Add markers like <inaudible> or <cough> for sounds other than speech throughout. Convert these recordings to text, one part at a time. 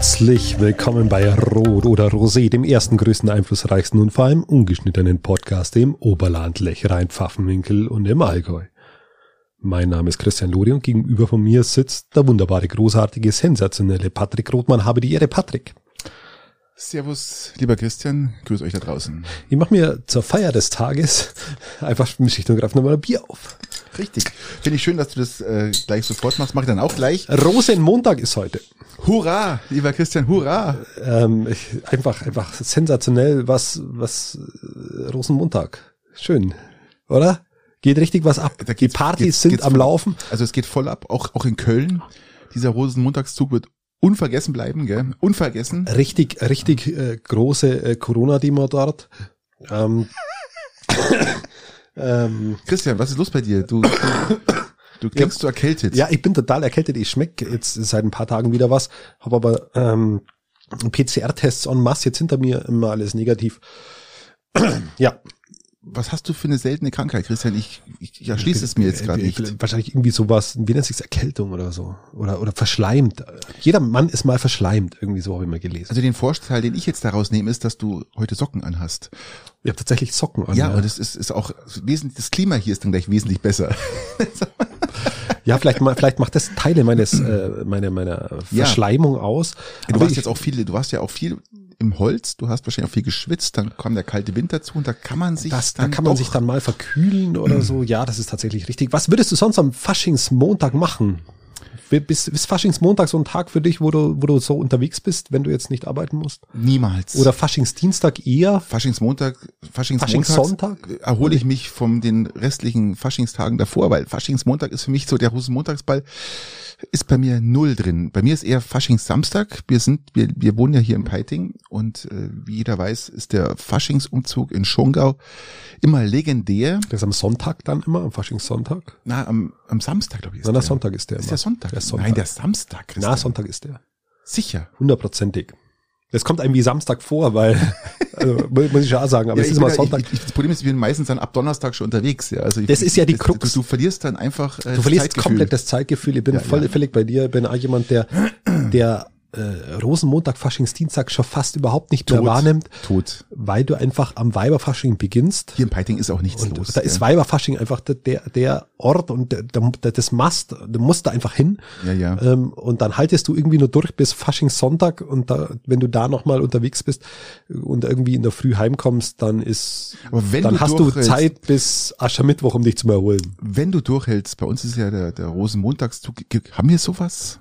Herzlich willkommen bei Rot oder Rosé, dem ersten, größten, einflussreichsten und vor allem ungeschnittenen Podcast im Oberland, Lechrein, Pfaffenwinkel und im Allgäu. Mein Name ist Christian Lori und gegenüber von mir sitzt der wunderbare, großartige, sensationelle Patrick Rothmann. Habe die Ehre, Patrick. Servus, lieber Christian, grüß euch da draußen. Ich mache mir zur Feier des Tages <laughs> einfach schlicht und greif nochmal ein Bier auf. Richtig. Finde ich schön, dass du das äh, gleich sofort machst. Mach ich dann auch gleich. Rosenmontag ist heute. Hurra, lieber Christian, hurra. Ähm, ich, einfach, einfach sensationell, was, was äh, Rosenmontag. Schön, oder? Geht richtig was ab. Da Die Partys geht's- sind geht's am Laufen. Also es geht voll ab, auch, auch in Köln. Dieser Rosenmontagszug wird unvergessen bleiben, gell? Unvergessen. Richtig, richtig äh, große äh, Corona-Demo dort. Ähm, <laughs> ähm, Christian, was ist los bei dir? Du, du, du klingst so erkältet. ja, ich bin total erkältet. Ich schmeck jetzt seit ein paar Tagen wieder was, habe aber ähm, PCR-Tests en masse jetzt hinter mir immer alles negativ. <clears throat> ja, Was hast du für eine seltene Krankheit, Christian? Ich, ich, ich erschließe es mir jetzt gerade Äh, nicht. Wahrscheinlich irgendwie sowas, wie nennt sich's Erkältung oder so. Oder, oder verschleimt. Jeder Mann ist mal verschleimt, irgendwie so habe ich mal gelesen. Also den Vorteil, den ich jetzt daraus nehme, ist, dass du heute Socken anhast. ich habe tatsächlich Socken an. Ja, und das ist, ist auch wesentlich, das Klima hier ist dann gleich wesentlich besser. <laughs> Ja, vielleicht, vielleicht macht das Teile meines, äh, meiner, meiner Ja. Verschleimung aus. Du warst ich- jetzt auch viel, du warst ja auch viel im Holz, du hast wahrscheinlich auch viel geschwitzt, dann kam der kalte Wind dazu und da kann man sich das, da dann kann man sich dann mal verkühlen oder so. Ja, das ist tatsächlich richtig. Was würdest du sonst am Faschingsmontag machen? Bist, ist Faschingsmontag so ein Tag für dich, wo du, wo du so unterwegs bist, wenn du jetzt nicht arbeiten musst? niemals. Oder Faschingsdienstag eher? Faschingsmontag, Faschingsmontag Faschingssonntag? erhole ich mich von den restlichen Faschingstagen davor, weil Faschingsmontag ist für mich so der Rosenmontagsball ist bei mir null drin. Bei mir ist eher Faschingssamstag. Wir sind, wir, wir wohnen ja hier in Peiting und äh, wie jeder weiß, ist der Faschingsumzug in Schongau immer legendär. Das ist am Sonntag dann immer, am Faschingssonntag? Na, am, am Samstag, glaube ich. Ist Nein, der der. Sonntag ist der Ist immer. der Sonntag? Der Sonntag. Nein, der Samstag, Christian. Na, Sonntag ist der. Sicher. Hundertprozentig. Das kommt einem wie Samstag vor, weil, <laughs> also, muss ich ja auch sagen, aber Ja, es ist immer ja- Sonntag. Ich, ich, das Problem ist, wir sind meistens dann ab Donnerstag schon unterwegs. Ja. Also ich, Das ist ja die das- Krux. Du, du verlierst dann einfach äh, Du verlierst komplett das Zeitgefühl. Ich bin voll völlig bei dir. Ich bin auch jemand, der, der äh, Rosenmontag, Faschingsdienstag schon fast überhaupt nicht mehr wahrnimmt, Tot. weil du einfach am Weiberfasching beginnst. Hier in Peiting ist auch nichts Und los. da ist ja. Weiberfasching einfach der, der, Ort und der, der, das Mast, du musst da einfach hin. Ja, ja. Ähm, und dann haltest du irgendwie nur durch bis Faschingssonntag und da, wenn du da nochmal unterwegs bist und irgendwie in der Früh heimkommst, dann ist, dann du hast du Zeit bis Aschermittwoch, um dich zu erholen. Wenn du durchhältst, bei uns ist ja der, der Rosenmontagszug. Haben wir sowas?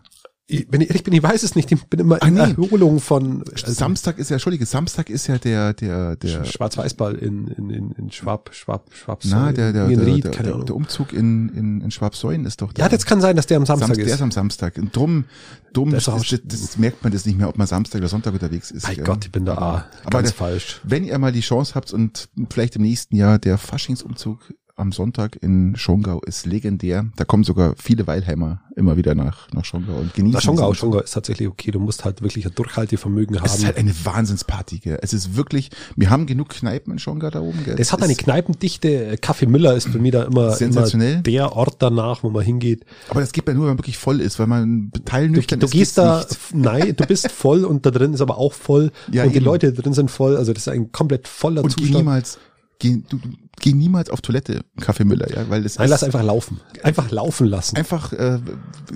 Ich, wenn ich ehrlich bin, ich weiß es nicht. Ich bin immer Ah, in nee. Erholung von also Samstag ist ja, Entschuldige, Samstag ist ja der, der, der, Schwarz-Weiß-Ball in, in, in, in Schwab, Schwab, Schwab, na, der, der, der, Ried, der, der, der Umzug in, in, in Schwabsäulen ist doch der. ja, das kann sein, dass der am Samstag Samstag, der ist. ist am Samstag. Und drum, drum Das das, ist das, das merkt man das nicht mehr, ob man Samstag oder Sonntag unterwegs ist. Bei gell? Gott, ich bin da ah, Aber ganz der- falsch. Wenn ihr mal die Chance habt und vielleicht im nächsten Jahr der Faschingsumzug am Sonntag in Schongau ist legendär. Da kommen sogar viele Weilheimer immer wieder nach, nach Schongau und genießen. Na, Schongau. Schongau ist tatsächlich okay. Du musst halt wirklich ein Durchhaltevermögen Es ist haben. halt eine Wahnsinnsparty, gell. Es ist wirklich, wir haben genug Kneipen in Schongau da oben, gell. Hat Es eine ist- Kneipendichte. Kaffee Müller ist bei mir da immer, Sensationell. immer der Ort danach, wo man hingeht. Aber das geht ja nur, wenn man wirklich voll ist, weil man Du, teilnüchtern du ist, gehst da, nicht. nein, du bist <laughs> voll und da drin ist aber auch voll. Ja, und die eben. Leute drin sind voll. Also das ist ein komplett voller Und Zustand. niemals, geh, du, du, geh niemals auf Toilette, Kaffee Müller, ja, weil das Nein, ist lass einfach laufen. Einfach laufen lassen. einfach, äh,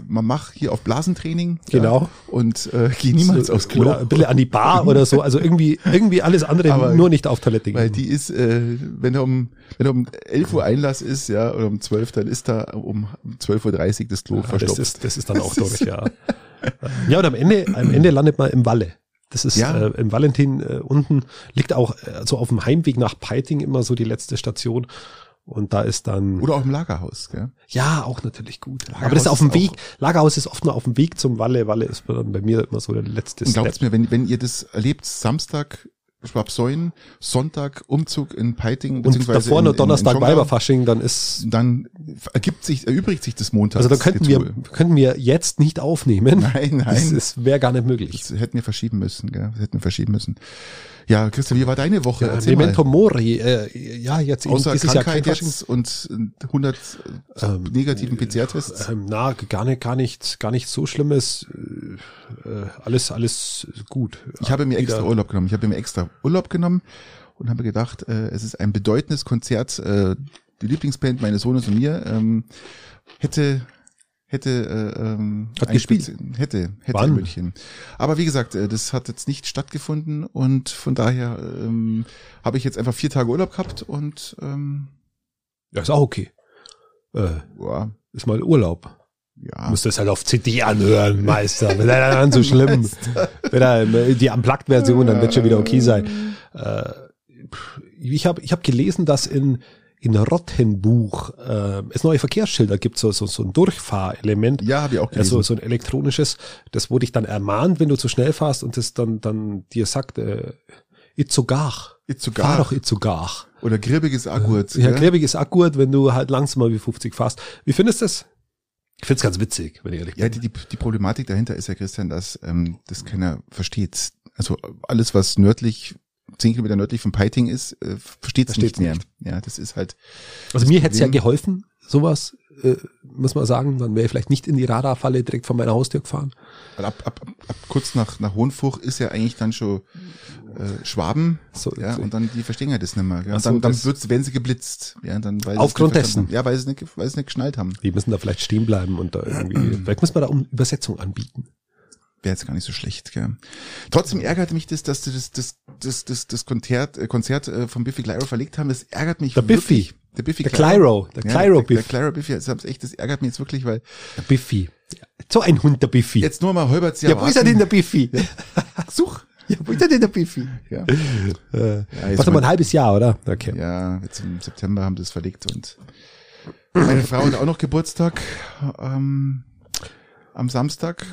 man macht hier auf Blasentraining. Genau. Ja, und äh, geh niemals aufs Klo. Oder ein bisschen an die Bar oder so. Also irgendwie, irgendwie alles andere, Aber- nur nicht auf Toilette gehen. Weil die ist, äh, wenn er um, wenn er um 11 Uhr Einlass ist, ja, oder um 12, dann ist da um 12.30 Uhr das Klo Ja, das, verstopft. ist, das ist dann <laughs> auch durch, ja. Ja, und am Ende, am Ende landet man im Walle. Das ist Ja. äh, im Valentin äh, unten, liegt auch äh, so auf dem Heimweg nach Peiting immer so die letzte Station. Und da ist dann, Oder auch im Lagerhaus, gell? ja, auch natürlich gut. Lagerhaus Aber das ist auf dem Weg, Lagerhaus ist oft nur auf dem Weg zum Walle. Walle ist bei mir immer so der letzte Und Step. glaubt's mir, wenn, wenn ihr das erlebt, Samstag Schwabsäulen, Sonntag Umzug in Peiting, Und beziehungsweise davor in, in- Donnerstag. Weiberfasching, dann ist, Dann ergibt sich, erübrigt sich das Montag. also da könnten wir, könnten wir jetzt nicht aufnehmen. Nein, <laughs> nein. Das, das wäre gar nicht möglich. Das hätten wir verschieben müssen, gell? Das hätten wir verschieben müssen. Ja, Christian, wie war deine Woche? Ja, Erzähl Memento mal. Mori, äh, ja, jetzt eben Außer dieses Jahr Krankheit Fasching. jetzt und äh, 100 Ähm, negativen PCR-Tests. Ähm, na, gar nicht, gar nicht, gar nicht so schlimmes. Äh, äh, alles, alles gut. Ich habe mir extra Urlaub genommen. Ich habe mir extra Urlaub genommen und habe gedacht, äh, es ist ein bedeutendes Konzert. Äh, die Lieblingsband meines Sohnes und mir ähm, hätte hätte äh, ähm, Hat gespielt. Hätte hätte Wann? in München. Aber wie gesagt, äh, das hat jetzt nicht stattgefunden und von daher ähm, habe ich jetzt einfach vier Tage Urlaub gehabt und ähm, Ja, ist auch okay. Äh, ja, ist mal Urlaub. ja. Musst das halt auf CD anhören, Meister. Wenn er dann so schlimm. <laughs> Wenn er äh, die Unplugged-Version, dann wird schon wieder okay sein. Äh, ich habe ich hab gelesen, dass in in Rottenbuch äh, es neue Verkehrsschilder gibt, so, so, so ein Durchfahrelement. Ja, habe ich auch gelesen. Also so ein elektronisches, das wo dich dann ermahnt, wenn du zu schnell fährst und das dann dann dir sagt, äh, Itzugach. Itzugar. Fahr doch Itzugach. Oder gribbiges Agurt. Ja, ist auch gut, wenn du halt langsamer wie 50 fährst. Wie findest du das? Ich find's ganz witzig, wenn ich ehrlich Ja, bin. die, die, die Problematik dahinter ist ja, Christian, dass ähm, das keiner versteht. Also alles, was nördlich, zehn Kilometer nördlich von Peiting ist, äh, versteht es nicht mehr. nicht. Ja, das ist halt. Also mir hätte es ja geholfen, sowas, äh, muss man sagen. Dann wäre ich vielleicht nicht in die Radarfalle direkt von meiner Haustür gefahren. Ab, ab, ab, ab kurz nach, nach Hohenfuch ist ja eigentlich dann schon äh, Schwaben, So, ja, und dann die verstehen ja das nicht mehr. Ja, und so, dann, dann das- wird's, werden sie geblitzt. Ja, dann, weil Aufgrund dessen? Ja, weil sie nicht, weil sie nicht geschnallt haben. Die müssen da vielleicht stehen bleiben und da irgendwie, vielleicht muss man da um Übersetzung anbieten. Wäre jetzt gar nicht so schlecht. Gell. Trotzdem ärgert mich das, dass sie das, das, das, das, das Konzert, äh, Konzert äh, von Biffy Clyro verlegt haben. Das ärgert mich Der Biffy. Der Biffy Der Clyro, der Ja, Clyro der, der Biff, Clyro Biffy, das, ist echt, das ärgert mich jetzt wirklich, weil der Biffy. So ein Hund, der Biffy. jetzt nur mal Holberts ja, wo ist er denn, der Biffy? <laughs> Such. Ja, wo ist er denn, der Biffy? Ja, Äh, jetzt warte mal ein halbes Jahr, oder? Okay. ja, jetzt im September haben es verlegt und meine Frau hat auch noch Geburtstag ähm, am Samstag.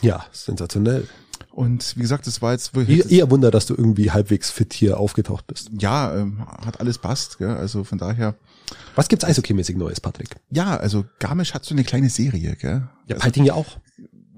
Ja, sensationell. Und wie gesagt, das war jetzt wirklich. Eher, eher Wunder, dass du irgendwie halbwegs fit hier aufgetaucht bist. ja, ähm, hat alles passt. Gell? Also von daher. Was gibt's Eishockey-mäßig Neues, Patrick? Ja, also Garmisch hat so eine kleine Serie, gell? Ja, Peiting ja auch.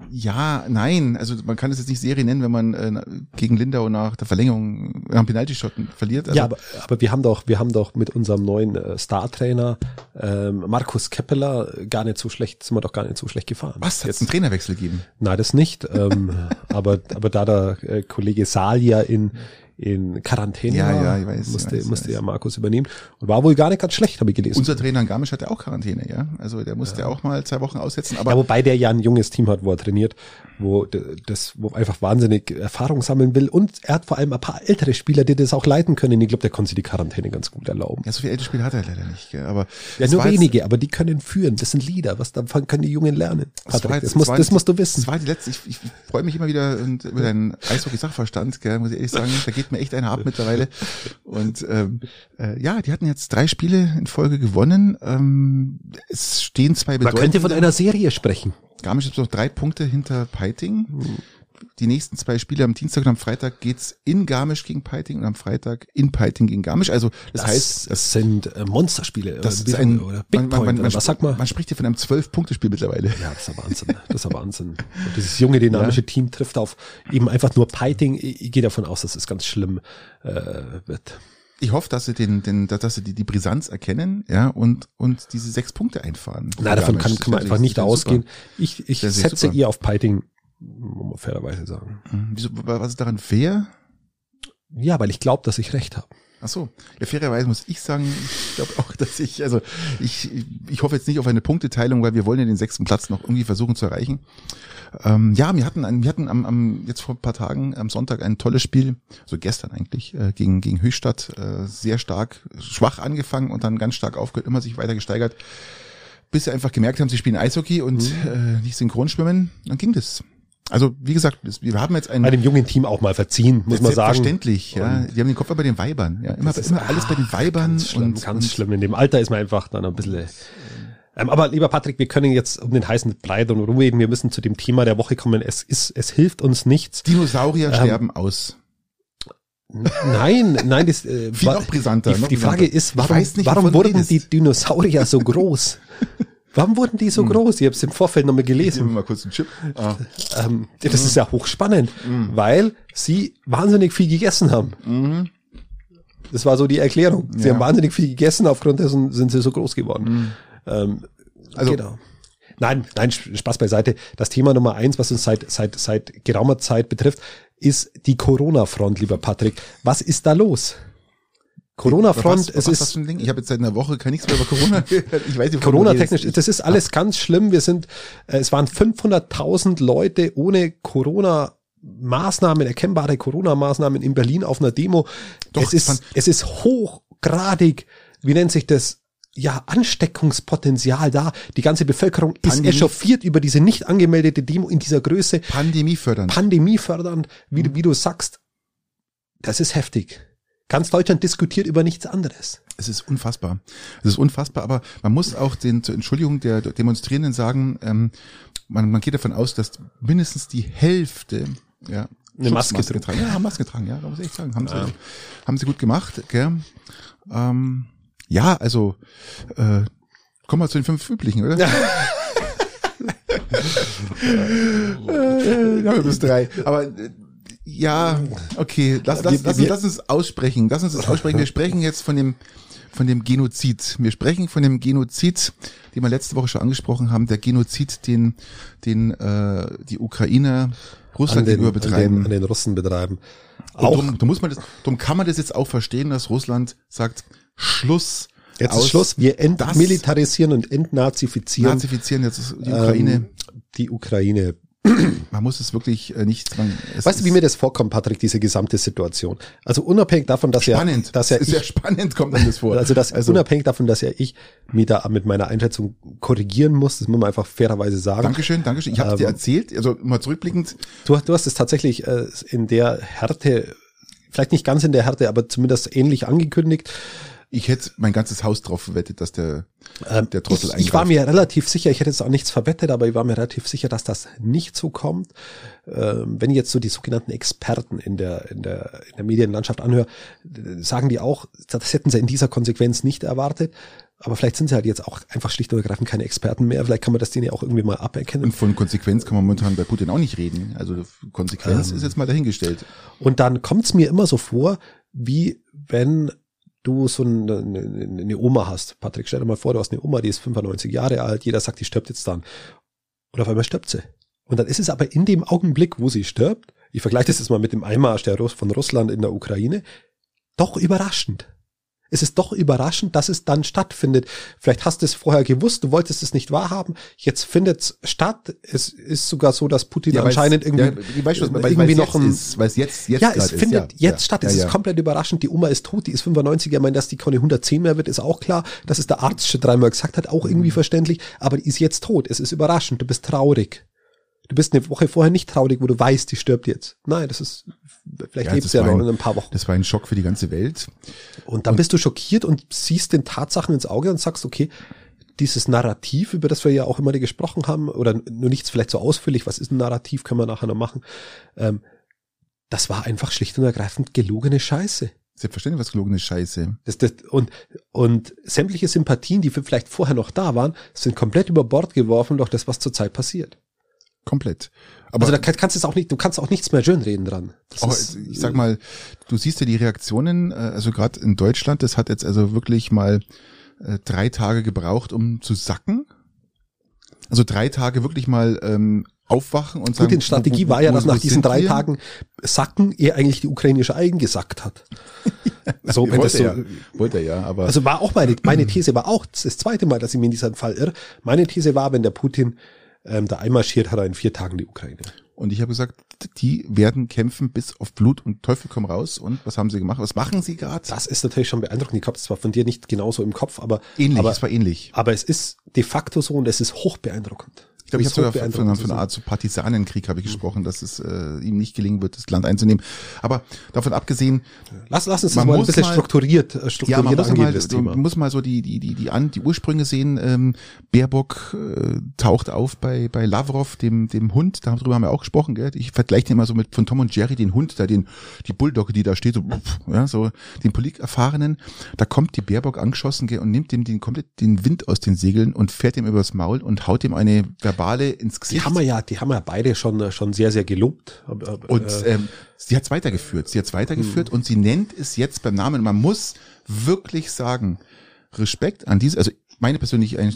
Ja, nein, also man kann es jetzt nicht Serie nennen, wenn man äh, gegen Lindau nach der Verlängerung am Penalty-Schotten verliert. Also, ja, aber, aber wir haben doch, wir haben doch mit unserem neuen äh, Star-Trainer ähm, Markus Keppeler gar nicht so schlecht, sind wir doch gar nicht so schlecht gefahren. was, hat jetzt? einen Trainerwechsel gegeben? Nein, das nicht. ähm, <laughs> aber, aber da der äh, Kollege Salia in, in Quarantäne Ja, war, ja, ich weiß, ich musste, weiß, musste ich ja. Markus übernehmen. Und war wohl gar nicht ganz schlecht, habe ich gelesen. Unser Trainer in Garmisch hatte auch Quarantäne, ja. Also der musste auch mal zwei Wochen aussetzen, aber ja, wobei der ja ein junges Team hat, wo er trainiert, wo das, wo einfach wahnsinnig Erfahrung sammeln will. Und er hat vor allem ein paar ältere Spieler, die das auch leiten können. Ich glaube, der konnte sich die Quarantäne ganz gut erlauben. ja, so viele ältere Spiele hat er leider nicht, gell? aber Ja, nur wenige, aber die können führen. Das sind Lieder. Was davon können die Jungen lernen? Patrick, das, es musst, das musst du wissen. Es war die letzte, ich, ich freue mich immer wieder und, über deinen Eishockey-Sachverstand, gell, muss ich ehrlich sagen, da geht mir echt einer ab mittlerweile. Und ähm, äh, ja, die hatten jetzt drei Spiele in Folge gewonnen. Ähm, es stehen zwei Man könnte von einer Serie sprechen. Garmisch ist noch drei Punkte hinter Peiting. Die nächsten zwei Spiele am Dienstag und am Freitag geht's in Garmisch gegen Peiting und am Freitag in Peiting gegen Garmisch. Also das, Das, heißt, das sind äh, Monsterspiele. das ist ein oder Big man, man, man, oder was sagt man? Man spricht hier von einem Zwölf-Punkte-Spiel mittlerweile. Ja, das ist ein Wahnsinn. Das ist ein Wahnsinn. Und dieses junge, dynamische Team trifft auf eben einfach nur Piting. Ich, ich gehe davon aus, dass es ganz schlimm äh, wird. Ich hoffe, dass sie den, den, dass sie die, die Brisanz erkennen, ja, und, und diese sechs Punkte einfahren. Na, davon kann, kann man einfach nicht super. ausgehen. Ich, ich wäre setze super. eher auf Piting, muss man fairerweise sagen. Mhm. Wieso, was ist daran fair? Ja, weil ich glaube, dass ich recht habe. Ach so, ja, fairerweise muss ich sagen, ich glaube auch, <laughs> dass ich, also ich, ich hoffe jetzt nicht auf eine Punkteteilung, weil wir wollen ja den sechsten Platz noch irgendwie versuchen zu erreichen. Ähm, ja, wir hatten, ein, wir hatten am, am, jetzt vor ein paar Tagen am Sonntag ein tolles Spiel, so gestern eigentlich, äh, gegen, gegen Höchstadt, äh, sehr stark, schwach angefangen und dann ganz stark aufgehört, immer sich weiter gesteigert, bis sie einfach gemerkt haben, sie spielen Eishockey und äh, nicht Synchronschwimmen, dann ging das. Also wie gesagt, wir haben jetzt ein Bei dem jungen Team auch mal verziehen, muss man sagen. Selbstverständlich, ja. Die haben den Kopf bei den Weibern, ja. Immer, ist- immer alles bei den Weibern Ganz schlimm, und, ganz und schlimm. In dem Alter ist man einfach dann ein bisschen. Ähm, aber lieber Patrick, wir können jetzt um den heißen Brei und rumreden. Wir müssen zu dem Thema der Woche kommen. Es ist, es hilft uns nichts. Dinosaurier Ähm, sterben aus. Nein, nein, das äh, <laughs> Viel wa- noch brisanter, Die, noch die Frage brisanter. ist, Ich warum, nicht, warum wurden die Dinosaurier so <laughs> groß? Warum wurden die so Hm. groß? Ich habe es im Vorfeld nochmal gelesen. mal kurz einen Chip. Ah. <laughs> Ähm, das Hm. ist ja hochspannend, weil sie wahnsinnig viel gegessen haben. Das war so die Erklärung. Sie Mhm. Ja. haben wahnsinnig viel gegessen, aufgrund dessen sind sie so groß geworden. Ähm, Also- genau. Nein, nein, Spaß beiseite. Das Thema Nummer eins, was uns seit, seit, seit geraumer Zeit betrifft, ist die Corona-Front, lieber Patrick. Was ist da los? Corona-Front, es ist was für ein Ding? Ich habe jetzt seit einer Woche kein nichts mehr über Corona gehört. <laughs> Ich weiß nicht, Corona-technisch, das ist alles ganz schlimm. Wir sind, äh, es waren 500.000 Leute ohne Corona. Maßnahmen, erkennbare Corona-Maßnahmen in Berlin auf einer Demo. Doch, es ist, es ist hochgradig, wie nennt sich das? Ja, Ansteckungspotenzial da. Die ganze Bevölkerung ist Pandemie- echauffiert über diese nicht angemeldete Demo in dieser Größe. Pandemie fördern. Pandemie fördern, wie, du- wie du sagst. Das ist heftig. Ganz Deutschland diskutiert über nichts anderes. Es ist unfassbar. Es ist unfassbar, aber man muss auch den zur Entschuldigung der Demonstrierenden sagen, ähm, man, man geht davon aus, dass mindestens die Hälfte ja, Eine Maske Schutzmasken getragen. Ja, haben Maske getragen, ja, da muss ich echt sagen. Haben, sie, haben sie gut gemacht, gell? Ähm, ja, also äh, kommen wir zu den fünf üblichen, oder? <laughs> Ja. ja, bis drei. Aber äh, ja, okay, lass, lass, lass, uns, lass uns aussprechen. Lass uns das aussprechen. Wir sprechen jetzt von dem von dem Genozid. Wir sprechen von dem Genozid, den wir letzte Woche schon angesprochen haben, der Genozid, den den äh, die Ukrainer Russland gegenüber an, betreiben. den, an den Russen betreiben. Und Auch drum, drum muss man das, drum kann man das jetzt auch verstehen, dass Russland sagt Schluss. jetzt aus ist Schluss. Wir entmilitarisieren und entnazifizieren Nazifizieren jetzt ist die Ukraine. ähm, die Ukraine. <clears throat> man muss es wirklich äh, nicht. Es Weißt du, wie mir das vorkommt, Patrick, diese gesamte Situation? Also unabhängig davon, dass spannend? ja, dass ja ist sehr ich, spannend kommt dann das vor. also das unabhängig davon, dass ja ich mir da mit meiner Einschätzung korrigieren muss, das muss man einfach fairerweise sagen. Dankeschön, Dankeschön. Ich habe es dir Ähm, erzählt, also mal zurückblickend, Du, du hast es tatsächlich äh, in der Härte, vielleicht nicht ganz in der Härte, aber zumindest ähnlich angekündigt. Ich hätte mein ganzes Haus drauf verwettet, dass der, Ähm, der Trottel ich, ich war eingreift. mir relativ sicher, ich hätte jetzt auch nichts verwettet, aber ich war mir relativ sicher, dass das nicht so kommt. Ähm, wenn ich jetzt so die sogenannten Experten in der, in der, in der Medienlandschaft anhöre, äh, sagen die auch, das hätten sie in dieser Konsequenz nicht erwartet. Aber vielleicht sind sie halt jetzt auch einfach schlicht und ergreifend keine Experten mehr. Vielleicht kann man das denen ja auch irgendwie mal aberkennen. Und von Konsequenz kann man momentan bei Putin auch nicht reden. Also Konsequenz Ähm. ist jetzt mal dahingestellt. Und dann kommt es mir immer so vor, wie wenn du so eine, eine, eine Oma hast. Patrick, stell dir mal vor, du hast eine Oma, die ist 95 Jahre alt, jeder sagt, die stirbt jetzt dann. Und auf einmal stirbt sie. Und dann ist es aber in dem Augenblick, wo sie stirbt, ich vergleiche das jetzt mal mit dem Einmarsch von Russland in der Ukraine, doch überraschend. Es ist doch überraschend, dass es dann stattfindet. Vielleicht hast du es vorher gewusst, du wolltest es nicht wahrhaben. Jetzt findet es statt. Es ist sogar so, dass Putin Ja, anscheinend irgendwie, ja, weißt du, weil, irgendwie noch jetzt ein, ist, weil es jetzt, jetzt ja, es findet ist, ja. jetzt statt. Es ist komplett überraschend. Die Oma ist tot, die ist 95. Ich meine, dass die keine 110 mehr wird, ist auch klar. Dass es der Arzt schon dreimal gesagt hat, auch Mhm. irgendwie verständlich. Aber die ist jetzt tot. Es ist überraschend. Du bist traurig. Du bist eine Woche vorher nicht traurig, wo du weißt, die stirbt jetzt. Nein, das ist, vielleicht Ja, lebt sie ja noch ein- in ein paar Wochen. Das war ein Schock für die ganze Welt. Und dann bist du schockiert und siehst den Tatsachen ins Auge und sagst, okay, dieses Narrativ, über das wir ja auch immer gesprochen haben, oder nur nichts vielleicht so ausführlich, was ist ein Narrativ, können wir nachher noch machen, ähm, das war einfach schlicht und ergreifend gelogene Scheiße. Selbstverständlich was gelogene Scheiße. Das, das, und, und sämtliche Sympathien, die vielleicht vorher noch da waren, sind komplett über Bord geworfen durch das, was zurzeit passiert. Komplett. Aber also da kann- kannst du auch nicht, du kannst auch nichts mehr schönreden dran. Ist, ich sag mal, du siehst ja die Reaktionen, äh, also gerade in Deutschland, das hat jetzt also wirklich mal äh, drei Tage gebraucht, um zu sacken. Also drei Tage wirklich mal ähm, aufwachen und sagen. Putins Strategie wo- wo- war ja, dass nach diesen drei? Tagen Sacken er eigentlich die ukrainische Eigen gesackt hat. <laughs> so, wenn das wollte so, er, wollte er ja, aber also war auch meine, meine These war auch, das zweite Mal, dass ich mir in diesem Fall irre. Meine These war, wenn der Putin ähm, da einmarschiert, hat er in vier Tagen die Ukraine. und ich habe gesagt, die werden kämpfen bis auf Blut und Teufel komm raus. Und was haben sie gemacht? Was machen sie gerade? Das ist natürlich schon beeindruckend. Ich habe es zwar von dir nicht genauso im Kopf, aber, Ähnlich, aber, es war ähnlich. aber es ist de facto so und es ist hoch beeindruckend. Glaube, ich habe sogar von, von, von einer. Art so Partisanenkrieg habe ich gesprochen, dass es äh, ihm nicht gelingen wird, das Land einzunehmen. Aber davon abgesehen, Lass, lass uns Man mal ein bisschen mal- strukturiert, äh, ja, strukturiert man muss angehen, mal, das so, Thema. muss mal so die die die die, an, die Ursprünge sehen. Ähm, Baerbock äh, taucht auf bei bei Lavrov, dem dem Hund. Darüber haben wir auch gesprochen. Gell? Ich vergleiche den mal so mit von Tom und Jerry, den Hund, da den die Bulldogge, die da steht, so, ja, so den Politikerfahrenen. Da kommt die Baerbock angeschossen gell, und nimmt dem den komplett den Wind aus den Segeln und fährt ihm übers Maul und haut ihm eine verbale ins Die Gesicht. haben wir ja, die haben wir beide schon, schon sehr, sehr gelobt. Und äh, ähm, sie hat's weitergeführt. Sie hat's weitergeführt Hm. und sie nennt es jetzt beim Namen. Man muss wirklich sagen, Respekt an diese, also meine persönliche äh,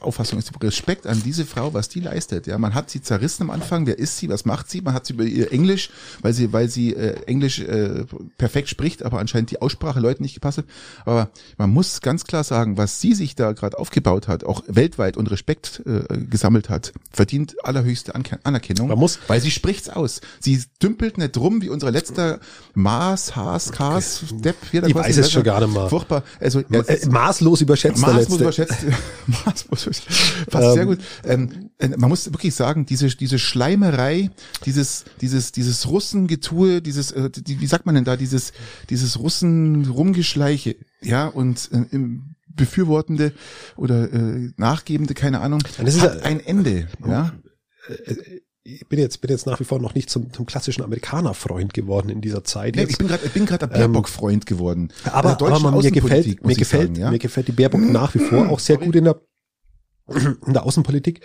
Auffassung ist Respekt an diese Frau, was die leistet. Ja, man hat sie zerrissen am Anfang. Wer ist sie? Was macht sie? Man hat sie über ihr Englisch, weil sie, weil sie äh, Englisch äh, perfekt spricht, aber anscheinend die Aussprache Leuten nicht gepasst hat. Aber man muss ganz klar sagen, was sie sich da gerade aufgebaut hat, auch weltweit und Respekt äh, gesammelt hat, verdient allerhöchste Anke Anerkennung. Man muss- weil sie spricht's aus. Sie dümpelt nicht rum wie unser letzter Maas, Haas, Kaas, Depp. Ich weiß es schon gar nicht mehr. Furchtbar. Also ja, äh, maßlos überschätzt der Maßlos überschätzt. <laughs> Maßlos. Passt sehr gut. Ähm, äh, man muss wirklich sagen, diese, diese Schleimerei, dieses, dieses, dieses Russengetue, dieses, äh, die, wie sagt man denn da, dieses, dieses Russen-Rumgeschleiche, ja, und äh, im befürwortende oder äh, nachgebende, keine Ahnung, Das ist hat ja- ein Ende, ja. Ich bin jetzt, bin jetzt nach wie vor noch nicht zum, zum klassischen Amerikaner-Freund geworden in dieser Zeit. Nee, jetzt. ich bin gerade, ich bin gerade der Baerbock-Freund geworden. aber, Der aber mir gefällt, mir gefällt, sagen, ja. mir gefällt die Baerbock nach wie vor auch sehr gut in der, in der Außenpolitik.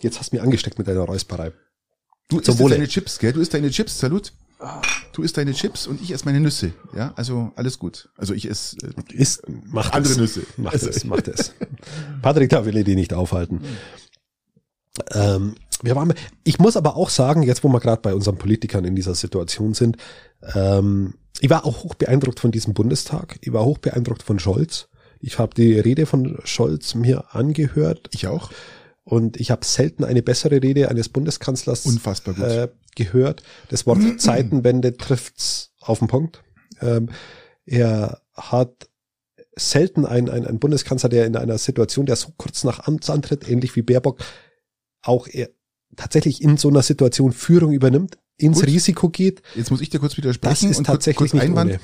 Jetzt hast du mir angesteckt mit deiner Räusperei. Du isst deine Chips, gell? Du isst deine Chips, Salut. Du isst deine Chips und ich esse meine Nüsse. Ja, also alles gut. Also ich esse äh, Ist, macht Andere es. Nüsse. Macht Also- <laughs> es, macht es. Patrick, da will ich die nicht aufhalten. Ähm, wir waren, ich muss aber auch sagen, jetzt wo wir gerade bei unseren Politikern in dieser Situation sind, ähm, ich war auch hoch beeindruckt von diesem Bundestag. Ich war hoch beeindruckt von Scholz. Ich habe die Rede von Scholz mir angehört ich auch. und ich habe selten eine bessere Rede eines Bundeskanzlers Unfassbar gut. Äh, gehört. Das Wort <clears throat> Zeitenwende trifft's auf den Punkt. Ähm, er hat selten ein, ein, ein Bundeskanzler, der in einer Situation, der so kurz nach Amtsantritt, ähnlich wie Baerbock, auch er tatsächlich in so einer Situation Führung übernimmt, ins Gut. Risiko geht. Jetzt muss ich dir kurz Das widersprechen ist und tatsächlich kurz Einwand.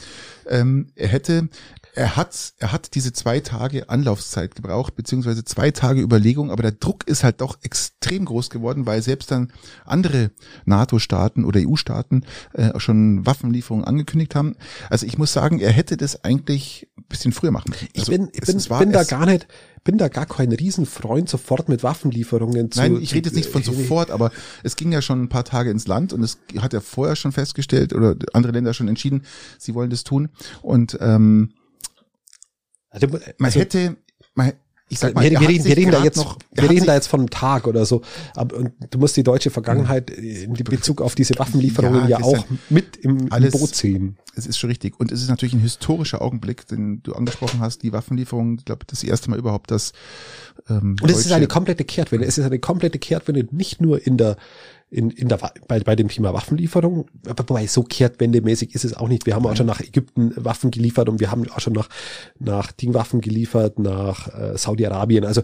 Ähm, er hätte, er hat, er hat diese zwei Tage Anlaufzeit gebraucht, beziehungsweise zwei Tage Überlegung, aber der Druck ist halt doch extrem groß geworden, weil selbst dann andere NATO-Staaten oder EU-Staaten äh, schon Waffenlieferungen angekündigt haben. Also ich muss sagen, er hätte das eigentlich ein bisschen früher machen müssen. Ich Also bin, ich es- bin, es war- bin da es- gar nicht, bin da gar kein Riesenfreund sofort mit Waffenlieferungen zu. Nein, ich rede jetzt nicht von <laughs> sofort, aber es ging ja schon ein paar Tage ins Land und es hat ja vorher schon festgestellt oder andere Länder schon entschieden, sie wollen das tun. Und ähm, Also, man also, hätte, man, ich sag mal, wir, wir, reden, wir reden da jetzt, noch, wir reden da jetzt von einem Tag oder so. Aber und du musst die deutsche Vergangenheit in Bezug auf diese Waffenlieferungen Ja, ja, auch mit im, im alles- Boot sehen. es ist schon richtig. Und es ist natürlich ein historischer Augenblick, den du angesprochen hast, die Waffenlieferung, ich glaube, das erste Mal überhaupt, dass ähm, Und es ist eine komplette Kehrtwende. Es ist eine komplette Kehrtwende, nicht nur in der, in, in der, bei, bei dem Thema Waffenlieferung, aber wobei so kehrtwendemäßig ist es auch nicht. Wir haben auch schon nach Ägypten Waffen geliefert und wir haben auch schon nach, nach Dingwaffen geliefert, nach äh, Saudi-Arabien. Also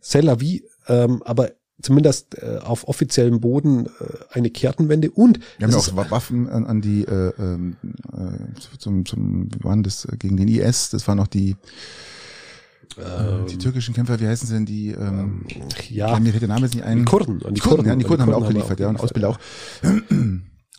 c'est la vie, ähm, aber zumindest äh, auf offiziellem Boden äh, eine Kehrtenwende und wir haben ja auch Wa- Waffen an, an die äh, ähm, äh, zum, zum, wie waren das äh, gegen den IS? Das waren noch die ähm, die türkischen Kämpfer. Wie heißen sie denn die? Ähm, ja, mir fällt der Name jetzt nicht ein. die Kurden. Die Kurden, ja, die Kurden haben wir auch Kurden geliefert, ja, und Ausbilder auch. <clears throat>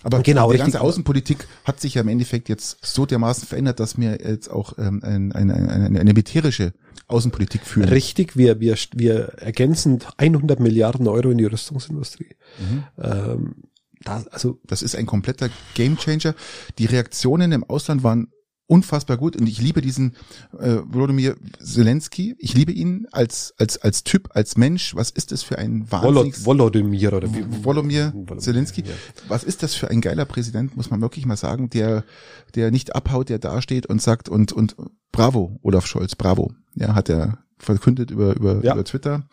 Aber Genau, die ganze Außenpolitik hat sich ja im Endeffekt jetzt so dermaßen verändert, dass wir jetzt auch ähm, ein, ein, ein, eine, eine militärische Außenpolitik führen. Richtig, wir, wir, wir ergänzen 100 Milliarden Euro in die Rüstungsindustrie. Mhm. Ähm, da, also Das ist ein kompletter Gamechanger. Die Reaktionen im Ausland waren unfassbar gut und ich liebe diesen äh, Volodymyr Zelensky. Ich liebe ihn als als als Typ, als Mensch. Was ist das für ein wahnsinnig Volod- Volodymyr oder wie? Volodymyr Zelensky. ja. Was ist das für ein geiler Präsident, muss man wirklich mal sagen, der, der nicht abhaut, der dasteht und sagt und, und bravo, Olaf Scholz, bravo. Ja, hat er verkündet über, über, Ja. über Twitter.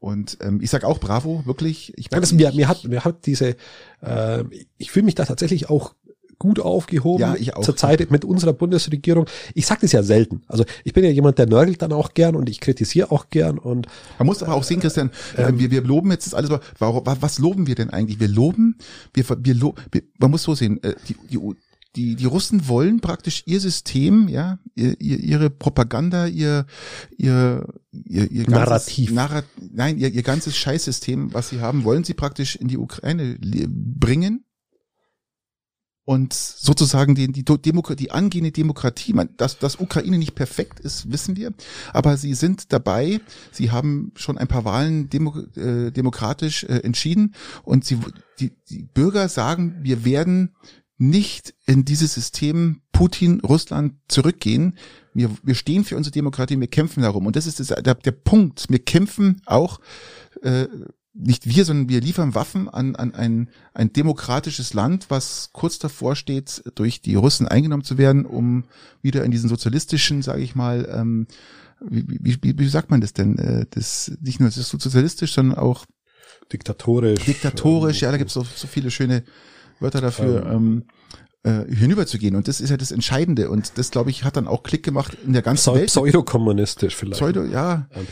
Und ähm, ich sag auch bravo, wirklich. Ich Ja, das, mir, mir hat, mir hat diese, äh, ich fühle mich da tatsächlich auch gut aufgehoben. Ja, ich auch. Zurzeit mit unserer Bundesregierung. Ich sage das ja selten. Also ich bin ja jemand, der nörgelt dann auch gern und ich kritisiere auch gern und man muss aber auch sehen, Christian, ähm, wir, wir loben jetzt das alles. Warum, was loben wir denn eigentlich? Wir loben, wir, wir, lo, wir man muss so sehen, äh, die, die, die, die Russen wollen praktisch ihr System, ja, ihr, ihre Propaganda, ihr, ihr, ihr, ihr ganzes Narrativ. Narrat, nein, ihr, ihr ganzes Scheißsystem, was sie haben, wollen sie praktisch in die Ukraine bringen und sozusagen die, die, Demokratie, die angehende Demokratie, man, dass, dass Ukraine nicht perfekt ist, wissen wir, aber sie sind dabei, sie haben schon ein paar Wahlen demo, äh, demokratisch äh, entschieden und sie, die, die Bürger sagen, wir werden nicht in dieses System Putin, Russland zurückgehen. Wir, wir stehen für unsere Demokratie, wir kämpfen darum. Und das ist das, der, der Punkt. Wir kämpfen auch, äh, nicht wir, sondern wir liefern Waffen an, an ein, ein demokratisches Land, was kurz davor steht, durch die Russen eingenommen zu werden, um wieder in diesen sozialistischen, sage ich mal, ähm, wie, wie, wie, wie sagt man das denn? Äh, das nicht nur das ist sozialistisch, sondern auch diktatorisch. Diktatorisch, ja, da gibt es so, so viele schöne Wörter dafür, ähm, ähm, äh, hinüberzugehen. Und das ist ja das Entscheidende. Und das, glaube ich, hat dann auch Klick gemacht in der ganzen Pseu Welt. Pseudokommunistisch vielleicht. Pseudo, ja. Ähm,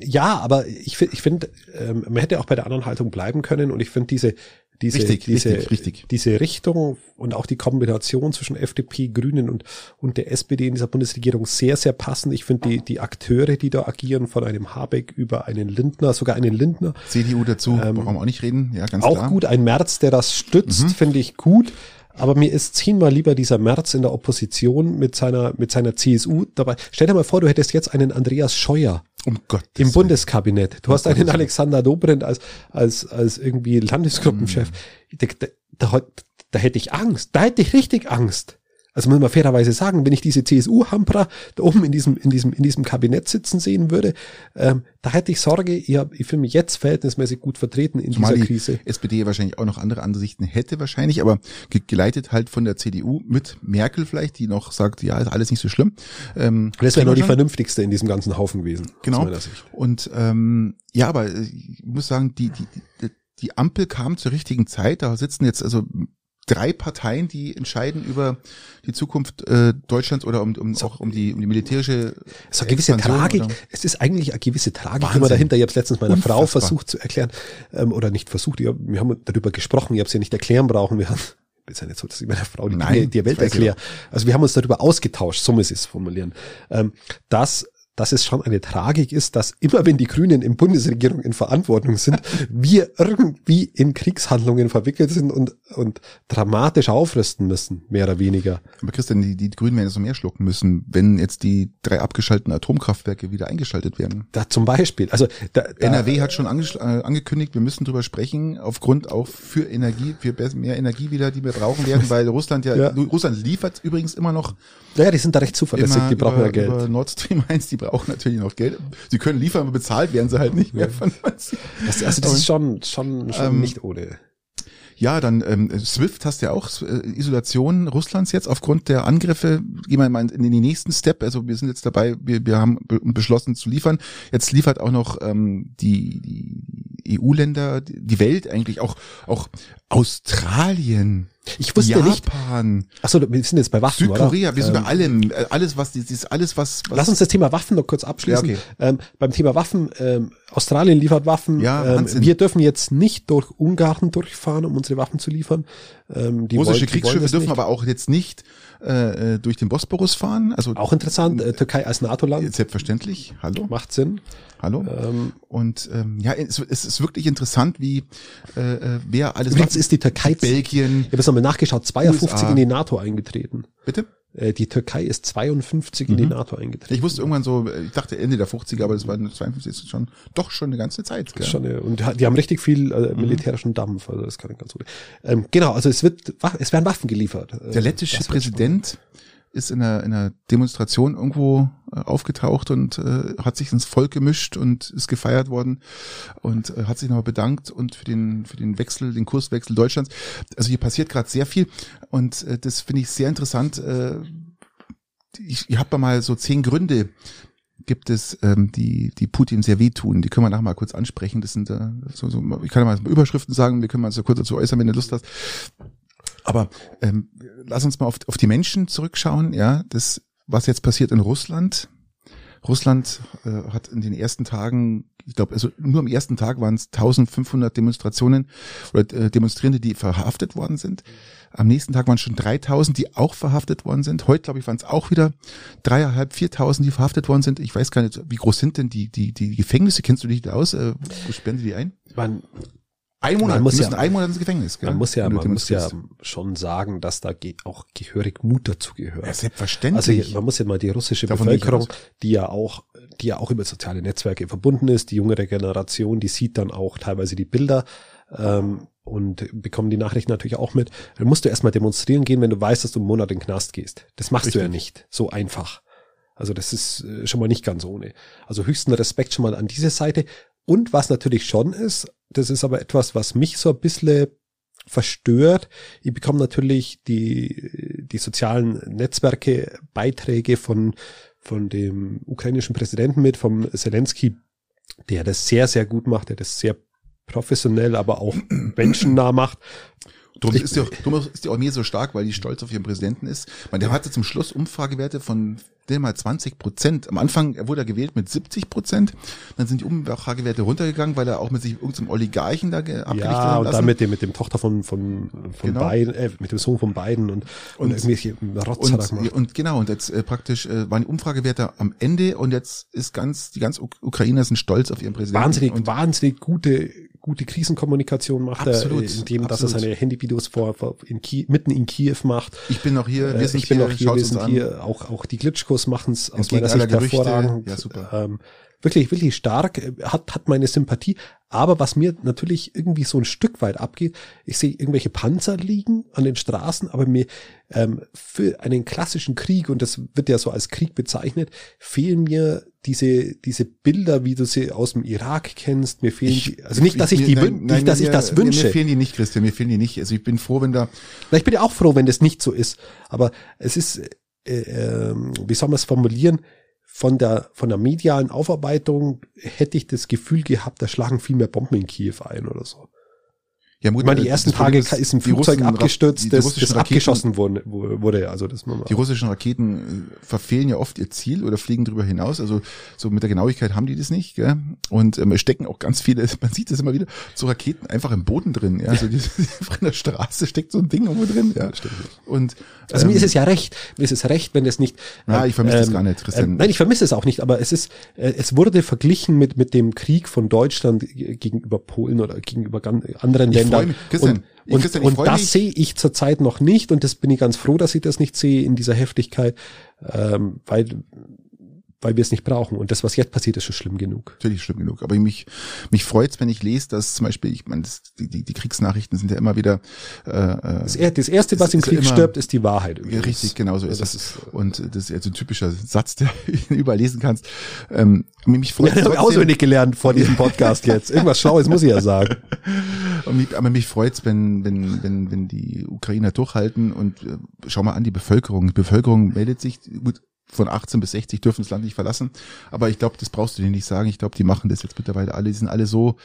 ja, aber ich finde, ich finde, ähm, man hätte auch bei der anderen Haltung bleiben können. Und ich finde diese, diese, richtig, diese, richtig, richtig. diese Richtung und auch die Kombination zwischen FDP, Grünen und, und der SPD in dieser Bundesregierung sehr, sehr passend. Ich finde die, die Akteure, die da agieren, von einem Habeck über einen Lindner, sogar einen Lindner. CDU dazu, ähm, brauchen wir auch nicht reden, ja, ganz auch klar. Auch gut, ein März, der das stützt, mhm. finde ich gut. Aber mir ist zehnmal lieber dieser März in der Opposition mit seiner, mit seiner CSU dabei. Stell dir mal vor, du hättest jetzt einen Andreas Scheuer um Gott. Im Bundeskabinett. Du um hast einen Alexander Dobrindt als, als, als irgendwie Landesgruppenchef. Mm. Da, da, da, da hätte ich Angst. Da hätte ich richtig Angst. Also muss man fairerweise sagen, wenn ich diese CSU-Hampra da oben in diesem, in diesem, in diesem Kabinett sitzen sehen würde, ähm, da hätte ich Sorge, ich, hab, ich fühle mich jetzt verhältnismäßig gut vertreten in Zumal dieser Krise. Die SPD wahrscheinlich auch noch andere Ansichten hätte wahrscheinlich, aber geleitet halt von der CDU mit Merkel vielleicht, die noch sagt, ja, ist alles nicht so schlimm. Ähm, das wäre nur die vernünftigste in diesem ganzen Haufen gewesen. Genau. Und ähm, ja, aber ich muss sagen, die, die, die, die Ampel kam zur richtigen Zeit. Da sitzen jetzt also drei Parteien, die entscheiden über die Zukunft äh, Deutschlands oder um, um auch um die, um die militärische. Es ist eine gewisse Tragik. Oder? Es ist eigentlich eine gewisse Tragik immer dahinter. Ich habe es letztens meiner Unfassbar. Frau versucht zu erklären ähm, oder nicht versucht. Ja, wir haben darüber gesprochen. Ich habe es ja nicht erklären brauchen. Wir haben <laughs> ist ja nicht so, dass ich meiner Frau die, Nein, die Welt erkläre. Also wir haben uns darüber ausgetauscht, so muss ich es formulieren, ähm, dass dass es schon eine Tragik ist, dass immer wenn die Grünen in Bundesregierung in Verantwortung sind, <laughs> wir irgendwie in Kriegshandlungen verwickelt sind und, und dramatisch aufrüsten müssen, mehr oder weniger. Aber Christian, die, die Grünen werden jetzt noch mehr schlucken müssen, wenn jetzt die drei abgeschalteten Atomkraftwerke wieder eingeschaltet werden. Da zum Beispiel. Also da, da, NRW hat schon ange, äh, angekündigt, wir müssen drüber sprechen, aufgrund auch für Energie, für mehr Energie wieder, die wir brauchen werden, weil Russland ja, ja. Russland liefert übrigens immer noch. Ja, die sind da recht zuverlässig, die brauchen über, ja Geld. Nord Stream 1, die brauchen natürlich noch Geld. Sie können liefern, aber bezahlt werden sie halt nicht mehr von was. Das, also das ist schon, schon, schon ähm, nicht ohne. Ja, dann ähm, SWIFT hast ja auch äh, Isolation Russlands jetzt aufgrund der Angriffe. Gehen wir mal in, in den nächsten Step. Also wir sind jetzt dabei, wir, wir haben beschlossen zu liefern. Jetzt liefert auch noch ähm, die, die EU-Länder, die Welt eigentlich auch auch Australien ich wusste Japan, nicht. Achso, wir sind jetzt bei Waffen. Südkorea, oder? wir sind bei ähm, allem, äh, alles, was, dieses, alles, was, was. Lass uns das Thema Waffen noch kurz abschließen. Ja, okay. ähm, beim Thema Waffen, ähm, Australien liefert Waffen. Ja, ähm, wir dürfen jetzt nicht durch Ungarn durchfahren, um unsere Waffen zu liefern. Ähm, die Russische wollen, Kriegsschiffe dürfen nicht. aber auch jetzt nicht äh, äh, durch den Bosporus fahren. Also auch interessant, äh, Türkei als NATO-Land. Selbstverständlich. Hallo. Macht Sinn. Hallo. Ähm, und ähm, ja, es, es ist wirklich interessant, wie äh, äh wer alles. Übrigens ist die Türkei. Belgien. Ich habe es nochmal nachgeschaut. 52 USA. in die NATO eingetreten. Bitte? Äh, die Türkei ist 52 mhm. in die mhm. NATO eingetreten. Ich wusste irgendwann so, ich dachte Ende der 50er, aber das war 52 ist schon doch schon eine ganze Zeit. Gell? Schon, und die haben richtig viel äh, mhm. militärischen. Dampf, also das kann ich ganz gut. Ähm, genau, also es wird, es werden Waffen geliefert. Der lettische Präsident ist in einer, in einer Demonstration irgendwo äh, aufgetaucht und äh, hat sich ins Volk gemischt und ist gefeiert worden und äh, hat sich nochmal bedankt und für den für den Wechsel, den Kurswechsel Deutschlands. Also hier passiert gerade sehr viel und äh, das finde ich sehr interessant. Äh, ich, ich habe mal so zehn Gründe gibt es, ähm, die, die Putin sehr wehtun. Die können wir nachher mal kurz ansprechen. Das sind äh, so, so, ich kann ja mal Überschriften sagen, wir können mal so kurz dazu äußern, wenn du Lust hast. Aber ähm, lass uns mal auf, auf die Menschen zurückschauen. Ja, das, was jetzt passiert in Russland. Russland äh, hat in den ersten Tagen, ich glaube, also nur am ersten Tag waren es 1500 Demonstrationen oder äh, Demonstrierende, die verhaftet worden sind. Am nächsten Tag waren schon 3000, die auch verhaftet worden sind. Heute, glaube ich, waren es auch wieder dreieinhalb, viertausend, die verhaftet worden sind. Ich weiß gar nicht, wie groß sind denn die, die, die Gefängnisse? Kennst du dich da aus? Äh, wo sperren die die ein? Man, Ein Monat, Man muss ja- ein Monat ins Gefängnis. Gell? man muss ja, man muss ja schon sagen, dass da auch gehörig Mut dazu gehört. Ja, Also selbstverständlich. hier- man muss ja mal die russische Davon Bevölkerung, die ja auch, die ja auch über soziale Netzwerke verbunden ist, die jüngere Generation, die sieht dann auch teilweise die Bilder ähm, und bekommen die Nachrichten natürlich auch mit. Dann musst du erstmal demonstrieren gehen, wenn du weißt, dass du einen Monat in den Knast gehst. Das machst du ja Richtig. nicht so einfach. Also das ist äh, schon mal nicht ganz ohne. Also höchsten Respekt schon mal an diese Seite. Und was natürlich schon ist, das ist aber etwas, was mich so ein bisschen verstört. Ich bekomme natürlich die, die sozialen Netzwerke, Beiträge von, von dem ukrainischen Präsidenten mit, vom Zelensky, der das sehr, sehr gut macht, der das sehr professionell, aber auch <clears throat> menschennah macht. Darum Ich- ist, die auch, ist die Armee so stark, weil die stolz auf ihren Präsidenten ist. Man, der hatte zum Schluss Umfragewerte von der mal 20 Prozent. Am Anfang wurde er gewählt mit 70 Prozent. Dann sind die Umfragewerte runtergegangen, weil er auch mit sich irgendeinem Oligarchen da ge- abgerichtet Ja, hat und lassen. dann mit dem, mit dem Tochter von, von, von Genau. Biden, äh, mit dem Sohn von Biden und, und, Und- irgendwelche Rotz und, und genau, und jetzt äh, praktisch äh, waren die Umfragewerte am Ende und jetzt ist ganz, die ganz Uk Ukrainer sind stolz auf ihren Präsidenten. Wahnsinnig, und wahnsinnig gute, gute Krisenkommunikation macht Absolut, er, indem dass er seine Handyvideos vor, vor in Kiew, mitten in Kiew macht. ich bin noch hier, wir Äh, sind ich bin hier, noch hier, wir sind an. hier, auch, auch die Glitschkos machen es aus meiner Sicht Gerüchte. hervorragend. Ja, super. Ähm, wirklich, wirklich stark, äh, hat, hat meine Sympathie. Aber was mir natürlich irgendwie so ein Stück weit abgeht, ich sehe irgendwelche Panzer liegen an den Straßen, aber mir ähm, für einen klassischen Krieg, und das wird ja so als Krieg bezeichnet, fehlen mir diese, diese Bilder, wie du sie aus dem Irak kennst. Mir fehlen die, also nicht, dass ich, mir- die, nein, nicht, dass mir, ich das wünsche. mir fehlen die nicht, Christian, mir fehlen die nicht. Also ich bin froh, wenn da Na, Ich bin ja auch froh, wenn das nicht so ist. Aber es ist, äh, ähm, wie soll man es formulieren? Von der, von der medialen Aufarbeitung hätte ich das Gefühl gehabt, da schlagen viel mehr Bomben in Kiew ein oder so. Ja, gut, Ich meine, die äh, ersten das Tage ist ein die Flugzeug Russen- abgestürzt, die, die das, das Raketen, abgeschossen wurde, wurde. Also das muss man Die russischen Raketen äh, verfehlen ja oft ihr Ziel oder fliegen darüber hinaus. Also so mit der Genauigkeit haben die das nicht. Gell? Und ähm, es stecken auch ganz viele, <laughs> man sieht das immer wieder, so Raketen einfach im Boden drin. Ja? Also die, <laughs> in der Straße steckt so ein Ding irgendwo drin. Ja? Und Also mir ähm, ist es ja recht, mir ist es recht, wenn es nicht. Ja, äh, ich vermisse das gar nicht, Christian. ähm, nein, ich vermisse es auch nicht, aber es ist, äh, es wurde verglichen mit mit dem Krieg von Deutschland g- gegenüber Polen oder gegenüber anderen Ich Ländern. Christian, und Christian, und das sehe ich zurzeit noch nicht und das bin ich ganz froh, dass ich das nicht sehe in dieser Heftigkeit, ähm, weil weil wir es nicht brauchen. Und das, was jetzt passiert, ist schon schlimm genug. natürlich schlimm genug. Aber mich, mich freut's, wenn ich lese, dass zum Beispiel, ich meine, das, die, die, die Kriegsnachrichten sind ja immer wieder äh, äh, Das, er- das erste, was im Krieg immer- stirbt, ist die Wahrheit. Übrigens. richtig, genau so ist das es. ist- und das ist jetzt ein typischer Satz, der <laughs> du überall lesen kannst. Ähm, mich freut Ja, auswendig gelernt vor diesem Podcast jetzt. Irgendwas Schlaues muss ich ja sagen. <laughs> Mich, aber mich freut's, wenn, wenn, wenn, wenn die Ukrainer durchhalten und äh, schau mal an die Bevölkerung. Die Bevölkerung meldet sich, gut, von 18 bis 60 dürfen das Land nicht verlassen. Aber ich glaube, das brauchst du denen nicht sagen. Ich glaube, die machen das jetzt mittlerweile alle. Die sind alle so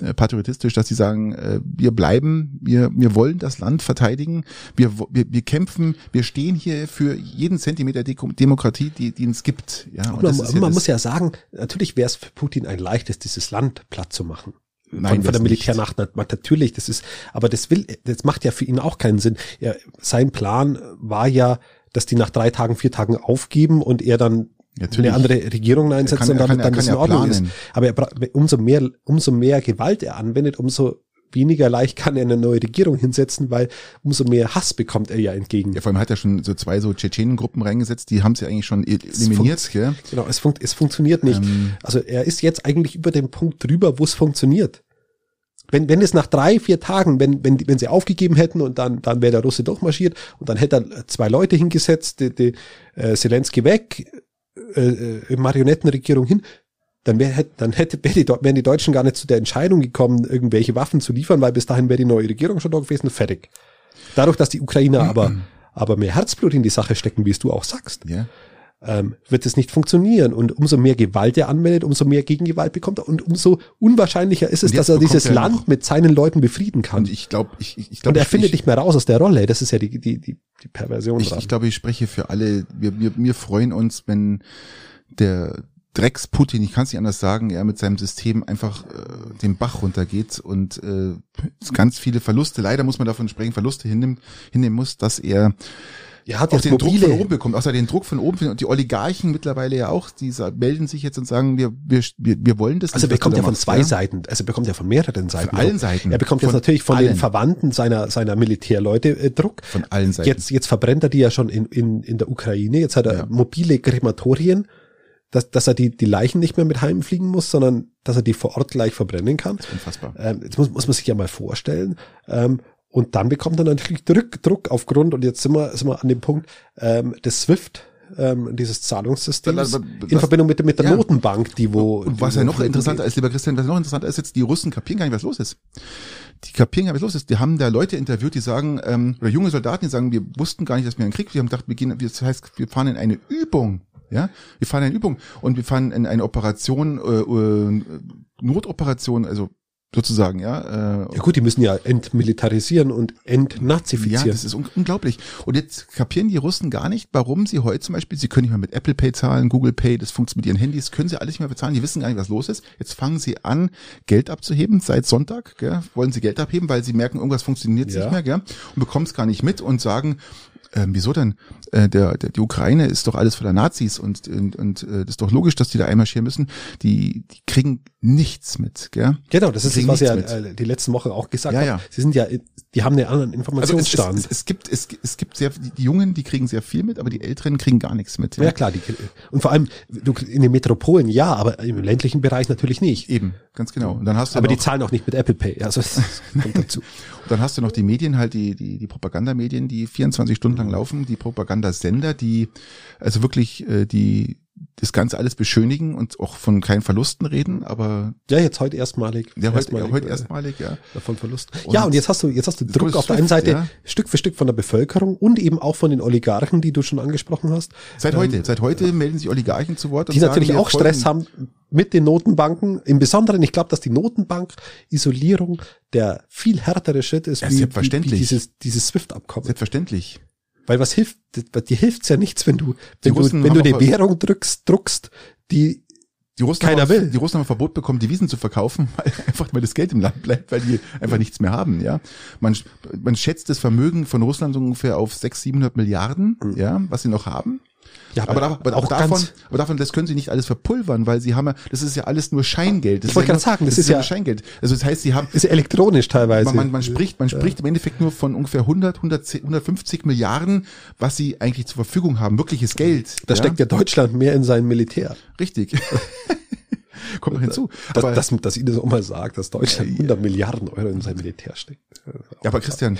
äh, patriotistisch, dass sie sagen, äh, wir bleiben, wir, wir wollen das Land verteidigen. Wir, wir, wir kämpfen, wir stehen hier für jeden Zentimeter Deko- Demokratie, die, die es gibt. Ja, und man, ist ja man muss ja sagen, natürlich wäre es für Putin ein leichtes, dieses Land platt zu machen. Nein, von, von der. Militärnacht na- natürlich, das ist, aber das will, das macht ja für ihn auch keinen Sinn. Er, sein Plan war ja, dass die nach drei Tagen, vier Tagen aufgeben und er dann Natürlich. eine andere Regierung einsetzt kann- und er dann, das in Ordnung ist. Aber er, umso mehr, umso mehr Gewalt er anwendet, umso weniger leicht kann er eine neue Regierung hinsetzen, weil umso mehr Hass bekommt er ja entgegen. Ja, vor allem hat er schon so zwei so Tschetschenengruppen reingesetzt, die haben sie eigentlich schon eliminiert, gell? Genau, es, funkt, es funktioniert nicht. Ähm. also er ist jetzt eigentlich über den Punkt drüber, wo es funktioniert. Wenn, wenn es nach drei, vier Tagen, wenn, wenn, wenn sie aufgegeben hätten und dann, dann wäre der Russe durchmarschiert und dann hätte er zwei Leute hingesetzt, die, die, äh, Zelensky weg, äh, äh, Marionettenregierung hin, dann wäre dann hätte, wäre die, wären die Deutschen gar nicht zu der Entscheidung gekommen, irgendwelche Waffen zu liefern, weil bis dahin wäre die neue Regierung schon da gewesen, fertig. Dadurch, dass die Ukrainer aber, aber mehr Herzblut in die Sache stecken, wie es du auch sagst, Ja. Ähm, wird es nicht funktionieren. Und umso mehr Gewalt er anmeldet, umso mehr Gegengewalt bekommt er und umso unwahrscheinlicher ist es, dass er dieses er Land mit seinen Leuten befrieden kann. Und ich glaube, ich, ich glaube. Und er ich, findet ich, nicht mehr raus aus der Rolle. Das ist ja die, die, die, die Perversion. Ich, ich glaube, ich spreche für alle. Wir, wir, wir freuen uns, wenn der Drecks Putin, ich kann es nicht anders sagen, er mit seinem System einfach äh, den Bach runtergeht und äh, ganz viele Verluste, leider muss man davon sprechen, Verluste hinnimmt, hinnehmen muss, dass er er hat jetzt den mobile. Druck von oben bekommt, außer den Druck von oben. Und die Oligarchen mittlerweile ja auch, die melden sich jetzt und sagen, wir, wir, wir, wollen das Also er bekommt ja von zwei ja? Seiten, also er bekommt ja von mehreren Seiten. Von allen Seiten. Er bekommt jetzt natürlich von allen. den Verwandten seiner, seiner Militärleute äh, Druck. Von allen Seiten. Jetzt, jetzt verbrennt er die ja schon in, in, in der Ukraine. Jetzt hat er ja. mobile Krematorien dass, dass er die, die Leichen nicht mehr mit heimfliegen muss, sondern dass er die vor Ort gleich verbrennen kann. Das ist unfassbar. Ähm, jetzt muss, muss man sich ja mal vorstellen. Ähm, und dann bekommt er natürlich Druck, Druck aufgrund, und jetzt sind wir, sind wir an dem Punkt, ähm, des SWIFT, ähm, dieses Zahlungssystems in Verbindung mit, mit der ja. Notenbank, die wo. Und was ja noch interessanter ist, lieber Christian, was noch interessanter ist jetzt, die Russen kapieren gar nicht, was los ist. Die kapieren gar nicht, was los ist. Die haben da Leute interviewt, die sagen, ähm, oder junge Soldaten, die sagen, wir wussten gar nicht, dass wir einen Krieg, wir haben gedacht, wir gehen, das heißt, wir fahren in eine Übung. Ja, wir fahren eine Übung und wir fahren in eine Operation, äh, äh, Notoperation, also sozusagen, ja. Äh, ja gut, die müssen ja entmilitarisieren und entnazifizieren. Ja, das ist un unglaublich. Und jetzt kapieren die Russen gar nicht, warum sie heute zum Beispiel, sie können nicht mehr mit Apple Pay zahlen, Google Pay, das funktioniert mit ihren Handys, können sie alles nicht mehr bezahlen, die wissen gar nicht, was los ist. Jetzt fangen sie an, Geld abzuheben, seit Sonntag, gell, wollen sie Geld abheben, weil sie merken, irgendwas funktioniert ja. nicht mehr, gell, und bekommen es gar nicht mit und sagen, äh, wieso denn? Äh, der, der, die Ukraine ist doch alles voller Nazis und, und, und äh, das ist doch logisch, dass die da einmarschieren müssen. Die, die kriegen nichts mit, gell? Genau, das ist das, was ja äh, die letzten Woche auch gesagt ja, haben. Ja. Sie sind ja, die haben einen anderen Informationsstand. Also es, es, es, gibt, es, es gibt sehr, die Jungen, die kriegen sehr viel mit, aber die Älteren kriegen gar nichts mit. Ja, ja klar, die, und vor allem du, in den Metropolen ja, aber im ländlichen Bereich natürlich nicht. Eben, ganz genau. Und dann hast du aber die zahlen auch nicht mit Apple Pay, also das <laughs> kommt dazu. Dann hast du noch die Medien, halt die, die, die Propagandamedien, die 24 Stunden lang laufen, die Propagandasender, die also wirklich äh, die das Ganze alles beschönigen und auch von keinen Verlusten reden, aber ja jetzt heute erstmalig. Ja heute erstmalig, ja, heute erstmalig ja. Von Verlust. Und ja und jetzt hast du jetzt hast du Druck auf der einen Seite ja. Stück für Stück von der Bevölkerung und eben auch von den Oligarchen, die du schon angesprochen hast. Seit ähm, heute, seit heute melden sich Oligarchen zu Wort. Die natürlich auch Stress haben mit den Notenbanken. Im Besonderen, ich glaube, dass die Notenbank-Isolierung der viel härtere Schritt ist, ja, wie, wie, wie dieses, dieses SWIFT-Abkommen. Selbstverständlich. Weil was hilft, dir hilft's ja nichts, wenn du, wenn du, wenn du eine Währung drückst, druckst, die die Russen keiner haben, will. Die Russen haben ein Verbot bekommen, Devisen zu verkaufen, <laughs> weil einfach mal das Geld im Land bleibt, weil die einfach nichts mehr haben, ja. Man, man schätzt das Vermögen von Russland ungefähr auf 600, 700 Milliarden, mhm. ja, was sie noch haben. Ja, aber, aber, aber auch davon, aber davon, das können sie nicht alles verpulvern, weil sie haben ja, das ist ja alles nur Scheingeld. Das ich wollte ja gerade sagen, das, das ist, ja Scheingeld. Also das heißt, sie haben, ist ja elektronisch teilweise. Man, man, man spricht, man spricht im Endeffekt nur von ungefähr 100, 100, 150 Milliarden, was sie eigentlich zur Verfügung haben, wirkliches Geld. Da ja? steckt ja Deutschland mehr in sein Militär. Richtig. <laughs> Kommt noch hinzu. Das, aber, dass, dass Ihnen das auch mal sagt, dass Deutschland 100 Milliarden Euro in sein Militär steckt. Ja, aber Christian,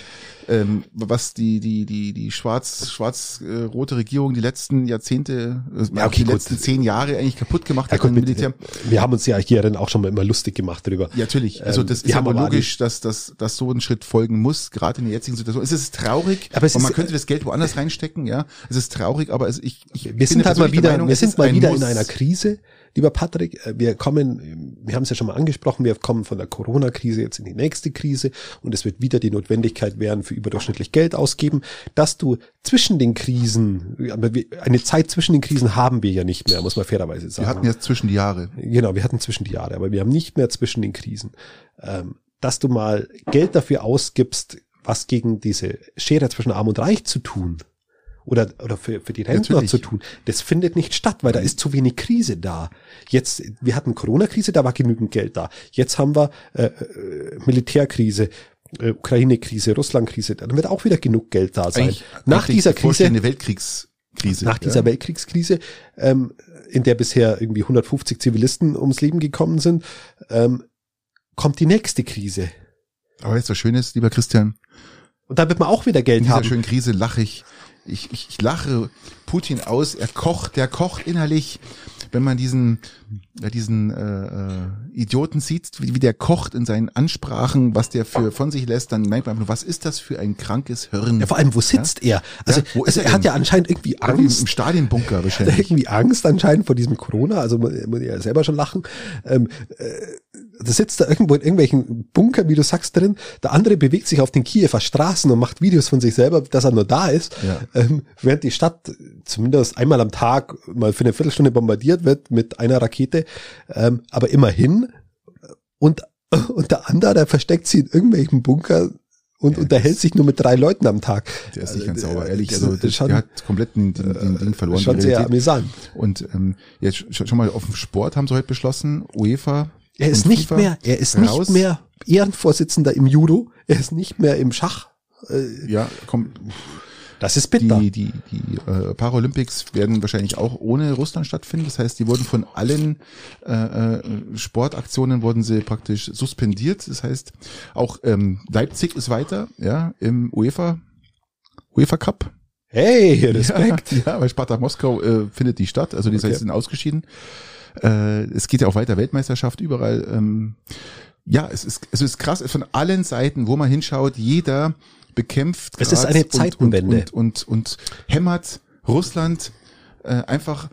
ähm, was die die die die schwarz schwarz-rote Regierung die letzten Jahrzehnte, äh, ja, okay, die letzten zehn Jahre eigentlich kaputt gemacht ja, hat gut, Militär. Wir haben uns ja hierin auch schon mal immer lustig gemacht darüber. Ja, natürlich. Also das ähm, ist aber logisch, dass dass dass so ein Schritt folgen muss, gerade in der jetzigen Situation. Es ist traurig, aber es ist, man könnte das Geld woanders reinstecken. Ja, es ist traurig, aber es, ich, ich wir sind halt mal wieder, Meinung, wir sind mal wieder in einer Krise lieber Patrick, äh, wir kommen, wir haben es ja schon mal angesprochen, wir kommen von der Corona-Krise jetzt in die nächste Krise und es wird wieder die Notwendigkeit werden für überdurchschnittlich Geld ausgeben, dass du zwischen den Krisen, eine Zeit zwischen den Krisen haben wir ja nicht mehr, muss man fairerweise sagen. Wir hatten jetzt zwischen die Jahre. Genau, wir hatten zwischen die Jahre, aber wir haben nicht mehr zwischen den Krisen. Ähm, dass du mal Geld dafür ausgibst, was gegen diese Schere zwischen Arm und Reich zu tun, oder, oder für, für die Rentner Natürlich. zu tun. Das findet nicht statt, weil da ist zu wenig Krise da. Jetzt, wir hatten Corona-Krise, da war genügend Geld da. Jetzt haben wir äh, äh, Militärkrise, äh, Ukraine-Krise, Russland-Krise, dann wird auch wieder genug Geld da sein. Eigentlich, nach dieser Krise, eine Weltkriegskrise, nach dieser Weltkriegskrise, ähm, in der bisher irgendwie 150 Zivilisten ums Leben gekommen sind, ähm, kommt die nächste Krise. Aber jetzt was Schönes, lieber Christian. Und da wird man auch wieder Geld in dieser haben. schönen Krise lache ich ich, ich, ich lache Putin aus, er kocht, der kocht innerlich wenn man diesen, ja, diesen äh, äh, Idioten sieht, wie, wie der kocht in seinen Ansprachen, was der für von sich lässt, dann merkt man einfach, was ist das für ein krankes Hirn? Ja, vor allem, wo sitzt er? Also, Ja, wo also er er hat ja anscheinend irgendwie Angst. Im Stadionbunker <laughs> Hat er wahrscheinlich. irgendwie Angst anscheinend vor diesem Corona, also muss ich ja selber schon lachen. Ähm, äh, da sitzt da irgendwo in irgendwelchen Bunker, wie du sagst, drin. Der andere bewegt sich auf den Kiewer Straßen und macht Videos von sich selber, dass er nur da ist. Ja. Ähm, während die Stadt zumindest einmal am Tag mal für eine Viertelstunde bombardiert wird mit einer Rakete. Ähm, aber immerhin. Und, und der andere, der versteckt sie in irgendwelchen Bunker und Ja, unterhält sich nur mit drei Leuten am Tag. Der ist nicht ganz Also, sauber, äh, ehrlich. das Also ist der, schon- der hat komplett den, den, den Ding verloren. Schon sehr amüsant. Und ähm, jetzt sch- schon mal auf dem Sport haben sie heute beschlossen, UEFA. Er ist nicht FIFA mehr, er ist raus. nicht mehr Ehrenvorsitzender im Judo, er ist nicht mehr im Schach. Äh, Ja, komm, Das ist bitter. die, die, die äh, Paralympics werden wahrscheinlich auch ohne Russland stattfinden. Das heißt, die wurden von allen äh, äh, Sportaktionen wurden sie praktisch suspendiert. Das heißt, auch ähm, Leipzig ist weiter, ja, im UEFA, UEFA Cup. Hey, Respekt. <laughs> Ja, ja weil Spartak Moskau äh, findet die statt, also die Okay. sind ausgeschieden. Äh, es geht ja auch weiter, Weltmeisterschaft überall. Ähm, ja, es ist, es ist krass, von allen Seiten, wo man hinschaut, jeder bekämpft Es ist eine und- Zeitenwende. und, und, und, und hämmert Russland äh, einfach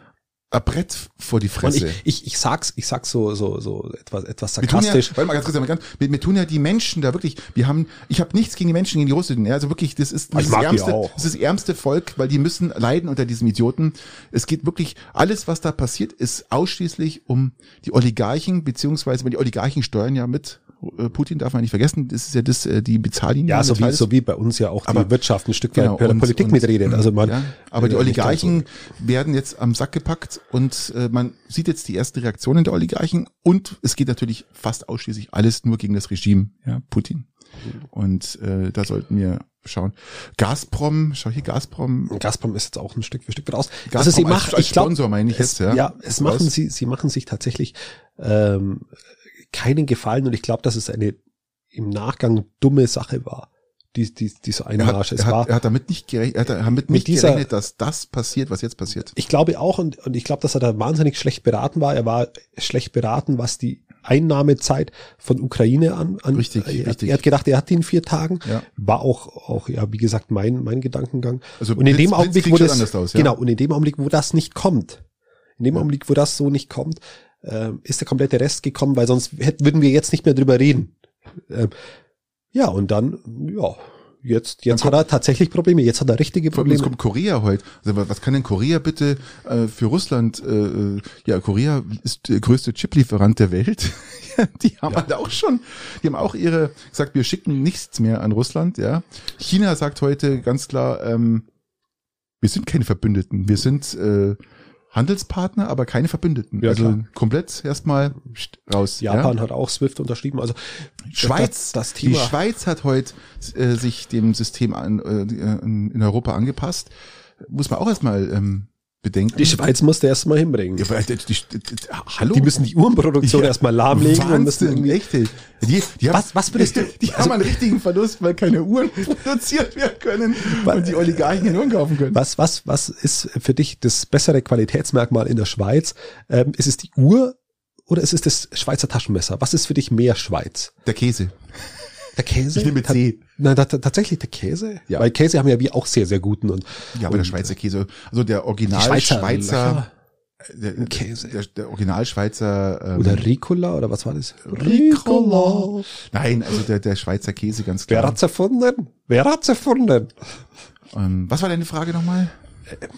ein Brett vor die Und Fresse. ich, ich, ich sag's, ich sag's so, so, so etwas, etwas Wir tun ja, sarkastisch. warte mal ganz kurz, ganz, wir, wir tun ja die Menschen da wirklich, wir haben, ich habe nichts gegen die Menschen, gegen die Russen, ja, also wirklich, das ist das, ärmste, das ist das ärmste Volk, weil die müssen leiden unter diesem Idioten. Es geht wirklich, alles, was da passiert, ist ausschließlich um die Oligarchen, beziehungsweise, weil die Oligarchen steuern ja mit, Putin darf man nicht vergessen, das ist ja das, äh, die Bezahllinie. ja, so wie, so wie bei uns ja auch Aber- die Wirtschaft ein Stück weit Genau, und- Politik und- mitredet. Also man, ja, aber die äh, ganz Oligarchen werden jetzt am Sack gepackt und äh, man sieht jetzt die ersten Reaktionen der Oligarchen und es geht natürlich fast ausschließlich alles nur gegen das Regime, ja, Putin. Und äh, da sollten wir schauen. Gazprom, schau hier Gazprom. so. Gazprom ist jetzt auch ein Stück für Stück raus. Gazprom also sie als- machen, als ich glaube, Sponsor meine ich es, jetzt, ja. ja, es machen sie, sie machen sich tatsächlich ähm, keinen Gefallen und ich glaube, dass es eine im Nachgang dumme Sache war, die, die, die so Er Einmarsch. hat, Es er, war, hat, er hat damit nicht gerechnet, er hat damit Mit nicht dieser- gerechnet, dass das passiert, was jetzt passiert. Ich glaube auch und, und ich glaube, dass er da wahnsinnig schlecht beraten war. Er war schlecht beraten, was die Einnahmezeit von Ukraine an. an Richtig, er, richtig. er hat gedacht, er hat die in vier Tagen. Ja. War auch, auch ja, wie gesagt, mein, mein Gedankengang. Also und in Blitz- dem Augenblick, wo das, aus, ja. genau, und in dem Augenblick, wo das nicht kommt, in dem Ja. Augenblick, wo das so nicht kommt, ähm, ist der komplette Rest gekommen, weil sonst hätten, würden wir jetzt nicht mehr drüber reden. Ähm, ja, und dann, ja, jetzt, jetzt hat er tatsächlich Probleme. Jetzt hat er richtige Probleme. kommt Korea heute. Also wa- was kann denn Korea bitte äh, für Russland? Äh, äh, ja, Korea ist der größte Chiplieferant der Welt. Ja, <laughs> die haben halt auch schon, die haben auch ihre gesagt, wir schicken nichts mehr an Russland. Ja, China sagt heute ganz klar, ähm, wir sind keine Verbündeten, wir sind äh, Handelspartner, aber keine Verbündeten. Ja, also klar. komplett erstmal raus. Japan ja? hat auch SWIFT unterschrieben. Also Schweiz, das, das die Thema. Schweiz hat heute äh, sich dem System an, äh, in in Europa angepasst. Muss man auch erstmal ähm, bedenken. Die Schweiz musste erst mal hinbringen. ja, aber die, die, die, hallo? Die müssen die Uhrenproduktion Ja. erstmal lahmlegen und müssen Wahnsinn, echt. ey. Die, die haben, Was- was würdest du- Die, also- haben einen richtigen Verlust, weil keine Uhren <laughs> produziert werden können und die Oligarchen keine Uhren kaufen können. Was, was, was ist für dich das bessere Qualitätsmerkmal in der Schweiz? Ähm, ist es die Uhr oder ist es das Schweizer Taschenmesser? Was ist für dich mehr Schweiz? Der Käse. Der Käse? Ich nehme C. Nein, ta- tatsächlich der Käse? Ja. Weil Käse haben ja wir auch sehr, sehr guten und. Ja, aber der und Schweizer Käse, also der Original Schweizer Schweizer, der, Käse. der, der Original Schweizer ähm, Oder Ricola oder was war das? Ricola. Nein, also der, der Schweizer Käse ganz Wer klar. hat's erfunden? Wer hat's erfunden? Ähm, was war deine Frage nochmal?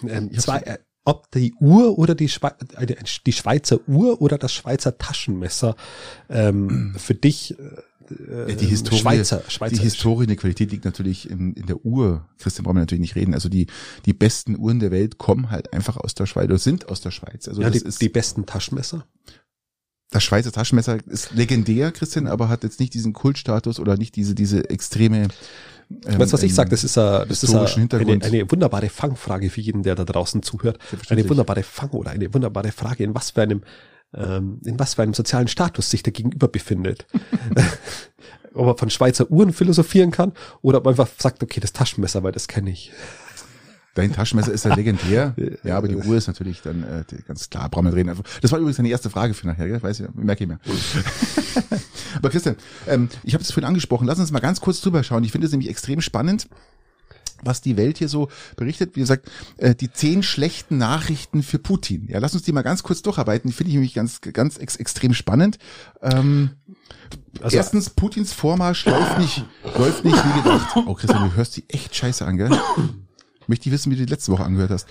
Ähm, zwei, äh, ob die Uhr oder die, Schwe äh, die Schweizer Uhr oder das Schweizer Taschenmesser ähm, für dich äh, Ja, die Historie, Schweizer, Schweizer die Historie, die Qualität liegt natürlich in, in der Uhr. Christian brauchen wir natürlich nicht reden. Also die, die besten Uhren der Welt kommen halt einfach aus der Schweiz oder sind aus der Schweiz. Also ja, das die, ist die besten Taschenmesser. das Schweizer Taschenmesser ist legendär, Christian, aber hat jetzt nicht diesen Kultstatus oder nicht diese, diese extreme. Ähm, weißt du, was ich sage? Das ist, a, das ist a, eine, eine wunderbare Fangfrage für jeden, der da draußen zuhört. Eine wunderbare Fang oder eine wunderbare Frage, in was für einem, ähm, in was für einem sozialen Status sich der Gegenüber befindet. <laughs> ob er von Schweizer Uhren philosophieren kann oder ob er einfach sagt, okay, das Taschenmesser, weil das kenne ich. Dein Taschenmesser ist ja legendär. <laughs> Ja, aber die Uhr ist natürlich dann äh, ganz klar, brauchen wir reden. Das war übrigens eine erste Frage für nachher, gell? weiß ich, merke ich mir. <laughs> aber Christian, ähm, ich habe es vorhin angesprochen, lass uns mal ganz kurz drüber schauen. Ich finde es nämlich extrem spannend was die Welt hier so berichtet. Wie gesagt, äh, die zehn schlechten Nachrichten für Putin. Ja, lass uns die mal ganz kurz durcharbeiten. Die finde ich nämlich ganz, ganz ex extrem spannend. Ähm, also, erstens, Putins Vormarsch läuft nicht, läuft nicht wie gedacht. Oh, Christian, du hörst die echt scheiße an, gell? Möchte ich wissen, wie du die letzte Woche angehört hast.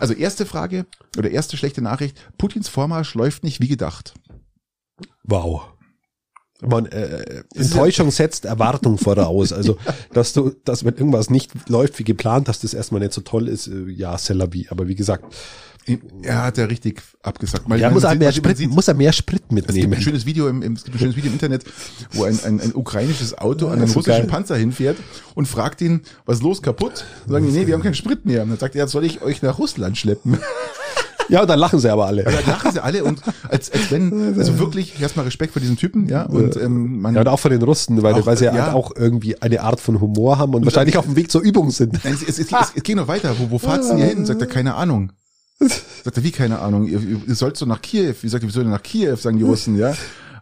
Also erste Frage oder erste schlechte Nachricht. Putins Vormarsch läuft nicht wie gedacht. Wow man äh, Enttäuschung setzt Erwartung voraus. Also, <laughs> dass du, dass wenn irgendwas nicht läuft wie geplant, dass das erstmal nicht so toll ist, äh, ja, Celabi. Aber wie gesagt, er hat ja richtig abgesagt. Mal, ja, muss, er mehr Sprit, sieht, muss er mehr Sprit mitnehmen. Es gibt ein schönes Video im, im, es gibt ein schönes Video im Internet, wo ein, ein, ein ukrainisches Auto an einen russischen geil. Panzer hinfährt und fragt ihn, was ist los, kaputt? Sagen die, nee, wir haben keinen Sprit mehr. Und dann sagt er, soll ich euch nach Russland schleppen? <laughs> Ja, und dann lachen sie aber alle. Dann lachen sie alle und als, als wenn, also wirklich, erstmal Respekt vor diesem Typen, ja, und ähm, man. Ja, und auch von den Russen, weil, auch, weil sie ja, halt auch irgendwie eine Art von Humor haben und, und wahrscheinlich auf dem Weg zur Übung sind. Nein, es, es, es, es, es geht noch weiter. Wo, wo fahrt's denn hier hin? Sagt er, keine Ahnung. Sagt er, wie keine Ahnung? Ihr, ihr sollt so nach Kiew. Wie sagt er, wir sollen nach Kiew, sagen die Russen, ja.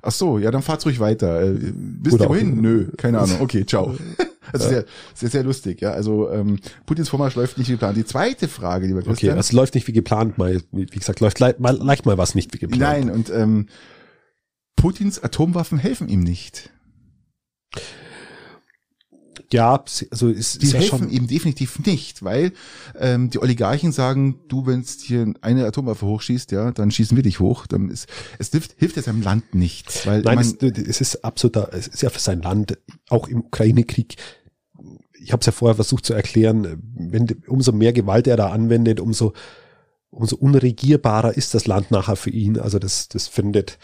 Ach so, ja, dann fahrt's ruhig weiter. Äh, wisst ihr wohin? Nö, keine Ahnung. Okay, ciao. <laughs> Also sehr, sehr, sehr lustig, ja. Also ähm, Putins Vormarsch läuft nicht wie geplant. Die zweite Frage, lieber Christian. Okay, es läuft nicht wie geplant, mal, wie gesagt, läuft leicht mal, leicht mal was nicht wie geplant. Nein, und ähm, Putins Atomwaffen helfen ihm nicht. Ja, also ist, die ist ja helfen ihm definitiv nicht, weil ähm, die Oligarchen sagen, du, wenn hier eine Atomwaffe hochschießt, ja, dann schießen wir dich hoch. Dann ist, es hilft, hilft es seinem Land nicht, weil Nein, man, es, es ist absoluter, es ist ja für sein Land auch im Ukraine-Krieg. Ich habe es ja vorher versucht zu erklären, wenn umso mehr Gewalt er da anwendet, umso umso unregierbarer ist das Land nachher für ihn. Also das das findet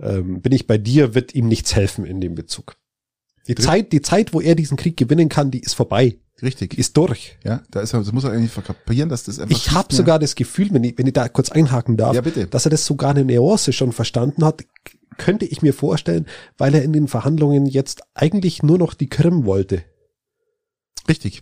ähm, bin ich bei dir, wird ihm nichts helfen in dem Bezug. Die Zeit, die Zeit, wo er diesen Krieg gewinnen kann, die ist vorbei. Richtig. Ist durch. Ja, da ist er, das muss er eigentlich verkapieren, dass das einfach. Ich habe sogar das Gefühl, wenn ich, wenn ich da kurz einhaken darf, ja, bitte. dass er das sogar eine Nuance schon verstanden hat, könnte ich mir vorstellen, weil er in den Verhandlungen jetzt eigentlich nur noch die Krim wollte. Richtig.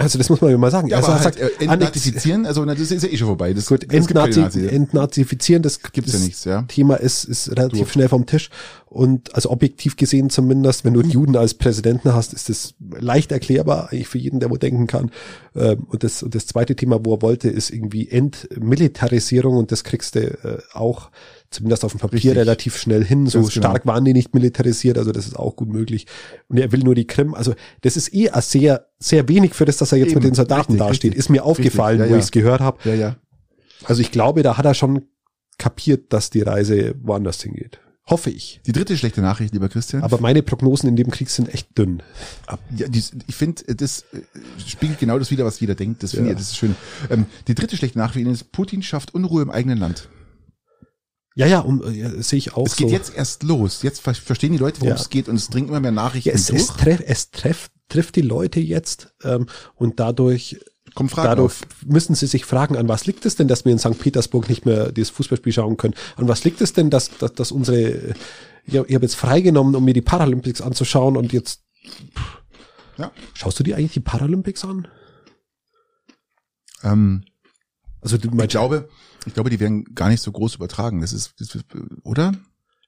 Also das muss man ja mal sagen. Ja, also aber halt, sagt, äh, entnazifizieren, also das ist ja eh schon vorbei. Das, gut, entnazi entnazifizieren, das gibt's das ja nichts, ja. Thema ist, ist relativ Durch. schnell vom Tisch. Und also objektiv gesehen zumindest, wenn du einen Juden als Präsidenten hast, ist das leicht erklärbar, eigentlich für jeden, der wo denken kann. Ähm, und das, und das zweite Thema, wo er wollte, ist irgendwie Entmilitarisierung und das kriegst du äh, auch zumindest auf dem Papier Richtig. relativ schnell hin. So Ganz stark genau. waren die nicht militarisiert, also das ist auch gut möglich. Und er will nur die Krim. Also das ist eh sehr, sehr wenig für das, dass er jetzt Eben. mit den Soldaten richtig, dasteht. Ist mir aufgefallen, ja, wo ja. ich es gehört habe. Ja, ja. Also ich glaube, da hat er schon kapiert, dass die Reise woanders hingeht. Hoffe ich. Die dritte schlechte Nachricht, lieber Christian. Aber meine Prognosen in dem Krieg sind echt dünn. Ja, die, ich finde, das äh, spiegelt genau das wieder, was jeder denkt. Das finde ja. ich, das ist schön. Ähm, die dritte schlechte Nachricht ist, Putin schafft Unruhe im eigenen Land. Ja, ja, um, ja, sehe ich auch. Es geht so. jetzt erst los. Jetzt verstehen die Leute, worum ja. es geht und es dringen immer mehr Nachrichten ja, es, durch. Es, treff, es treff, trifft die Leute jetzt ähm, und dadurch Kommt Fragen Dadurch auf. müssen sie sich fragen, an was liegt es denn, dass wir in St. Petersburg nicht mehr dieses Fußballspiel schauen können? An was liegt es denn, dass, dass, dass unsere, ich habe jetzt freigenommen, um mir die Paralympics anzuschauen und jetzt, ja. schaust du dir eigentlich die Paralympics an? Ähm, also du, ich glaube, ich glaube, die werden gar nicht so groß übertragen. Das ist, das, oder?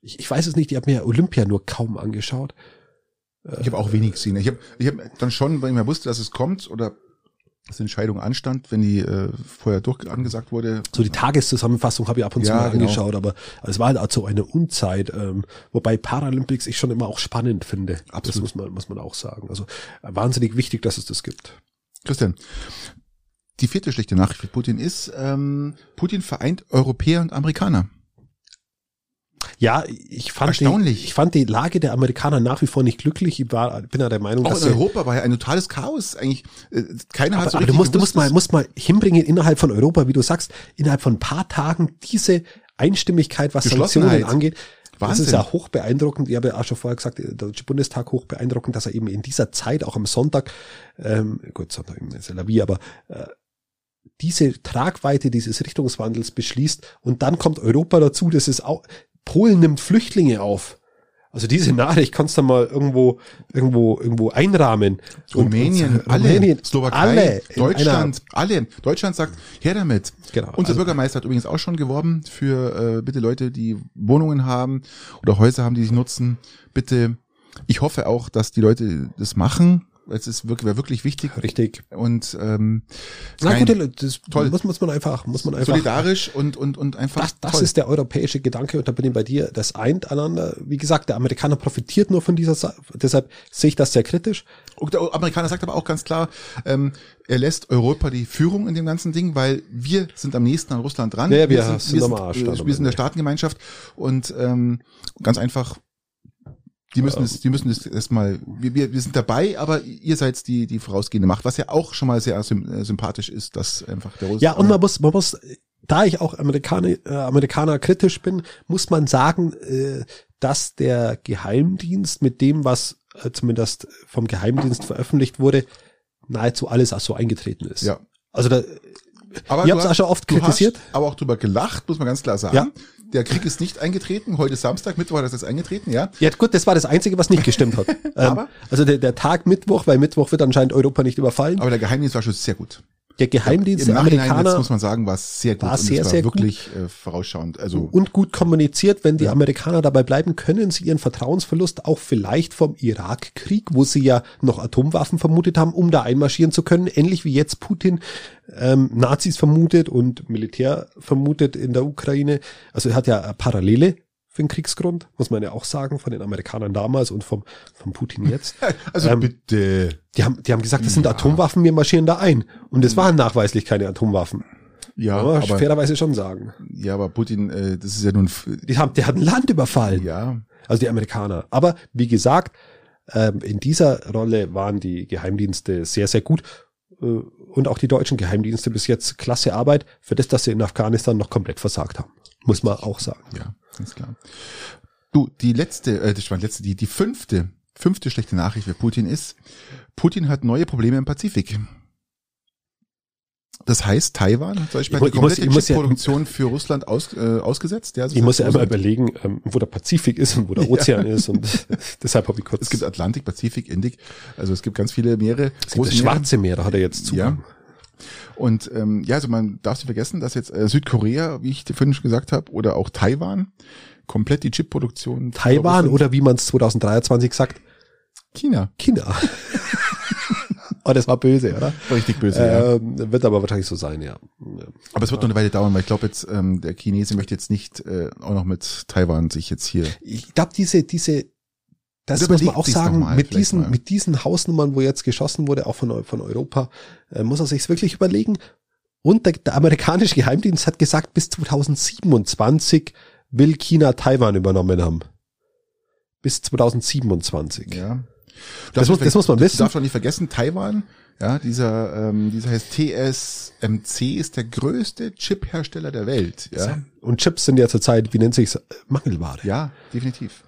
Ich, ich weiß es nicht. Ich habe mir Olympia nur kaum angeschaut. Ich habe auch wenig gesehen. Ich habe ich hab dann schon, weil ich mir wusste, dass es kommt oder dass die Entscheidung anstand, wenn die äh, vorher durch angesagt wurde. So die Tageszusammenfassung habe ich ab und ja, zu mal genau. angeschaut, aber es war halt auch so eine Unzeit, ähm, wobei Paralympics ich schon immer auch spannend finde. Absolut. Das muss man, muss man auch sagen. Also wahnsinnig wichtig, dass es das gibt. Christian, die vierte schlechte Nachricht für Putin ist, ähm, Putin vereint Europäer und Amerikaner. Ja, ich fand, die, ich fand die Lage der Amerikaner nach wie vor nicht glücklich. Ich war, bin ja der Meinung, Auch dass in Europa war ja ein totales Chaos. Eigentlich äh, keiner aber, hat so aber du musst, du musst mal, musst mal hinbringen innerhalb von Europa, wie du sagst, innerhalb von ein paar Tagen diese Einstimmigkeit, was Sanktionen angeht. Wahnsinn. Das ist ja hoch beeindruckend. Ich habe ja auch schon vorher gesagt, der Deutsche Bundestag hoch beeindruckend, dass er eben in dieser Zeit, auch am Sonntag, ähm, gut, Sonntag ist ja wie, aber äh, diese Tragweite dieses Richtungswandels beschließt und dann kommt Europa dazu, das ist auch, Polen nimmt Flüchtlinge auf. Also diese Nachricht kannst du mal irgendwo, irgendwo, irgendwo einrahmen. Und, Rumänien, und, alle, Rumänien, Slowakei, alle Deutschland, alle. Deutschland sagt, her damit. Genau. Unser also, Bürgermeister hat übrigens auch schon geworben für äh, bitte Leute, die Wohnungen haben oder Häuser haben, die sich nutzen. Bitte, ich hoffe auch, dass die Leute das machen es ist wirklich, wäre wirklich wichtig. Richtig. Und ähm, Na gut, das toll. Muss, muss man einfach, muss man einfach. Solidarisch und und und einfach. Das, das ist der europäische Gedanke und da bin ich bei dir. Das eint einander. Wie gesagt, der Amerikaner profitiert nur von dieser. Sa deshalb sehe ich das sehr kritisch. Und der Amerikaner sagt aber auch ganz klar, ähm, er lässt Europa die Führung in dem ganzen Ding, weil wir sind am nächsten an Russland dran. Ja, wir, wir sind, sind, wir sind, wir sind der Staatengemeinschaft und ähm, ganz einfach die müssen es, die müssen es erstmal, wir, wir, wir sind dabei, aber ihr seid die, die vorausgehende Macht, was ja auch schon mal sehr äh, sympathisch ist, dass einfach der Russe. Ja, und man muss, man muss, da ich auch Amerikaner, äh, Amerikaner kritisch bin, muss man sagen, äh, dass der Geheimdienst mit dem, was äh, zumindest vom Geheimdienst veröffentlicht wurde, nahezu alles auch so eingetreten ist. Ja. Also da, aber ihr habt es auch schon oft kritisiert. aber auch drüber gelacht, muss man ganz klar sagen. Ja der Krieg ist nicht eingetreten. Heute ist Samstag, Mittwoch ist es eingetreten, ja. Ja, gut, das war das Einzige, was nicht gestimmt hat. <laughs> aber? Ähm, also der, der Tag Mittwoch, weil Mittwoch wird anscheinend Europa nicht überfallen. Aber der Geheimdienst war schon sehr gut. Der Geheimdienst ja, der Amerikaner jetzt muss man sagen, war sehr gut war sehr, war sehr wirklich gut. Äh, vorausschauend. Also und gut kommuniziert. Wenn die ja. Amerikaner dabei bleiben, können sie ihren Vertrauensverlust auch vielleicht vom Irakkrieg, wo sie ja noch Atomwaffen vermutet haben, um da einmarschieren zu können, ähnlich wie jetzt Putin ähm, Nazis vermutet und Militär vermutet in der Ukraine. Also er hat ja Parallele für den Kriegsgrund, muss man ja auch sagen, von den Amerikanern damals und vom, vom Putin jetzt. <laughs> Also ähm, bitte. Die haben, die haben gesagt, das sind ja. Atomwaffen, wir marschieren da ein. Und es waren nachweislich keine Atomwaffen. Ja, aber, aber fairerweise schon sagen. Ja, aber Putin, äh, das ist ja nun. Die haben, der hat ein Land überfallen. Ja. Also die Amerikaner. Aber wie gesagt, ähm, in dieser Rolle waren die Geheimdienste sehr, sehr gut. Äh, und auch die deutschen Geheimdienste bis jetzt klasse Arbeit für das, dass sie in Afghanistan noch komplett versagt haben. Muss man auch sagen. Ja, ganz klar. Du, die letzte, äh, das war die letzte, die, die fünfte, fünfte schlechte Nachricht für Putin ist, Putin hat neue Probleme im Pazifik. Das heißt, Taiwan hat zum Beispiel die komplette muss, Produktion ja, für Russland aus, äh, ausgesetzt. Ja, ich muss ja immer überlegen, ähm, wo der Pazifik ist und wo der <laughs> Ozean ja. ist und <laughs> deshalb habe ich kurz. Es gibt Atlantik, Pazifik, Indik, also es gibt ganz viele Meere. Es gibt das Schwarze Meer, da hat er jetzt zu. Ja. Und ähm, ja, also man darf nicht vergessen, dass jetzt äh, Südkorea, wie ich vorhin schon gesagt habe, oder auch Taiwan komplett die Chipproduktion. Taiwan oder wie man es 2023 sagt, China. China. <laughs> <laughs> Oh, das war böse, oder? Richtig böse, ähm, ja. Wird aber wahrscheinlich so sein, ja. Aber es wird noch eine Weile dauern, weil ich glaube jetzt, ähm, der Chinese möchte jetzt nicht äh, auch noch mit Taiwan sich jetzt hier. Ich glaube, diese, diese, das muss man auch sagen, mal, mit diesen, mal. mit diesen Hausnummern, wo jetzt geschossen wurde, auch von, von Europa, äh, muss er sich's wirklich überlegen. Und der, der amerikanische Geheimdienst hat gesagt, bis 2027 will China Taiwan übernommen haben. Bis 2027. Ja. Das, muss, das muss man wissen. Darfst doch nicht vergessen, Taiwan, ja, dieser, ähm, dieser heißt TSMC, ist der größte Chip-Hersteller der Welt. Ja. Und Chips sind ja zurzeit, wie nennt sich's, Mangelware. Ja, definitiv.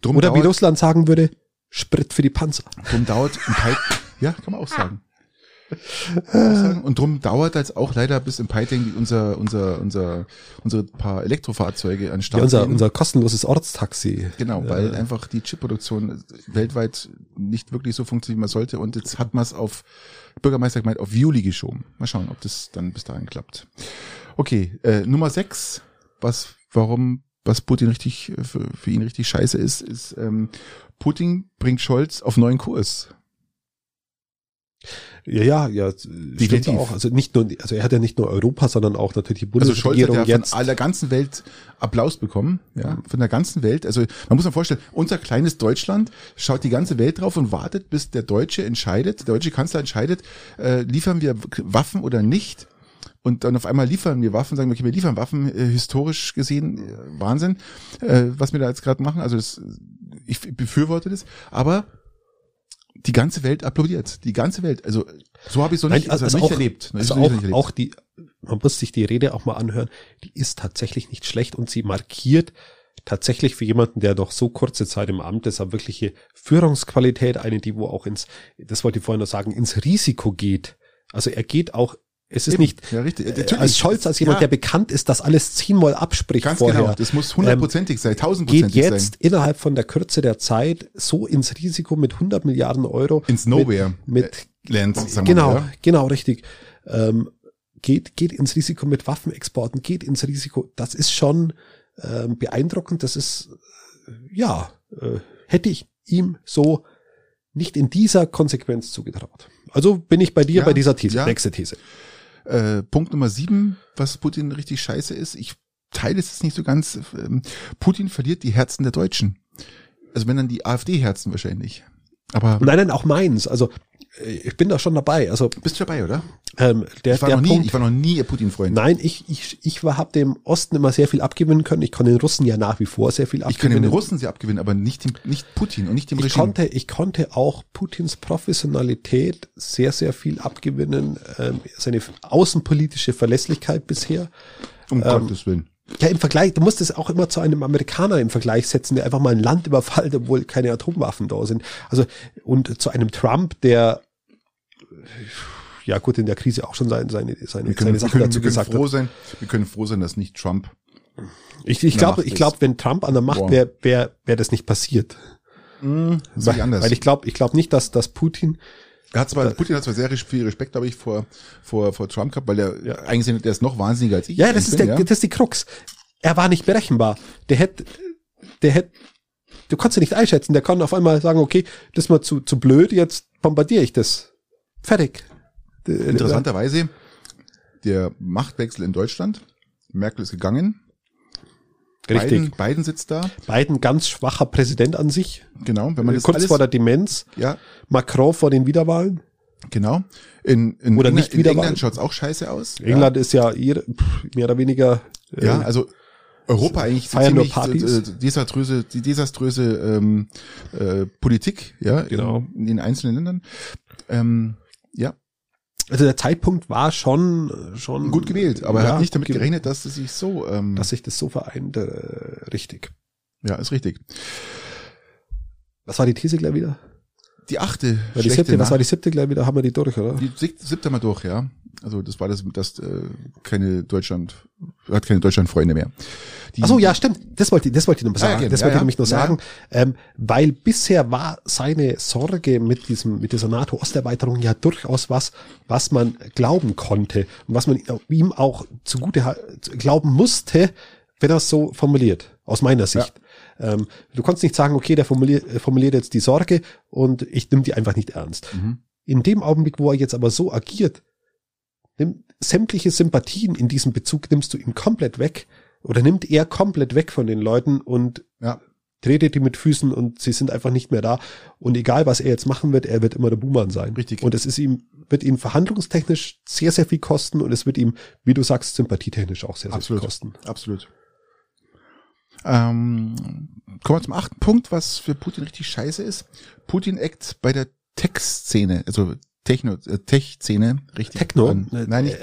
Drum Oder dauert, wie Russland sagen würde, Sprit für die Panzer. Drum dauert ein Pipe, ja, kann man auch sagen. Und drum dauert das auch leider bis im Peiting unser, unser, unser, unsere paar Elektrofahrzeuge an Start. Ja, unser, unser kostenloses Ortstaxi. Genau, weil äh. einfach die Chipproduktion weltweit nicht wirklich so funktioniert, wie man sollte. Und jetzt hat man es auf, Bürgermeister gemeint, auf Juli geschoben. Mal schauen, ob das dann bis dahin klappt. Okay, äh, Nummer sechs, was, warum, was Putin richtig, für, für ihn richtig scheiße ist, ist, ähm, Putin bringt Scholz auf neuen Kurs. Ja, ja, ja, definitiv auch. Also nicht nur, also er hat ja nicht nur Europa, sondern auch natürlich die Bundesregierung also Scholz hat ja jetzt. von aller ganzen Welt Applaus bekommen, ja, von der ganzen Welt. Also man muss sich vorstellen, unser kleines Deutschland schaut die ganze Welt drauf und wartet, bis der Deutsche entscheidet, der deutsche Kanzler entscheidet, äh, liefern wir Waffen oder nicht. Und dann auf einmal liefern wir Waffen, sagen wir, okay, wir liefern Waffen, äh, historisch gesehen, äh, Wahnsinn, äh, was wir da jetzt gerade machen. Also das, ich befürworte das, aber die ganze Welt applaudiert. Die ganze Welt. Also so habe ich noch nicht, also, also nicht auch, erlebt. Also auch, erlebt. auch die, man muss sich die Rede auch mal anhören, die ist tatsächlich nicht schlecht und sie markiert tatsächlich für jemanden, der doch so kurze Zeit im Amt ist, eine wirkliche Führungsqualität, eine, die wo auch ins, das wollte ich vorhin noch sagen, ins Risiko geht. Also er geht auch Es ist Eben. nicht Ja, richtig. äh, Natürlich. als Scholz, als jemand, Ja. der bekannt ist, das alles zehnmal abspricht Ganz vorher. genau. Das muss hundertprozentig sein, geht tausendprozentig jetzt sein. innerhalb von der Kürze der Zeit so ins Risiko mit 100 Milliarden Euro. Ins Nowhere. Mit, mit Land, sagen genau, wir mal. genau, richtig. Ähm, geht, geht ins Risiko mit Waffenexporten, geht ins Risiko. Das ist schon ähm, beeindruckend. Das ist, äh, ja, äh, hätte ich ihm so nicht in dieser Konsequenz zugetraut. Also bin ich bei dir Ja, bei dieser These. ja. Nächste These. Äh, Punkt Nummer sieben, was Putin richtig scheiße ist. Ich teile es jetzt nicht so ganz. Ähm, Putin verliert die Herzen der Deutschen. Also wenn dann die AfD-Herzen wahrscheinlich. Aber Nein, nein, auch meins. Also ich bin da schon dabei. Also bist du dabei, oder? ähm, der, Ich war, der noch nie, Punkt, ich war noch nie ein Putin-Freund. Nein, ich, ich, ich war, hab dem Osten immer sehr viel abgewinnen können. Ich kann den Russen ja nach wie vor sehr viel Ich kann abgewinnen. den Russen sie abgewinnen, aber nicht, dem, nicht Putin und nicht dem ich Regime. konnte, ich konnte auch Putins Professionalität sehr, sehr viel abgewinnen. Ähm, seine außenpolitische Verlässlichkeit bisher. um ähm, Gottes Willen. Ja, im Vergleich, du musst es auch immer zu einem Amerikaner im Vergleich setzen, der einfach mal ein Land überfällt, obwohl keine Atomwaffen da sind. Also, und zu einem Trump, der, ja gut, in der Krise auch schon seine, seine, seine, können, seine Sachen können, dazu gesagt froh hat. sein, wir können froh sein, dass nicht Trump. Ich, ich glaube, ich glaube, wenn Trump an der Macht wäre, wäre wär das nicht passiert. Sehe Weil, ich anders. weil ich glaube, ich glaube nicht, dass, dass Putin, er hat zwar, Putin hat zwar sehr viel Respekt, glaube ich, vor, vor, vor Trump gehabt, weil er Ja. eigentlich der ist noch wahnsinniger als ich. ja, das ist bin, der, ja. das ist die Krux. Er war nicht berechenbar. Der hätte, der hätte, du konntest ihn nicht einschätzen. Der kann auf einmal sagen, okay, das ist mir zu, zu blöd, jetzt bombardiere ich das. Fertig. Interessanterweise, der Machtwechsel in Deutschland, Merkel ist gegangen, Richtig. Biden, Biden sitzt da, Biden ganz schwacher Präsident an sich. genau, wenn man das Kurz vor der Demenz. ja, Macron vor den Wiederwahlen. genau, in, in, Oder England, nicht in wieder England schaut's auch scheiße aus. England ist ja ihr, pff, mehr oder weniger, äh, ja, ja also Europa eigentlich Feiern nur Partys. äh, desaströse, die desaströse ähm, äh, Politik, ja, Genau. in, in den einzelnen Ländern. Ähm, ja, also der Zeitpunkt war schon, schon gut gewählt, aber er Ja, hat nicht damit gerechnet, dass es sich so, ähm, dass sich das so vereint, äh, richtig. ja, ist richtig. Was war die These gleich wieder? Die achte, Ja, die siebte, was war die siebte gleich wieder? Haben wir die durch, oder? Die sieb- siebte mal durch, ja. Also das war das, das äh, keine Deutschland, hat keine Deutschlandfreunde mehr. Die, Ach so, ja, stimmt. Das wollte ich, das wollte ich noch sagen. ja, das Ja, wollte ich ja. nämlich nur Ja, sagen, ähm, weil bisher war seine Sorge mit diesem, mit dieser NATO-Osterweiterung ja durchaus was, was man glauben konnte und was man ihm auch zugute glauben musste, wenn er es so formuliert, aus meiner Sicht. Ähm, du konntest nicht sagen, okay, der formuliert, äh, formuliert jetzt die Sorge und ich nehme die einfach nicht ernst. Mhm. In dem Augenblick, wo er jetzt aber so agiert, nimm, sämtliche Sympathien in diesem Bezug nimmst du ihm komplett weg oder nimmt er komplett weg von den Leuten und Ja. tretet die mit Füßen und sie sind einfach nicht mehr da. Und egal, was er jetzt machen wird, er wird immer der Buhmann sein. Richtig. Und es ist ihm, wird ihm verhandlungstechnisch sehr, sehr viel kosten und es wird ihm, wie du sagst, sympathietechnisch auch sehr, sehr Absolut. viel kosten. Absolut. Ähm, kommen wir zum achten Punkt, was für Putin richtig scheiße ist. Putin eckt bei der Tech-Szene, also Techno, äh, Tech-Szene richtig Techno. an. Äh, Nein, nicht,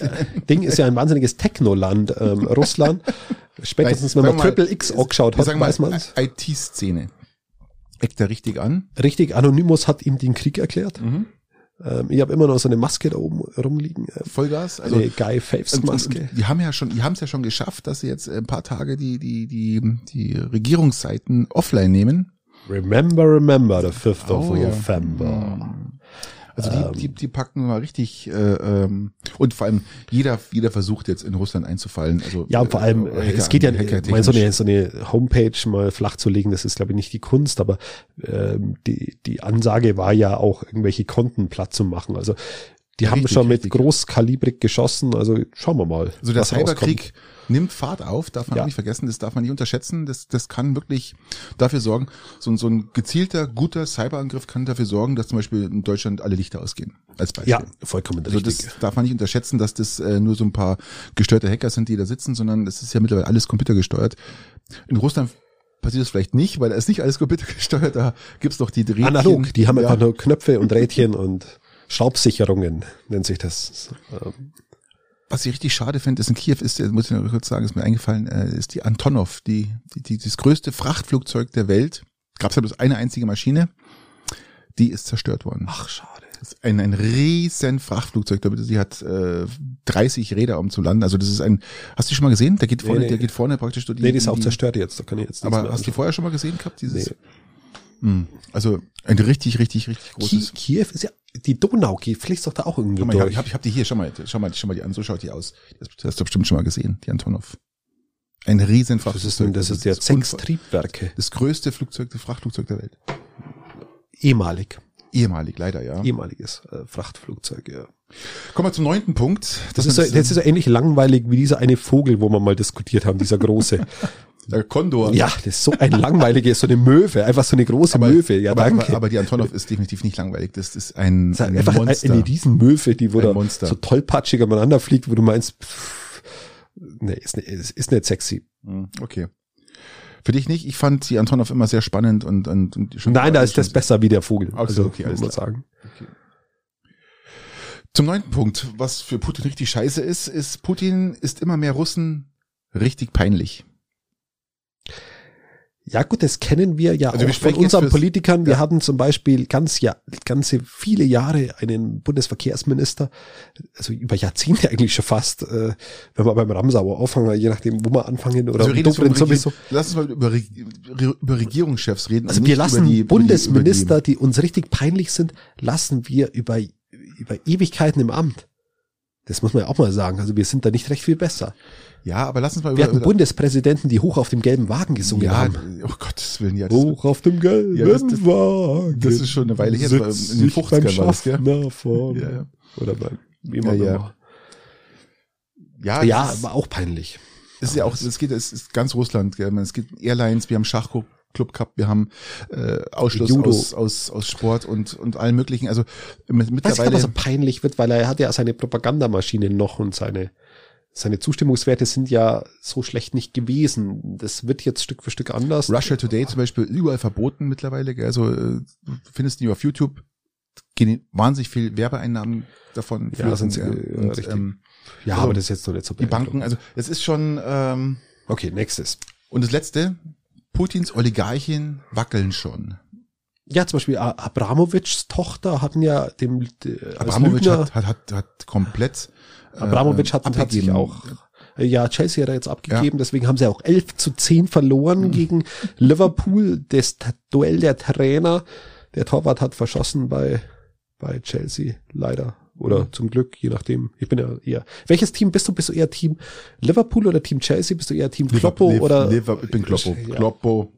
Ding ist ja ein wahnsinniges Technoland, ähm, <laughs> Russland. Spätestens, Nein, wenn man mal, Triple X angeschaut wir hat, weiß man's. IT-Szene. Eckt er richtig an. Richtig, Anonymous hat ihm den Krieg erklärt. Mhm. Ähm, ich habe immer noch so eine Maske da oben rumliegen. Äh, Vollgas. Also eine Guy Fawkes Und, und, Maske. und die haben ja schon, die haben es ja schon geschafft, dass sie jetzt ein paar Tage die die die die Regierungsseiten offline nehmen. Remember, remember, the 5th of Oh, ja. Also Ähm. die, die die packen mal richtig äh, ähm, und vor allem jeder jeder versucht jetzt in Russland einzufallen. Also Ja, und vor allem, äh, äh, Hacker- es geht ja, meine, so eine, so eine Homepage mal flach zu legen, das ist, glaube ich, nicht die Kunst, aber ähm, die, die Ansage war ja auch, irgendwelche Konten platt zu machen. Also die haben Richtig, schon mit richtig. großkalibrig geschossen, also schauen wir mal. Also der was rauskommt. Cyberkrieg nimmt Fahrt auf, darf man Ja. auch nicht vergessen, das darf man nicht unterschätzen. Das, das kann wirklich dafür sorgen, so, ein- so ein gezielter, guter Cyberangriff kann dafür sorgen, dass zum Beispiel in Deutschland alle Lichter ausgehen. Als Beispiel. Ja, vollkommen Also richtig. das darf man nicht unterschätzen, dass das äh, nur so ein paar gestörte Hacker sind, die da sitzen, sondern es ist ja mittlerweile alles computergesteuert. In Russland passiert das vielleicht nicht, weil da ist nicht alles computergesteuert, da gibt's doch die Rädchen. Analog, die haben ja, einfach nur Knöpfe und Rädchen und Schraubsicherungen, nennt sich das. Was ich richtig schade finde, ist in Kiew ist, äh, muss ich noch kurz sagen, ist mir eingefallen, äh, ist die Antonov, die, die, die das größte Frachtflugzeug der Welt. Gab's ja bloß eine einzige Maschine, die ist zerstört worden. Ach, schade. Das ist ein, ein riesen Frachtflugzeug. Sie hat äh, 30 Räder, um zu landen. Also das ist ein. Hast du die schon mal gesehen? Der geht vorne, nee. der geht vorne praktisch durch die. Nee, die ist auch zerstört jetzt. Da kann ich jetzt aber hast du vorher schon mal gesehen gehabt? Dieses. Nee. Hm. Also ein richtig, richtig, richtig großes. Kiew ist ja die Donau fließt doch da auch irgendwo mal, durch. Ich habe ich hab die hier, schau mal, schau mal, schau mal die an, so schaut die aus. Das, das hast du bestimmt schon mal gesehen, die Antonov. Ein riesen Frachtflugzeug. Das ist, das ist der sechs Triebwerke. Das größte Flugzeug, das Frachtflugzeug der Welt. Ehemalig. Ehemalig, leider, ja. Ehemaliges äh, Frachtflugzeug, ja. Kommen wir zum neunten Punkt. Das, das ist, so, das ist so ähnlich langweilig wie dieser eine Vogel, wo wir mal diskutiert haben, dieser große. <laughs> Der Kondor. Ja, das ist so ein langweiliger, so eine Möwe, einfach so eine große aber, Möwe. Ja, aber, danke. Aber, aber, die Antonov ist definitiv nicht langweilig. Das ist ein, das ist ein einfach Monster. eine Riesenmöwe, die wo da Monster. so tollpatschig aneinander fliegt, wo du meinst, pff, nee, ist, ist, ist nicht sexy. Hm, okay. Für dich nicht? Ich fand die Antonov immer sehr spannend und, und, und schon Nein, da ist das besser wie der Vogel. Also, okay, alles muss man sagen. Okay. Zum neunten Punkt, was für Putin richtig scheiße ist, ist, Putin ist immer mehr Russen richtig peinlich. Ja gut, das kennen wir ja also auch von unseren Politikern. Wir ja. hatten zum Beispiel ganz ja ganze viele Jahre einen Bundesverkehrsminister, also über Jahrzehnte <laughs> eigentlich schon fast, äh, wenn wir beim Ramsauer auffangen, je nachdem, wo wir anfangen oder also Dobrin sowieso. Lass uns mal über, über Regierungschefs reden. Also wir lassen die, Bundesminister, die, die uns richtig peinlich sind, lassen wir über über Ewigkeiten im Amt. Das muss man ja auch mal sagen. Also wir sind da nicht recht viel besser. Ja, aber lass uns mal über. Wir hatten Bundespräsidenten, die hoch auf dem gelben Wagen gesungen ja, haben. Oh Gottes Willen, ja. Hoch auf dem gelben ja, das, das, Wagen. Das ist schon eine Weile her. In den 50ern war das, gell? Vorne. Ja, ja. Oder beim, wie immer. Ja, ja. ja, ja aber auch peinlich. Es ist ja auch, es geht, es ist ganz Russland, gell? Es gibt Airlines, wir haben Schachclub gehabt, wir haben äh, Ausschluss Judo. aus, aus, aus Sport und, und allen möglichen. Also mittlerweile. Weißt du, was so peinlich wird, weil er hat ja seine Propagandamaschine noch und seine seine Zustimmungswerte sind ja so schlecht nicht gewesen. Das wird jetzt Stück für Stück anders. Russia Today zum Beispiel überall verboten mittlerweile. Also äh, du findest die auf YouTube gehen wahnsinnig viel Werbeeinnahmen davon. Ja, sind sie, ja, und, ähm, ja also, aber das ist jetzt noch nicht so Die Banken, also es ist schon. Ähm, okay, nächstes. Und das letzte: Putins Oligarchen wackeln schon. Ja, zum Beispiel Abramowitschs Tochter hatten ja dem äh, Abramowitsch hat, hat, hat, hat komplett Abramowitsch hat, hat sich auch ja, Chelsea hat er jetzt abgegeben, ja. deswegen haben sie auch 11 zu 10 verloren mhm. gegen Liverpool. Das Duell der Trainer. Der Torwart hat verschossen bei, bei Chelsea, leider. Oder mhm. zum Glück, je nachdem. Ich bin ja eher. Welches Team bist du? Bist du eher Team Liverpool oder Team Chelsea? Bist du eher Team Kloppo Liver, oder? Liver, ich bin Kloppo. Ja. Kloppo.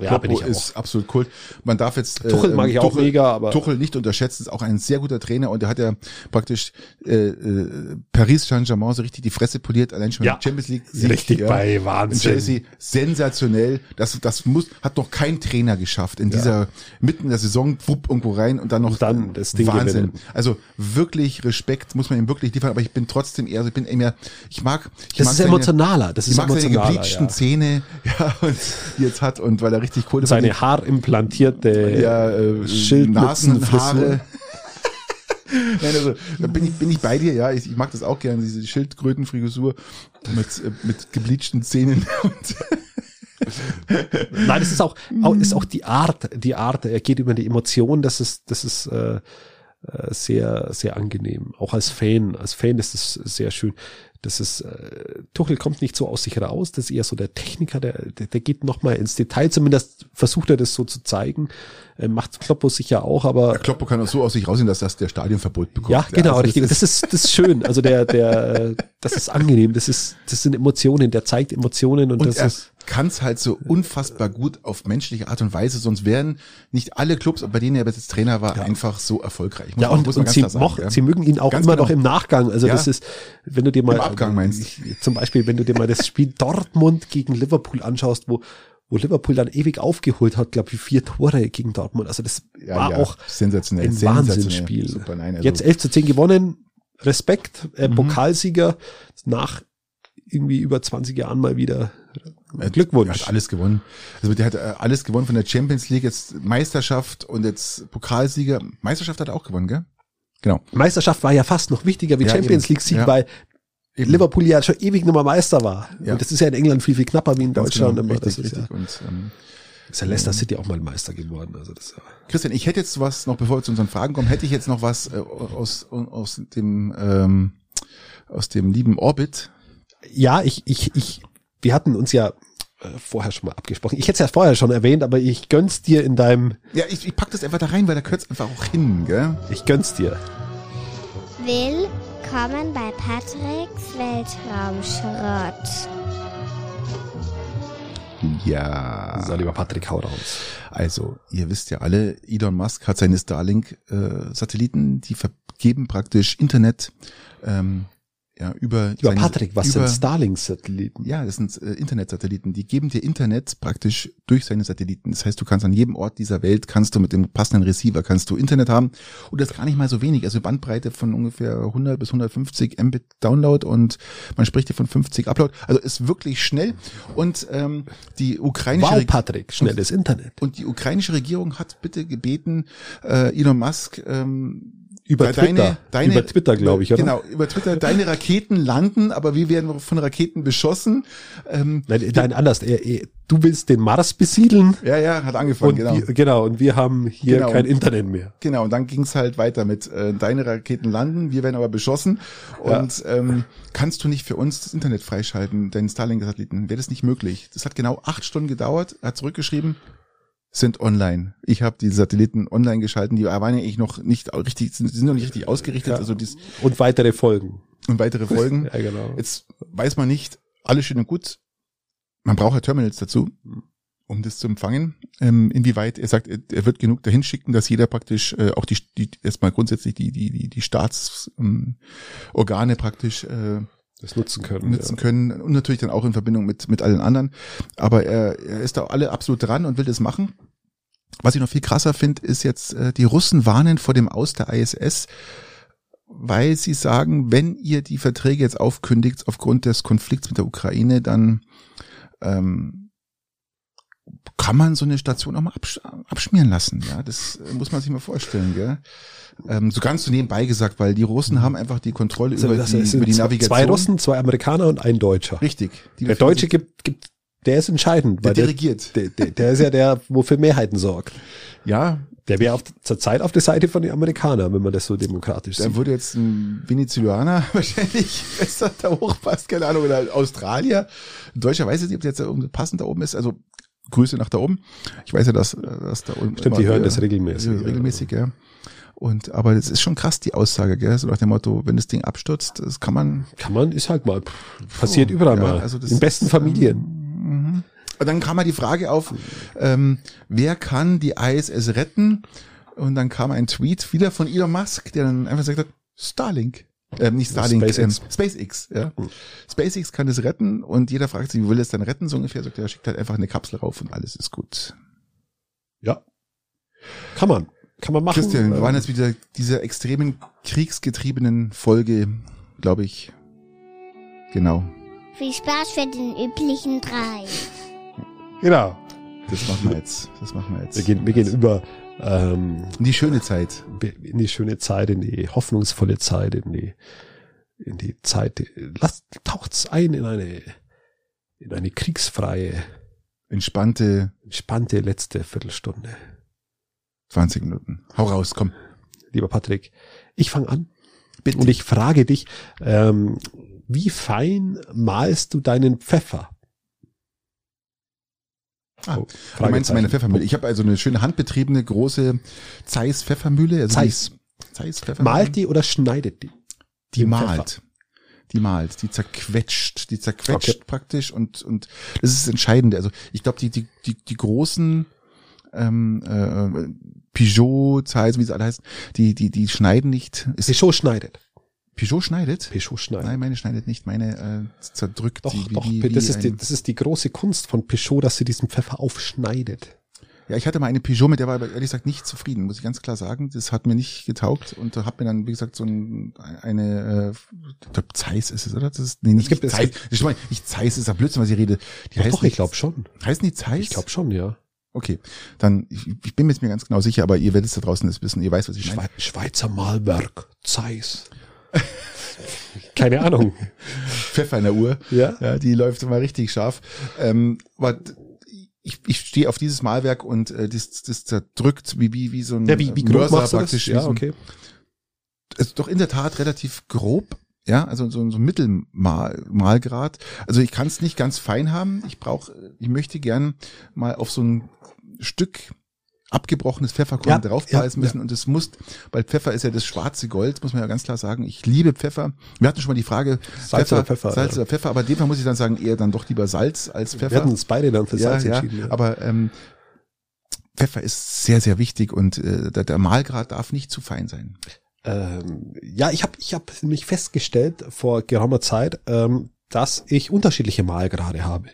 Ja, Kloppo ist absolut cool. Man darf jetzt äh, Tuchel mag ich Tuchel, auch mega, aber Tuchel nicht unterschätzen, ist auch ein sehr guter Trainer und der hat ja praktisch äh, äh, Paris Saint-Germain so richtig die Fresse poliert, allein schon ja, Champions League Sieg, richtig ja. bei Wahnsinn. Chelsea sensationell. Das das muss hat noch kein Trainer geschafft in ja. dieser mitten in der Saison wupp irgendwo rein und dann noch und dann das Ding Wahnsinn. Gewinnen. Also wirklich Respekt muss man ihm wirklich liefern, aber ich bin trotzdem eher, also ich bin eher ich mag ich das mag ist seine, emotionaler, das ist ich mag emotionaler, seine gebleachten ja. Zähne, <laughs> ja, und die jetzt hat und weil er richtig cool ist. Seine haarimplantierte ja, äh, Schildnasenhaare. <laughs> Nein, also da bin ich, bin ich bei dir, ja. Ich, ich mag das auch gerne, diese Schildkrötenfrisur mit, äh, mit gebleachten Zähnen. <laughs> Nein, es ist auch, ist auch die Art, die Art, er geht über die Emotion, das ist, das ist äh, äh sehr, sehr angenehm. Auch als Fan, als Fan ist es sehr schön. Das ist, äh, Tuchel kommt nicht so aus sich raus, das ist eher so der Techniker, der, der, der geht nochmal ins Detail, zumindest versucht er das so zu zeigen. Äh, macht Kloppo sicher auch, aber. Der Kloppo kann auch so aus sich raussehen, dass das der Stadionverbot bekommt. Ja, genau, ja, also richtig. Das ist, das ist schön. Also der, der, das ist angenehm. Das ist, das sind Emotionen, der zeigt Emotionen und, und das ist kann es halt so unfassbar gut auf menschliche Art und Weise, sonst wären nicht alle Clubs, bei denen er bis jetzt Trainer war, ja. einfach so erfolgreich. Muss ja, und, und sie, moch, ja. sie mögen ihn auch ganz immer genau. noch im Nachgang. Also ja. das ist, wenn du dir mal, Im Abgang meinst. zum Beispiel, wenn du dir mal das Spiel Dortmund gegen Liverpool anschaust, wo wo Liverpool dann ewig aufgeholt hat, glaube ich, vier Tore gegen Dortmund. Also das ja, war auch sensationell, ein. Wahnsinnsspiel. Super, nein, also Jetzt 11 zu 10 gewonnen, Respekt, äh, mhm. Pokalsieger nach irgendwie über 20 Jahren mal wieder Glückwunsch. Er hat alles gewonnen. Also der hat äh, alles gewonnen von der Champions League, jetzt Meisterschaft und jetzt Pokalsieger. Meisterschaft hat er auch gewonnen, gell? Genau. Meisterschaft war ja fast noch wichtiger wie ja, Champions League Sieg, ja. weil eben. Liverpool ja schon ewig Nummer Meister war. Ja. Und das ist ja in England viel, viel knapper wie in Ganz Deutschland genau. Richtig, das ist richtig. Ja. Und, ähm, Ist ja Leicester City auch mal Meister geworden. Also das, ja. Christian, ich hätte jetzt was noch, bevor wir zu unseren Fragen kommen, hätte ich jetzt noch was äh, aus, aus dem ähm, aus dem lieben Orbit. Ja, ich, ich, ich, wir hatten uns ja äh, vorher schon mal abgesprochen. Ich hätte es ja vorher schon erwähnt, aber ich gönn's dir in deinem. Ja, ich, ich pack das einfach da rein, weil da gehört's einfach auch hin, gell? Ich gönn's dir. Willkommen bei Patricks Weltraumschrott. Ja. So, lieber Patrick, hau raus. Also, ihr wisst ja alle, Elon Musk hat seine Starlink-Satelliten, die vergeben praktisch Internet ähm, ja, über, Lieber seine- Patrick, was über, sind Starlink-Satelliten? Ja, das sind äh, Internetsatelliten. Die geben dir Internet praktisch durch seine Satelliten. Das heißt, du kannst an jedem Ort dieser Welt, kannst du mit dem passenden Receiver, kannst du Internet haben. Und das ist gar nicht mal so wenig. Also Bandbreite von ungefähr 100 bis 150 Mbit Download und man spricht hier von 50 Upload. Also ist wirklich schnell. Und ähm, die ukrainische Wow, Patrick, schnelles Internet. und die ukrainische Regierung hat bitte gebeten, äh, Elon Musk ähm, Über de- Twitter. Über Twitter, glaube ich, oder? Genau, über Twitter. Deine Raketen landen, aber wir werden von Raketen beschossen. Ähm, Nein, nein anders. Er, er, du willst den Mars besiedeln. ja, ja, hat angefangen, genau. wir, genau, und wir haben hier Genau. kein Internet mehr. Genau, und dann ging's halt weiter mit äh, deine Raketen landen, wir werden aber beschossen. Und ähm, kannst du nicht für uns das Internet freischalten, deinen Starlink-Satelliten? Wäre das nicht möglich? Das hat genau acht Stunden gedauert, er hat zurückgeschrieben, sind online. Ich habe die Satelliten online geschalten, die waren ja eigentlich noch nicht richtig, sind, sind noch nicht richtig ausgerichtet, Ja. also dies Und weitere Folgen. und weitere Folgen. <laughs> Ja, genau. Jetzt weiß man nicht, alles schön und gut. Man braucht ja Terminals dazu, um das zu empfangen. Ähm, inwieweit er sagt, er, wird genug dahin schicken, dass jeder praktisch äh, auch die, die erstmal grundsätzlich die die die, die Staatsorgane ähm, praktisch äh, Das nutzen können. nutzen können und natürlich dann auch in Verbindung mit mit allen anderen. Aber er, er ist da alle absolut dran und will das machen. Was ich noch viel krasser finde, ist jetzt, äh, die Russen warnen vor dem Aus der ISS, weil sie sagen, wenn ihr die Verträge jetzt aufkündigt aufgrund des Konflikts mit der Ukraine, dann ähm, kann man so eine Station auch mal absch abschmieren lassen. Ja, das äh, muss man sich mal vorstellen. Gell? Ähm, so ganz so nebenbei gesagt, weil die Russen haben einfach die Kontrolle Also, über, die, über die Navigation. Zwei Russen, zwei Amerikaner und ein Deutscher. Richtig. Der Deutsche gibt, gibt, der ist entscheidend, der weil der, dirigiert. der, der, der ist ja der, wo für Mehrheiten sorgt. Ja, Der wäre zur Zeit auf der Seite von den Amerikanern, wenn man das so demokratisch Da sieht. würde jetzt ein Venezuelaner <laughs> wahrscheinlich besser da hochpasst, keine Ahnung, oder Australier. Ein Deutscher weiß ich nicht, ob der jetzt passend da oben ist. Also Grüße nach da oben. Ich weiß ja, dass, dass da unten. Stimmt, die hören das regelmäßig, Ja, ja. regelmäßig, ja. Und, aber das ist schon krass, die Aussage, gell? So nach dem Motto, wenn das Ding abstürzt, das kann man. Kann man, ist halt mal, pff, passiert Oh, überall ja, mal. also das In besten ist, Familien. Mhm. Und dann kam mal die Frage auf, ähm, wer kann die ISS retten? Und dann kam ein Tweet wieder von Elon Musk, der dann einfach gesagt hat, Starlink. Ähm, nicht Starlink, SpaceX. Ähm, SpaceX, ja. Mhm. SpaceX kann das retten und jeder fragt sich, wie will es dann retten? So ungefähr sagt er, schickt halt einfach eine Kapsel rauf und alles ist gut. Ja. Kann man. Kann man machen. Christian, wir Ähm, waren jetzt wieder dieser extremen kriegsgetriebenen Folge, glaube ich. Genau. Viel Spaß für den üblichen drei. Genau. Das machen wir jetzt. Das machen wir jetzt. Wir gehen, wir gehen über ähm, in die schöne Zeit. in die schöne Zeit, in die hoffnungsvolle Zeit, in die in die Zeit. Lasst taucht's ein in eine in eine kriegsfreie, Entspannte entspannte letzte Viertelstunde. 20 Minuten. Hau raus, komm. Lieber Patrick, ich fange an Bitte. und ich frage dich, ähm, wie fein malst du deinen Pfeffer? Ah, Oh, Du meinst meine. Pfeffermühle. Ich habe also eine schöne handbetriebene große Zeiss Pfeffermühle. Also Zeiss. Zeiss Pfeffermühle. Malt die oder schneidet die? die malt. Die malt, die zerquetscht, die zerquetscht Okay. praktisch und und das ist das Entscheidende. Also ich glaube die die die die großen ähm, äh, Peugeot, Zeiss, wie sie alle heißen, die die die schneiden nicht. Ist, Peugeot schneidet. Peugeot schneidet? Peugeot schneidet. Nein, meine schneidet nicht. Meine äh, zerdrückt Doch, die. Wie, doch, wie, das, wie ist die, das ist die große Kunst von Peugeot, dass sie diesen Pfeffer aufschneidet. Ja, ich hatte mal eine Peugeot, mit der war ich aber ehrlich gesagt nicht zufrieden, muss ich ganz klar sagen. Das hat mir nicht getaugt und da hat mir dann, wie gesagt, so ein, eine, äh, ich glaube, Zeiss ist es, oder? Das ist, nee, nicht, Es gibt- es Zeiss. gibt- Ich meine, nicht Zeiss ist ja Blödsinn, was ich rede. Die Doch, heißen doch, ich glaube schon. Heißen die Zeiss? Ich glaube schon, ja. Okay, dann, ich, ich bin mir jetzt mir ganz genau sicher, aber ihr werdet es da draußen das wissen. Ihr weißt, was ich meine. Schwe Schweizer Malwerk, Zeiss. Keine Ahnung. <laughs> Pfeffer in der Uhr. Ja. Ja, die läuft immer richtig scharf. Ähm, aber ich, ich stehe auf dieses Malwerk und äh, das, das zerdrückt wie, wie, wie so ein Ja, wie, wie Mörser praktisch. Ja, ein- okay. ist doch in der Tat relativ grob, ja, also so, so ein Mittelmalgrad. Also ich kann es nicht ganz fein haben. Ich brauche, ich möchte gern mal auf so ein Stück abgebrochenes Pfefferkorn Ja, draufbeißen ja, müssen und es muss, weil Pfeffer ist ja das schwarze Gold, muss man ja ganz klar sagen. Ich liebe Pfeffer. Wir hatten schon mal die Frage, Salz oder Pfeffer, Salz ja. oder Pfeffer, aber in dem Fall muss ich dann sagen, eher dann doch lieber Salz als Pfeffer. Wir hatten uns beide dann für ja, Salz ja, entschieden. Ja. aber ähm, Pfeffer ist sehr, sehr wichtig und äh, der, der Malgrad darf nicht zu fein sein. Ähm, ja, ich habe ich hab mich festgestellt vor geraumer Zeit, ähm, dass ich unterschiedliche Malgrade habe.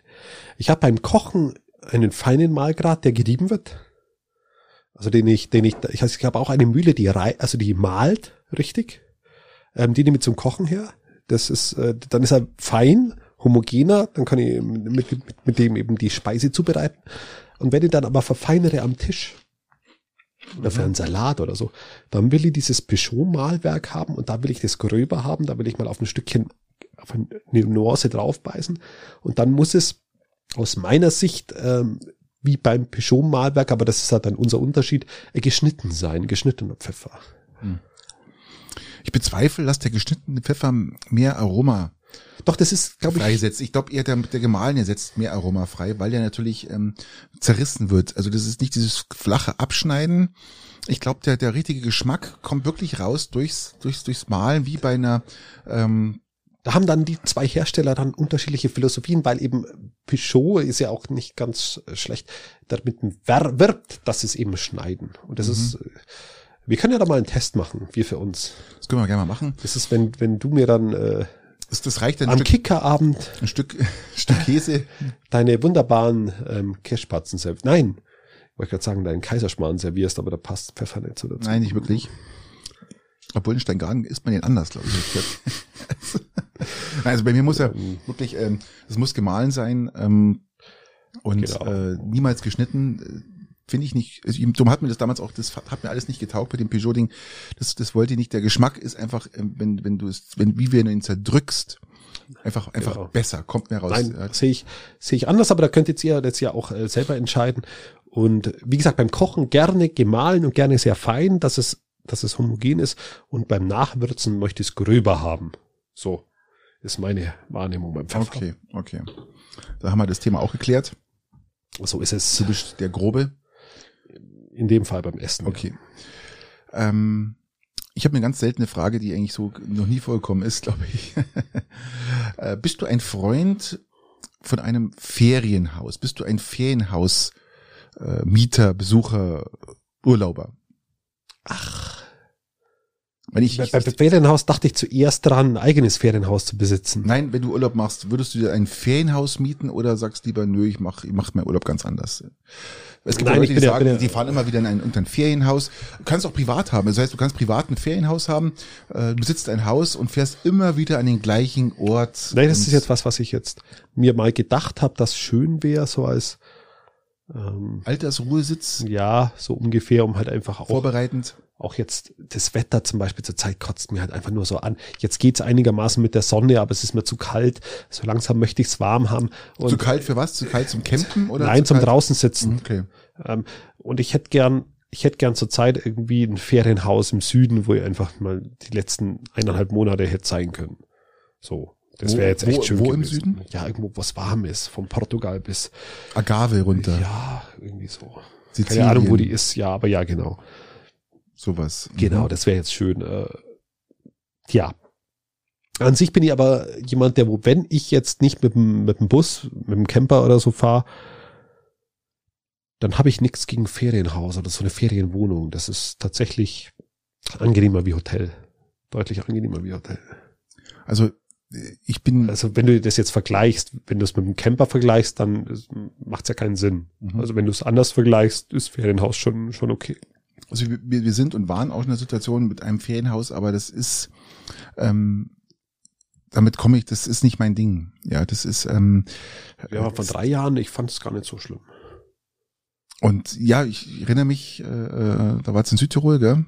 Ich habe beim Kochen einen feinen Malgrad, der gerieben wird. Also den ich, den ich, ich, heißt, ich habe auch eine Mühle, die rei also die malt richtig. Ähm, die nehme ich zum Kochen her. Das ist, äh, dann ist er fein, homogener, dann kann ich mit, mit, mit dem eben die Speise zubereiten. Und wenn ich dann aber verfeinere am Tisch, oder für einen Salat oder so, dann will ich dieses Peugeot-Malwerk haben und da will ich das gröber haben, da will ich mal auf ein Stückchen, auf eine Nuance draufbeißen und dann muss es aus meiner Sicht, ähm, wie beim Peugeot-Malwerk, aber das ist halt dann unser Unterschied, äh, geschnitten sein, geschnittener Pfeffer. Ich bezweifle, dass der geschnittene Pfeffer mehr Aroma Doch, das ist, glaube ich, freisetzt. Ich glaube eher der, der gemahlene setzt mehr Aroma frei, weil der natürlich ähm, zerrissen wird. Also das ist nicht dieses flache Abschneiden. Ich glaube, der, der richtige Geschmack kommt wirklich raus durchs, durchs, durchs Malen, wie bei einer ähm, da haben dann die zwei Hersteller dann unterschiedliche Philosophien, weil eben Peugeot ist ja auch nicht ganz äh, schlecht damit wirbt, dass sie es eben schneiden. Und das Mhm. ist, äh, wir können ja da mal einen Test machen, wir für uns. Das können wir gerne mal machen. Das ist, wenn, wenn du mir dann äh, Das, das reicht ein am Stück, Kickerabend ein Stück, <laughs> Stück Käse. deine wunderbaren ähm, Kirschspatzen servierst. Nein, ich wollte gerade sagen, deinen Kaiserschmarrn servierst, aber da passt Pfeffer nicht so dazu. Nein, nicht wirklich. Obwohl in Steingarten isst man den anders, glaube ich. <laughs> Also bei mir muss ja wirklich, ähm, es muss gemahlen sein ähm, und Genau. äh, niemals geschnitten. äh, Finde ich nicht. Also, darum hat mir das damals auch, das hat mir alles nicht getaugt bei dem Peugeot-Ding. Das, das wollte ich nicht. Der Geschmack ist einfach, ähm, wenn, wenn du es, wenn, wie wenn du ihn zerdrückst, einfach, einfach Genau. besser, kommt mehr raus. Nein, Ja, sehe ich, sehe ich anders, aber da könnt jetzt ihr jetzt ja auch äh, selber entscheiden. Und wie gesagt, beim Kochen gerne gemahlen und gerne sehr fein, dass es, dass es homogen ist. Und beim Nachwürzen möchte ich es gröber haben. So ist meine Wahrnehmung beim Pfeffer. Okay, okay. Da haben wir das Thema auch geklärt. So ist es Du bist der Grobe. in dem Fall beim Essen. Okay. Ähm, ich habe eine ganz seltene Frage, die eigentlich so noch nie vorgekommen ist, glaube ich. <laughs> äh, bist du ein Freund von einem Ferienhaus? Bist du ein Ferienhaus äh, Besucher, Urlauber? Ach, Wenn ich, bei, ich beim Ferienhaus dachte ich zuerst dran, ein eigenes Ferienhaus zu besitzen. nein, wenn du Urlaub machst, würdest du dir ein Ferienhaus mieten oder sagst lieber, nö, ich mach, ich mach meinen Urlaub ganz anders? Es gibt Nein, Leute, die sagen, ja- die fahren immer wieder in ein, irgendein Ferienhaus. Du kannst auch privat haben. Das heißt, du kannst privat ein Ferienhaus haben, äh, du besitzt ein Haus und fährst immer wieder an den gleichen Ort. Nein, das ist jetzt was, was ich jetzt mir mal gedacht habe, das schön wäre, so als ähm, Altersruhesitz, ja, so ungefähr, um halt einfach auch vorbereitend. auch jetzt das Wetter zum Beispiel zur Zeit kotzt mir halt einfach nur so an. Jetzt geht's einigermaßen mit der Sonne, aber es ist mir zu kalt. So langsam möchte ich's warm haben. Und zu kalt für was? Zu kalt zum Campen oder? nein, zu zum draußen sitzen. Okay. Ähm, und ich hätte gern, ich hätte gern zur Zeit irgendwie ein Ferienhaus im Süden, wo ich einfach mal die letzten eineinhalb Monate hätte sein können. So. Das wäre jetzt echt wo- schön wo im gewesen. Süden? Ja, irgendwo, was warm ist. Von Portugal bis, Agave runter. ja, irgendwie so. Sizilien, Keine Ahnung, wo die ist. Ja, aber ja, genau. Sowas. Genau, Mhm. das wäre jetzt schön. Äh, ja. An sich bin ich aber jemand, der, wo, wenn ich jetzt nicht mit dem, mit dem Bus, mit dem Camper oder so fahre, dann habe ich nichts gegen Ferienhaus oder so eine Ferienwohnung. Das ist tatsächlich angenehmer wie Hotel. Deutlich angenehmer wie Hotel. Also ich bin, Also wenn du das jetzt vergleichst, wenn du es mit dem Camper vergleichst, dann macht es ja keinen Sinn. Mhm. Also wenn du es anders vergleichst, ist Ferienhaus schon, schon okay. also wir, wir sind und waren auch in der Situation mit einem Ferienhaus, aber das ist, ähm, damit komme ich, das ist nicht mein Ding. Ja, das ist, ähm, Ja, von drei Jahren, ich fand es gar nicht so schlimm. und ja, ich erinnere mich, äh, äh, da war es in Südtirol, gell?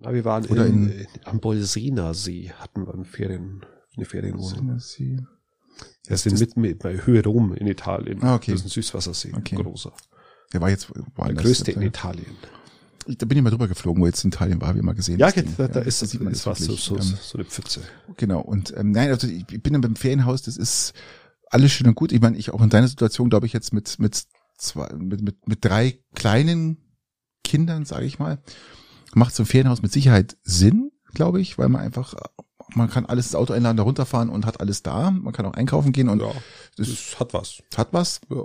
Ja, wir waren Oder in, in- am Bolsener See, hatten wir eine, Ferien, eine Ferienwohnung. Sie- Das sind mit, mit bei Höhe Rom in Italien. Ah, okay. Das ist ein Süßwassersee. Okay. Großer. Der war jetzt Der woanders. größte in Italien. Da bin ich mal drüber geflogen, wo jetzt in Italien war, wie mal gesehen. Ja, das da, da ist da das, sieht man das war so, so, ähm, so eine Pfütze. Genau. Und ähm, nein, also ich ich bin dann beim Ferienhaus, das ist alles schön und gut. Ich meine, ich auch in deiner Situation, glaube ich, jetzt mit mit zwei, mit, mit, mit drei kleinen Kindern, sage ich mal, macht so ein Ferienhaus mit Sicherheit Sinn, glaube ich, weil man einfach man kann alles ins Auto einladen, da runterfahren und hat alles da. Man kann auch einkaufen gehen und Ja, das das hat was. hat was. Ja.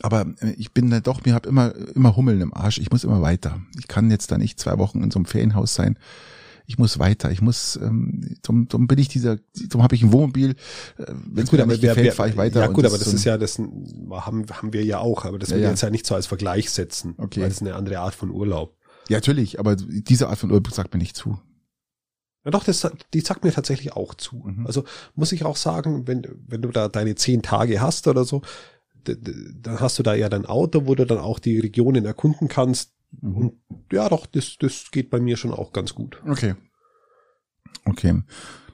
Aber äh, ich bin da doch, mir hab immer, immer Hummeln im Arsch. Ich muss immer weiter. Ich kann jetzt da nicht zwei Wochen in so einem Ferienhaus sein. Ich muss weiter. Ich muss, ähm, darum, darum bin ich dieser, darum habe ich ein Wohnmobil. Äh, Wenn es mir nicht wer- gefällt, fahre ich weiter. Ja gut, aber das so ein- ist ja, das haben, haben wir ja auch, aber das Ja, will ich ja. jetzt ja nicht so als Vergleich setzen, Okay. weil das ist eine andere Art von Urlaub. Ja, natürlich, aber diese Art von Urlaub sagt mir nicht zu. Ja doch, das, die sagt mir tatsächlich auch zu. Mhm. Also muss ich auch sagen, wenn, wenn du da deine zehn Tage hast oder so, dann hast du da ja dein Auto, wo du dann auch die Regionen erkunden kannst. Mhm. Und ja doch, das, das geht bei mir schon auch ganz gut. Okay. Okay.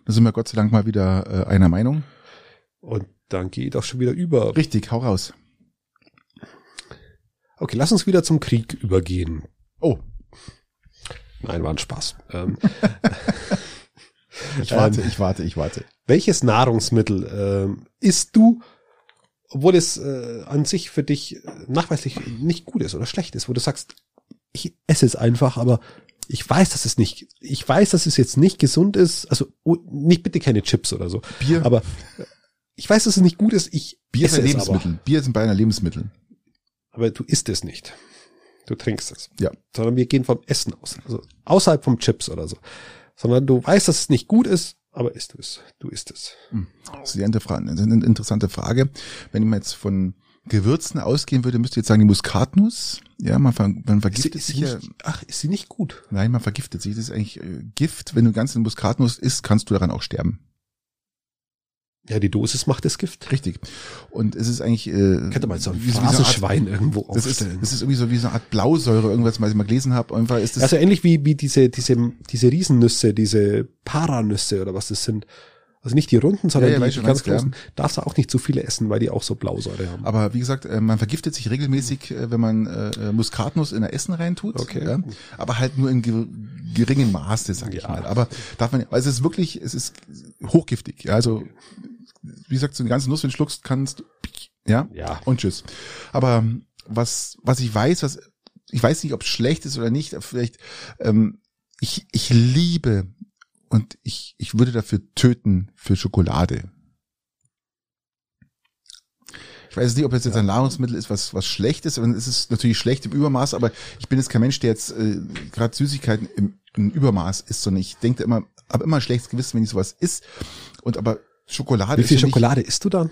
Da sind wir Gott sei Dank mal wieder äh, einer Meinung. Und dann geht auch schon wieder über. Richtig, hau raus. Okay, lass uns wieder zum Krieg übergehen. Oh, Nein, war ein Spaß. Ähm, <laughs> ich warte, Ähm, ich warte, ich warte. welches Nahrungsmittel ähm, isst du, obwohl es äh, an sich für dich nachweislich nicht gut ist oder schlecht ist, wo du sagst, ich esse es einfach, aber ich weiß, dass es nicht, ich weiß, dass es jetzt nicht gesund ist, also oh, nicht bitte keine Chips oder so, Bier, aber ich weiß, dass es nicht gut ist, ich Bier ist esse ein es Lebensmittel. Bier sind bei einer Lebensmittel. aber du isst es nicht. Du trinkst es. Ja. Sondern wir gehen vom Essen aus. Also außerhalb vom Chips oder so. Sondern du weißt, dass es nicht gut ist, aber isst du es. Du isst es. Das ist die eine Frage- das ist eine interessante Frage. Wenn ich mal jetzt von Gewürzen ausgehen würde, müsste ich jetzt sagen die Muskatnuss. Ja, man, ver, man vergiftet Ist sie sich ja. nicht, ach, ist sie nicht gut? Nein, man vergiftet sich. Das ist eigentlich äh, Gift. Wenn du ganz Muskatnuss isst, kannst du daran auch sterben. Ja, die Dosis macht das Gift. Richtig. Und es ist eigentlich äh, Könnte man so ein wie, wie so Phrasenschwein irgendwo das ist, aufstellen. das ist irgendwie so wie so eine Art Blausäure, irgendwas, was ich mal gelesen habe. Einfach ist das also ähnlich wie, wie diese, diese, diese Riesennüsse, diese Paranüsse oder was das sind. Also nicht die runden, sondern Ja, ja, die, die ganz großen. Darfst du auch nicht zu viele essen, weil die auch so Blausäure haben. Aber wie gesagt, äh, man vergiftet sich regelmäßig, äh, wenn man äh, Muskatnuss in der Essen reintut. Okay. Ja? Aber halt nur in ge geringem Maße, sag ich mal. Aber darf man, also es ist wirklich, es ist hochgiftig. Ja? Also wie gesagt, so eine ganze Nuss, wenn du schluckst, kannst du, ja, Ja. und tschüss. Aber ähm, was, was ich weiß, was ich weiß nicht, ob es schlecht ist oder nicht. Vielleicht, ähm, ich, ich liebe und ich, ich würde dafür töten für Schokolade. Ich weiß nicht, ob es jetzt ein Nahrungsmittel ist, was, was schlecht ist. Es ist natürlich schlecht im Übermaß, aber ich bin jetzt kein Mensch, der jetzt äh, gerade Süßigkeiten im, im Übermaß isst, sondern ich denke immer, habe immer ein schlechtes Gewissen, wenn ich sowas isst. Und aber Schokolade Wie viel Schokolade isst du dann?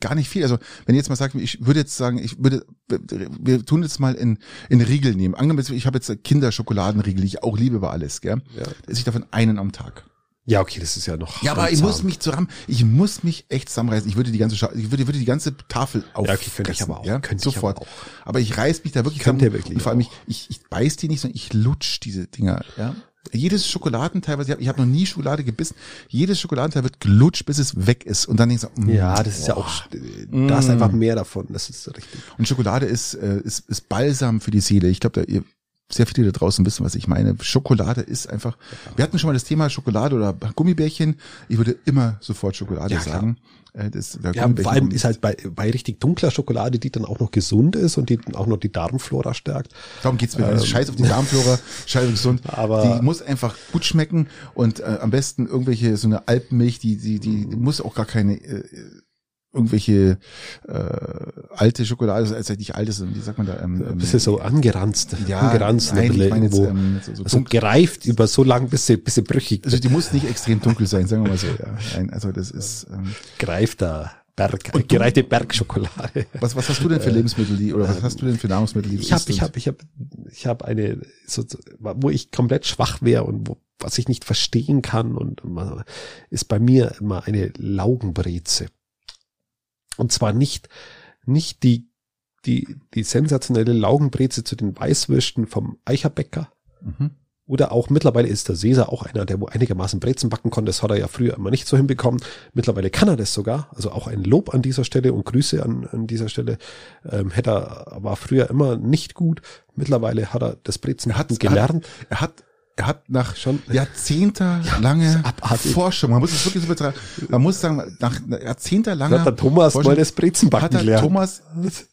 gar nicht viel. Also wenn ihr jetzt mal sagt, ich würde jetzt sagen, ich würde, wir tun jetzt mal in, in Riegel nehmen. Angenommen, ich habe jetzt Kinderschokoladenriegel, die ich auch liebe über alles, gell? Ja. Da esse ich davon einen am Tag. Ja, okay, das ist ja noch. Ja, aber ich muss mich zusammen, ich muss mich echt zusammenreißen. Ich würde die ganze, Scha ich würde, würde die ganze Tafel auf. Ja, okay, könnte ich aber auch, Ja, könnte ich sofort. aber Aber, ich reiß mich da wirklich Könnte zusammen. wirklich Und vor allem, ich, auch. ich, ich beiß die nicht, sondern ich lutsch diese Dinger, ja. Jedes Schokoladenteil, was ich habe, ich habe noch nie Schokolade gebissen. Jedes Schokoladenteil wird gelutscht, bis es weg ist. Und dann denkst du, mm, Ja, das ist ja boah. auch, da ist Mm. einfach mehr davon. Das ist richtig. Und Schokolade ist, äh, ist, ist Balsam für die Seele. Ich glaube, da ihr sehr viele da draußen wissen, was ich meine. Schokolade ist einfach. Wir hatten schon mal das Thema Schokolade oder Gummibärchen. Ich würde immer sofort Schokolade Ja, klar. sagen. Äh, das, der Ja, vor allem ist halt bei, bei richtig dunkler Schokolade, die dann auch noch gesund ist und die auch noch die Darmflora stärkt. Darum geht's mir. Ähm, Scheiß auf die Darmflora, <laughs> scheiß auf gesund. Aber- die muss einfach gut schmecken und äh, am besten irgendwelche so eine Alpenmilch, die die die, die muss auch gar keine äh, irgendwelche äh, alte Schokolade, also nicht alt ist, wie sagt man da? Ähm, Ein bisschen so angeranzt. ja, angeranzt. nein, ein ich meine jetzt, ähm, so, so also gereift über so lang, bis sie, bis sie brüchig Also die muss nicht extrem dunkel sein, sagen wir mal so. Ja. Nein, also das ist. Ähm, gereifter Berg, Und gereifte Bergschokolade. was was hast du denn für Lebensmittel, die oder was hast du denn für Nahrungsmittel, die du Ich habe ich habe ich habe ich habe eine so, wo ich komplett schwach wäre und wo, was ich nicht verstehen kann und ist bei mir immer eine Laugenbreze. Und zwar nicht nicht die die die sensationelle Laugenbreze zu den Weißwürsten vom Eicherbäcker Mhm. Oder auch mittlerweile ist der Cäsar auch einer, der wo einigermaßen Brezen backen konnte. Das hat er ja früher immer nicht so hinbekommen. Mittlerweile kann er das sogar. Also auch ein Lob an dieser Stelle und Grüße an, an dieser Stelle. Ähm, hätte er, war früher immer nicht gut. Mittlerweile hat er das Brezen Er hat gelernt. Er hat, er hat nach Schon- jahrzehntelange abartig. Forschung, man muss es wirklich so betrachten, man muss sagen, nach jahrzehntelanger Hat der Thomas Forschung mal das Brezenbacken hat er gelernt. Thomas,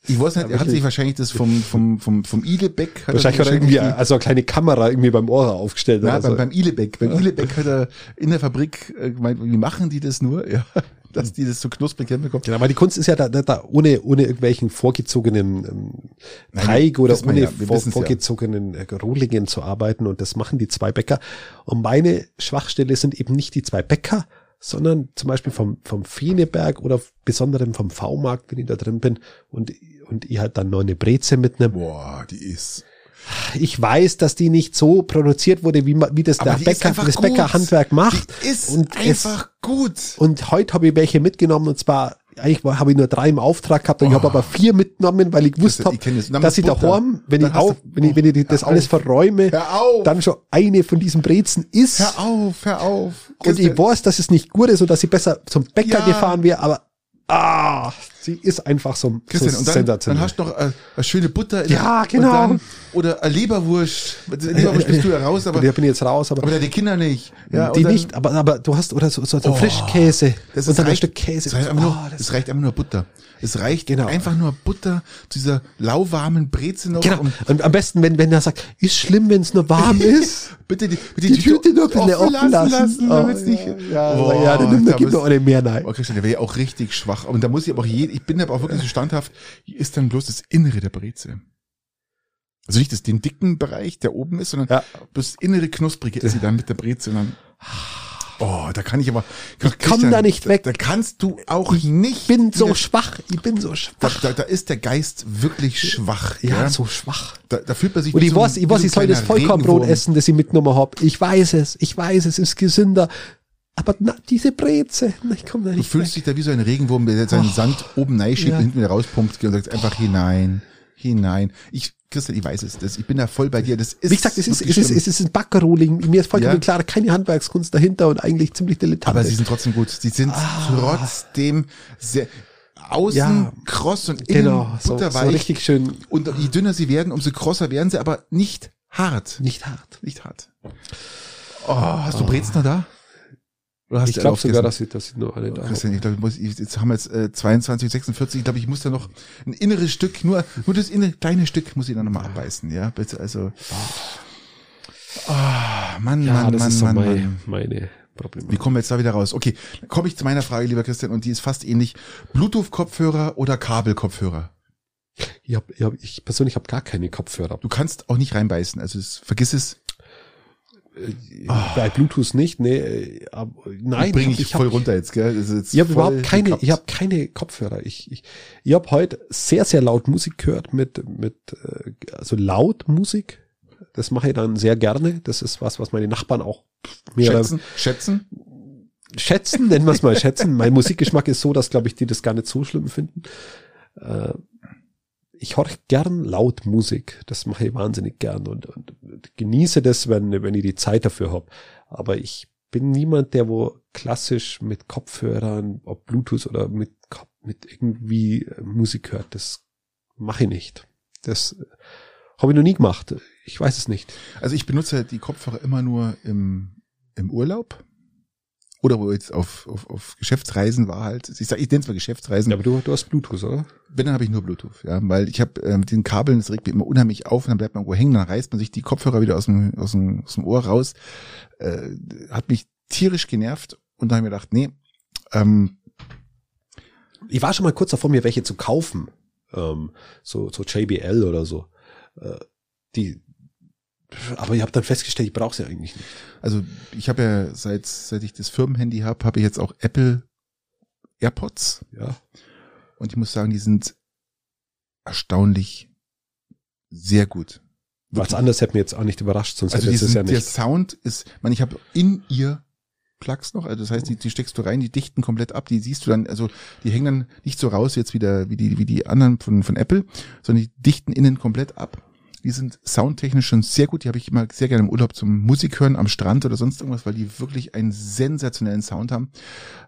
ich weiß nicht, er hat sich wahrscheinlich das vom, vom, vom, vom Ilebeck, hat Wahrscheinlich hat er irgendwie also eine kleine Kamera irgendwie beim Ohr aufgestellt. Na, oder so. beim, beim Ilebeck. Beim Ilebeck hat er in der Fabrik äh, gemeint, wie machen die das nur? Ja, dass die das so knusprig hinbekommen. Genau, weil die Kunst ist ja da, da, da ohne, ohne irgendwelchen vorgezogenen ähm, Nein, Teig oder ohne ja, vor, wissen's ja. vorgezogenen äh, Rohlingen zu arbeiten und das machen die zwei Bäcker. Und meine Schwachstelle sind eben nicht die zwei Bäcker, sondern zum Beispiel vom, vom Feeneberg oder besonderem vom V-Markt, wenn ich da drin bin und, und ich halt dann noch eine Breze mitnehme. Boah, die ist. Ich weiß, dass die nicht so produziert wurde, wie, wie das Aber der Bäcker, das gut. Bäckerhandwerk macht. Die ist und es- einfach gut. und heute habe ich welche mitgenommen und zwar eigentlich habe ich nur drei im Auftrag gehabt und ich habe aber vier mitgenommen, weil ich gewusst habe, das. Dass ich daheim, wenn ich auf, wenn ich, wenn ich das alles auf. verräume, dann schon eine von diesen Brezen ist Hör auf, hör auf. und ich weiß, dass es nicht gut ist und dass ich besser zum Bäcker Ja. gefahren wäre, aber ah, sie ist einfach so, Christian, so und dann, sensationell. dann hast du noch äh, eine schöne Butter. in Ja, der- genau. Und dann, oder eine Leberwurst. Leberwurst bist du ja raus, aber, da bin ich jetzt raus, aber, aber deine Kinder nicht. Ja, die und dann- nicht, aber, aber du hast, oder so, so, so Oh, Frischkäse Das und ist dann ein reicht, Stück Käse. Es reicht, einfach nur, Oh, das- es reicht einfach nur Butter. Es reicht Genau. einfach nur Butter zu dieser lauwarmen Breze noch. Genau. Und Und am besten, wenn, wenn er sagt, ist schlimm, wenn es nur warm <laughs> ist. bitte die, bitte Die Tüte nur bisschen offen lassen. damit's Oh, nicht, ja, Boah, ja, ja, dann nimm, da dann gib muss- mir auch nicht mehr rein. Oh, Christian, der wäre ja auch richtig schwach. Und da muss ich aber auch je, ich bin aber auch wirklich so standhaft, ist dann bloß das Innere der Breze. Also nicht das, den dicken Bereich, der oben ist, sondern Ja. das innere Knusprige ist sie dann mit der Breze und dann, oh, da kann ich aber, Ich komm da nicht weg. Da, da kannst du auch nicht. Ich bin so schwach, ich bin so da, schwach. da, da ist der Geist wirklich schwach. Ja, Ja, so schwach. Da, da fühlt man sich Und wie ich so ein- weiß, ich weiß, ich soll das Vollkornbrot essen, das ich mitgenommen hab. Ich weiß es, ich weiß, es ist gesünder. Aber na, diese Breze, ich komme da Du nicht fühlst dich da wie so ein Regenwurm, der seinen Sand oben reinschiebt Ja. und hinten wieder rauspumpt und sagt einfach hinein, hinein. Ich, Christian, ich weiß es, das, ich bin da voll bei dir. Das ist Wie gesagt, es ist, es ist, es ist ein Backerrohling. Mir ist vollkommen Ja. klar, keine Handwerkskunst dahinter und eigentlich ziemlich dilettantisch. aber sie sind trotzdem gut. Sie sind trotzdem sehr, außen Ja. kross und innen genau, so, so butterweich. richtig schön, und je dünner sie werden, umso krosser werden sie, aber nicht hart. nicht hart. Nicht hart. Oh, hast du Brezen noch da? Ich glaube sogar, dass ich, dass ich nur eine da. Christian, ich glaube, ich muss, ich, jetzt haben wir jetzt äh, 22, 46. Ich glaube, ich muss da noch ein inneres Stück, nur, nur das innere kleine Stück muss ich da nochmal abbeißen, ja, bitte, also. Ah, Mann, Ja, Mann, das Mann, ist so Mann, mein, Mann. meine Probleme. Wie kommen wir jetzt da wieder raus? Okay, dann komme ich zu meiner Frage, lieber Christian, und die ist fast ähnlich. Bluetooth-Kopfhörer oder Kabelkopfhörer? Ich, hab, ich, hab, ich persönlich habe gar keine Kopfhörer. Du kannst auch nicht reinbeißen, also es, vergiss es. Bei Bluetooth nicht, nee. äh, Aber, nein, Bring ich, ich hab, voll runter jetzt, gell? Jetzt Ich habe überhaupt keine, gekappt. ich habe keine Kopfhörer. Ich, ich, ich habe heute sehr, sehr laut Musik gehört mit, mit äh, also laut Musik. Das mache ich dann sehr gerne. Das ist was, was meine Nachbarn auch mehr oder schätzen, schätzen. schätzen, nennen wir es mal schätzen. Mein Musikgeschmack ist so, dass, glaube ich, die das gar nicht so schlimm finden. Äh, ich höre gern laut Musik. Das mache ich wahnsinnig gern und, und, genieße das, wenn, wenn ich die Zeit dafür habe. Aber ich bin niemand, der wo klassisch mit Kopfhörern, ob Bluetooth oder mit, mit irgendwie äh, Musik hört. Das mache ich nicht. Das äh, habe ich noch nie gemacht. Ich weiß es nicht. Also ich benutze die Kopfhörer immer nur im, im Urlaub. Oder wo ich jetzt auf, auf, auf Geschäftsreisen war halt. Ich sag, ich nenne es mal Geschäftsreisen. Ja, aber du, du hast Bluetooth, oder? Wenn, dann habe ich nur Bluetooth, ja. Weil ich habe äh, mit den Kabeln, das regt mich immer unheimlich auf und dann bleibt man irgendwo hängen, dann reißt man sich die Kopfhörer wieder aus dem, aus dem, aus dem Ohr raus. Äh, hat mich tierisch genervt und dann habe ich mir gedacht, nee, ähm, Ich war schon mal kurz davor, mir welche zu kaufen. Ähm, so, so JBL oder so. Äh, die, aber ich habe dann festgestellt, ich brauche sie eigentlich nicht. also ich habe ja seit, seit ich das Firmenhandy habe, habe ich jetzt auch Apple AirPods. Ja. Und ich muss sagen, die sind erstaunlich sehr gut. Was Wirklich. anderes hätte mir jetzt auch nicht überrascht, sonst Also hätte es ja sind, der nicht. Sound ist, man, ich habe in ihr Plugs noch, also das heißt, die, die steckst du rein, die dichten komplett ab, die siehst du dann, also die hängen dann nicht so raus jetzt wieder wie die wie die anderen von von Apple, sondern die dichten innen komplett ab. Die sind soundtechnisch schon sehr gut. Die habe ich immer sehr gerne im Urlaub zum Musik hören am Strand oder sonst irgendwas, weil die wirklich einen sensationellen Sound haben.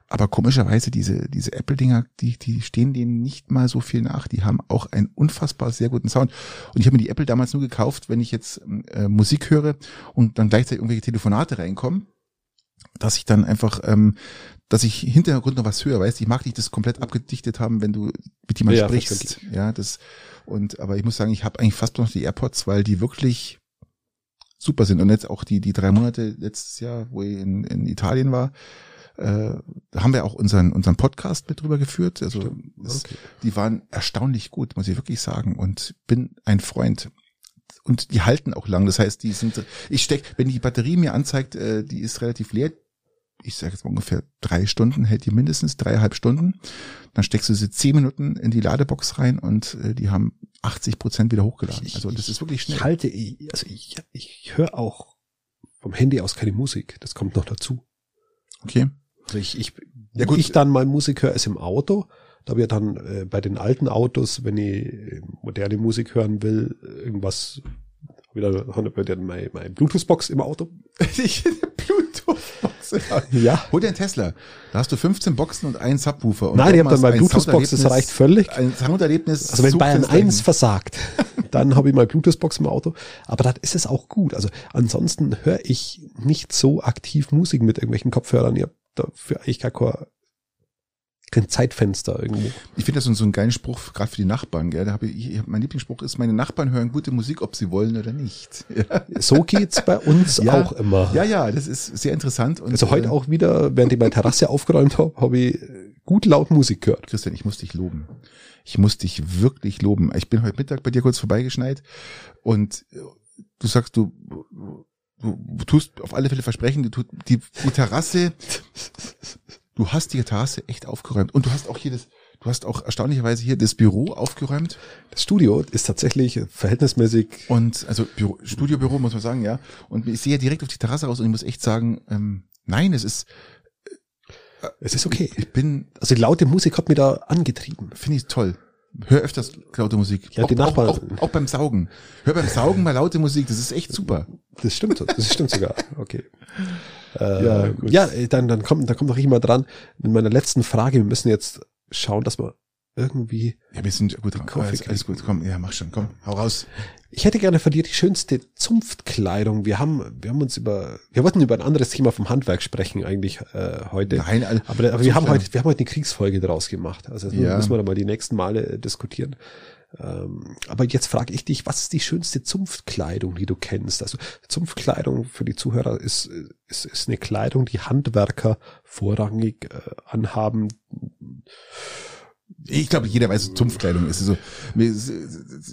Aber komischerweise diese, diese Apple-Dinger, die, die stehen denen nicht mal so viel nach. Die haben auch einen unfassbar sehr guten Sound. Und ich habe mir die Apple damals nur gekauft, wenn ich jetzt äh, Musik höre und dann gleichzeitig irgendwelche Telefonate reinkommen dass ich dann einfach, ähm, dass ich Hintergrund noch was höre, weißt, ich mag nicht das komplett abgedichtet haben, wenn du mit jemandem Ja, sprichst. Ja, das und aber ich muss sagen, ich habe eigentlich fast noch die AirPods, weil die wirklich super sind und jetzt auch die die drei Monate letztes Jahr, wo ich in, in Italien war, äh, da haben wir auch unseren unseren Podcast mit drüber geführt. Also das, Okay. die waren erstaunlich gut, muss ich wirklich sagen und bin ein Freund und die halten auch lang. Das heißt, die sind, ich steck, wenn die Batterie mir anzeigt, äh, die ist relativ leer, ich sage jetzt mal ungefähr drei Stunden, hält die mindestens dreieinhalb Stunden. Dann steckst du sie zehn Minuten in die Ladebox rein und äh, die haben 80 Prozent wieder hochgeladen. Ich- Also das ist wirklich schnell. Ich halte, also ich, ich höre auch vom Handy aus keine Musik. Das kommt noch dazu. Okay. Also ich, ich, Ja, gut. ich dann mal Musik höre, ist im Auto. Da wird dann äh, bei den alten Autos, wenn ich äh, moderne Musik hören will, irgendwas wieder wieder meine, meine Bluetooth-Box im Auto. <laughs> Ich Bluetooth-Box. Ja. Hol dir einen Tesla. Da hast du 15 Boxen und einen Subwoofer. Und Nein, ich habe dann mal meine Bluetooth-Box, das reicht völlig. Ein Sounderlebnis. Also wenn Bayern kann's 1 sein. versagt, <laughs> dann habe ich mal Bluetooth-Box im Auto. Aber dann ist es auch gut. Also ansonsten höre ich nicht so aktiv Musik mit irgendwelchen Kopfhörern. Ich habe dafür eigentlich gar kein, kein Zeitfenster irgendwo. Ich finde das so, einen geilen Spruch, gerade für die Nachbarn. Gell? Da hab ich, ich, mein Lieblingsspruch ist, meine Nachbarn hören gute Musik, ob sie wollen oder nicht. <laughs> Ja, So geht's bei uns Ja. auch immer. ja, ja das ist sehr interessant. Und, Also heute äh, auch wieder, während ich meine Terrasse aufgeräumt habe, habe ich äh, gut laut Musik gehört. Christian, ich muss dich loben. Ich muss dich wirklich loben. Ich bin heute Mittag bei dir kurz vorbeigeschneit und äh, du sagst, du, du, tust auf alle Fälle versprechen, du tut die, die Terrasse, <laughs> du hast die Terrasse echt aufgeräumt und du hast auch hier das, du hast auch erstaunlicherweise hier das Büro aufgeräumt Das Studio ist tatsächlich verhältnismäßig und also Büro, Studiobüro muss man sagen, ja. Und ich sehe direkt auf die Terrasse raus und ich muss echt sagen, ähm, nein, es ist, Es ist okay. ich bin, Also die laute Musik hat mich da angetrieben. finde ich toll. Hör öfters laute Musik. Ja, auch, die Nachbarn- Auch, auch, auch beim Saugen. Hör beim Saugen mal laute Musik, das ist echt super. Das stimmt, so. das stimmt sogar. Okay. Äh, <laughs> Ja, ja, gut. ja, dann, dann kommt, dann kommt noch jemand dran mit meiner letzten Frage. Wir müssen jetzt schauen, dass wir irgendwie, Ja, wir sind gut dran. Alles, alles gut, komm, ja, mach schon, komm, hau raus. ich hätte gerne von dir die schönste Zunftkleidung. Wir haben, wir haben uns über, wir wollten über ein anderes Thema vom Handwerk sprechen eigentlich äh, heute. Nein, all- aber, aber wir haben heute, wir haben heute eine Kriegsfolge daraus gemacht. Also das Ja. müssen wir dann mal die nächsten Male äh, diskutieren. Ähm, aber jetzt frage ich dich, was ist die schönste Zunftkleidung, die du kennst? Also Zunftkleidung für die Zuhörer ist, ist, ist eine Kleidung, die Handwerker vorrangig äh, anhaben. Ich glaube, jeder weiß, was Zunftkleidung ist. Also, mir-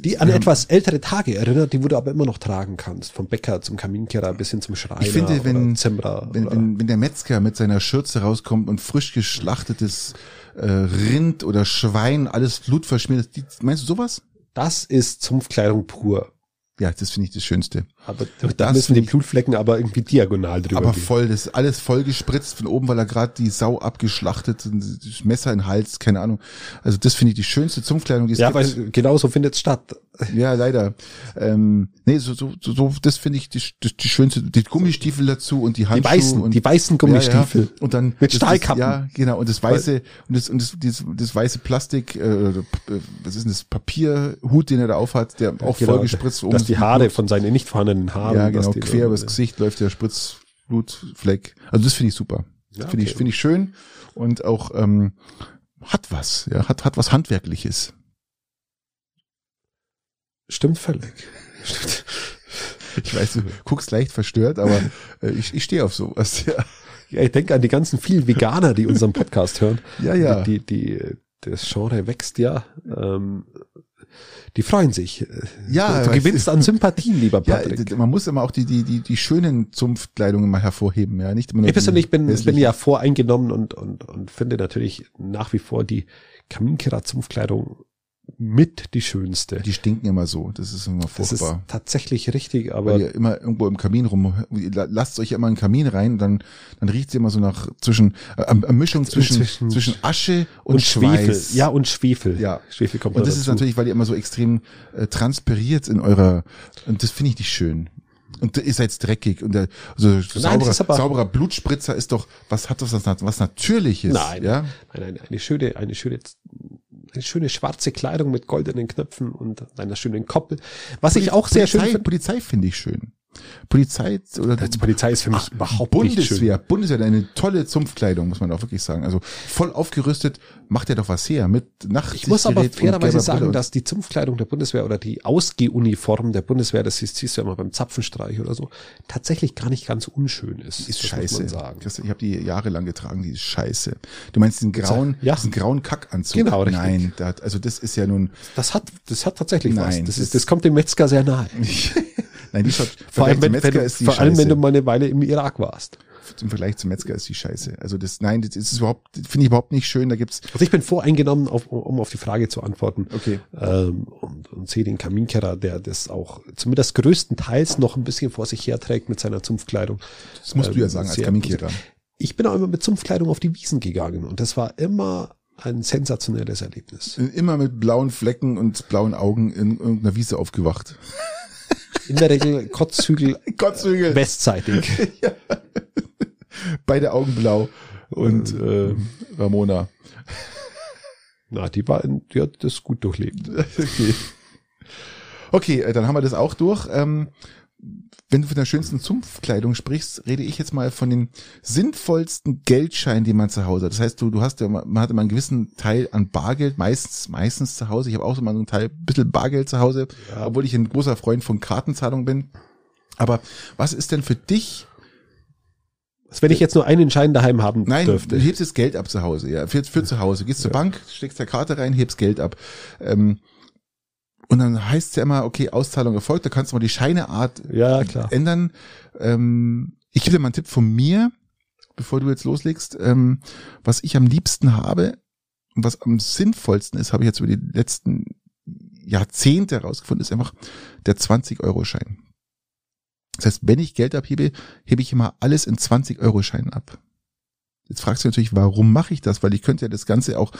Die an etwas ältere Tage erinnert, die wo du aber immer noch tragen kannst. Vom Bäcker zum Kaminkehrer bis hin zum Schreiner Ich finde, wenn, Zimmerer. wenn, wenn, wenn der Metzger mit seiner Schürze rauskommt und frisch geschlachtetes äh, Rind oder Schwein, alles blutverschmiert, die, meinst du sowas? das ist Zunftkleidung pur. Ja, das finde ich das Schönste. Aber da Das müssen die Blutflecken aber irgendwie diagonal drüber Aber gehen. voll, das ist alles voll gespritzt von oben, weil er gerade die Sau abgeschlachtet und das Messer in den Hals, keine Ahnung. Also das finde ich die schönste Zunftkleidung, die es Ja, gibt. weil genau so findet es statt. Ja, leider. Ähm, nee, so, so, so, das finde ich die, die, die schönste, die Gummistiefel dazu und die Die Handschuhe. weißen, und, die weißen Gummistiefel. Ja, ja. Und dann Mit Stahlkappen. Das, ja, genau. Und das weiße und das und das, das, das weiße Plastik, äh, äh, was ist denn das Papierhut, den er da aufhat, der auch Genau, voll gespritzt dass die Haare von seinen nicht vorhandenen Haaren. Ja, genau. die Quer übers Gesicht läuft der Spritzblutfleck. Also das finde ich super. Ja, Finde ich okay. finde ich schön und auch ähm, hat was. Ja, hat hat was handwerkliches. Stimmt völlig. Ich weiß, du guckst leicht verstört, aber äh, ich, ich stehe auf sowas. <laughs> Ja, Ja, ich denke an die ganzen vielen Veganer, die unseren Podcast hören. ja. ja. Die, die, das Genre wächst ja. Ähm, die freuen sich. Ja, du weil- gewinnst an Sympathien, lieber Ja, Patrick. d- man muss immer auch die, die, die, die schönen Zunftkleidungen mal hervorheben, ja, nicht immer nur Ich persönlich die bin, bin ja voreingenommen und, und, und finde natürlich nach wie vor die Kaminkehrer-Zunftkleidung mit die schönste. Die stinken immer so. Das ist immer das ist furchtbar. tatsächlich richtig, Weil aber ihr immer irgendwo im Kamin rum, lasst euch immer einen Kamin rein, dann, dann riecht sie immer so nach zwischen, äh, eine Mischung zwischen, Zwischen- zwischen Asche und, und Schwefel. Schweiß. Ja, und Schwefel. Ja. Schwefel kommt Und da das ist dazu. natürlich, weil ihr immer so extrem äh, transpiriert in eurer, und das finde ich nicht schön. Und ihr seid dreckig und der, also sauberer, ist aber- sauberer Blutspritzer ist doch, was hat das, was, was Natürliches? Nein, ja? nein, nein, eine schöne, eine schöne, schöne schwarze Kleidung mit goldenen Knöpfen und einer schönen Koppel. Was ich auch sehr schön Polizei, finde. Polizei finde ich schön. Polizei oder Die Polizei ist für mich überhaupt nicht schön. Bundeswehr, Bundeswehr, eine tolle Zumpfkleidung, muss man auch wirklich sagen. Also voll aufgerüstet, macht er doch was her mit Nacht. Ich muss aber fairerweise sagen, dass die Zumpfkleidung der Bundeswehr oder die Ausgehuniform der Bundeswehr, das siehst, du ja immer beim Zapfenstreich oder so, tatsächlich gar nicht ganz unschön ist. ist Das scheiße. Das, ich habe die jahrelang getragen, die ist scheiße. Du meinst diesen grauen, Ja. diesen grauen Kackanzug? Genau, richtig. Nein, da, hat- also das ist ja nun, Das hat, das hat tatsächlich was. Nein, Das, das- ist, das kommt dem Metzger sehr nahe. <laughs> nein, die schaut, Vor allem, wenn, Metzger wenn, du, ist die vor allem, wenn du mal eine Weile im Irak warst. Im Vergleich zum Metzger ist die scheiße. Also das, nein, das ist überhaupt, finde ich überhaupt nicht schön. Da gibt's, Also ich bin voreingenommen, auf, um auf die Frage zu antworten. okay. Ähm, und, und sehe den Kaminkehrer, der das auch zumindest größtenteils noch ein bisschen vor sich herträgt mit seiner Zumpfkleidung. Das musst du ja Ähm, sagen als Kaminkehrer. Ich bin auch immer mit Zumpfkleidung auf die Wiesen gegangen und das war immer ein sensationelles Erlebnis. Immer mit blauen Flecken und blauen Augen in irgendeiner Wiese aufgewacht. In der Regel Kotzhügel <laughs> Gottzügel. westseitig. <laughs> Beide Augen blau. Und äh, Ramona. Na, die war, in, die hat das gut durchlebt. Okay. <laughs> Okay, dann haben wir das auch durch. Ähm, wenn du von der schönsten Zumpfkleidung sprichst, rede ich jetzt mal von den sinnvollsten Geldscheinen, die man zu Hause hat. Das heißt, du, du hast ja, man hat immer einen gewissen Teil an Bargeld, meistens, meistens zu Hause. Ich habe auch so mal einen Teil, bisschen Bargeld zu Hause, Ja. obwohl ich ein großer Freund von Kartenzahlung bin. Aber was ist denn für dich Also wenn ich jetzt nur einen Schein daheim haben Nein, dürfte. du hebst das Geld ab zu Hause, ja, für, für zu Hause. Gehst zur Bank, steckst der Karte rein, hebst Geld ab. Ähm, und dann heißt es ja immer, okay, Auszahlung erfolgt, da kannst du mal die Scheineart Ja, klar. ändern. Ähm, ich gebe dir mal einen Tipp von mir, bevor du jetzt loslegst. Ähm, was ich am liebsten habe und was am sinnvollsten ist, habe ich jetzt über die letzten Jahrzehnte herausgefunden, ist einfach der 20-Euro-Schein. Das heißt, wenn ich Geld abhebe, hebe ich immer alles in 20-Euro-Scheinen ab. Jetzt fragst du natürlich, warum mache ich das? Weil ich könnte ja das Ganze auch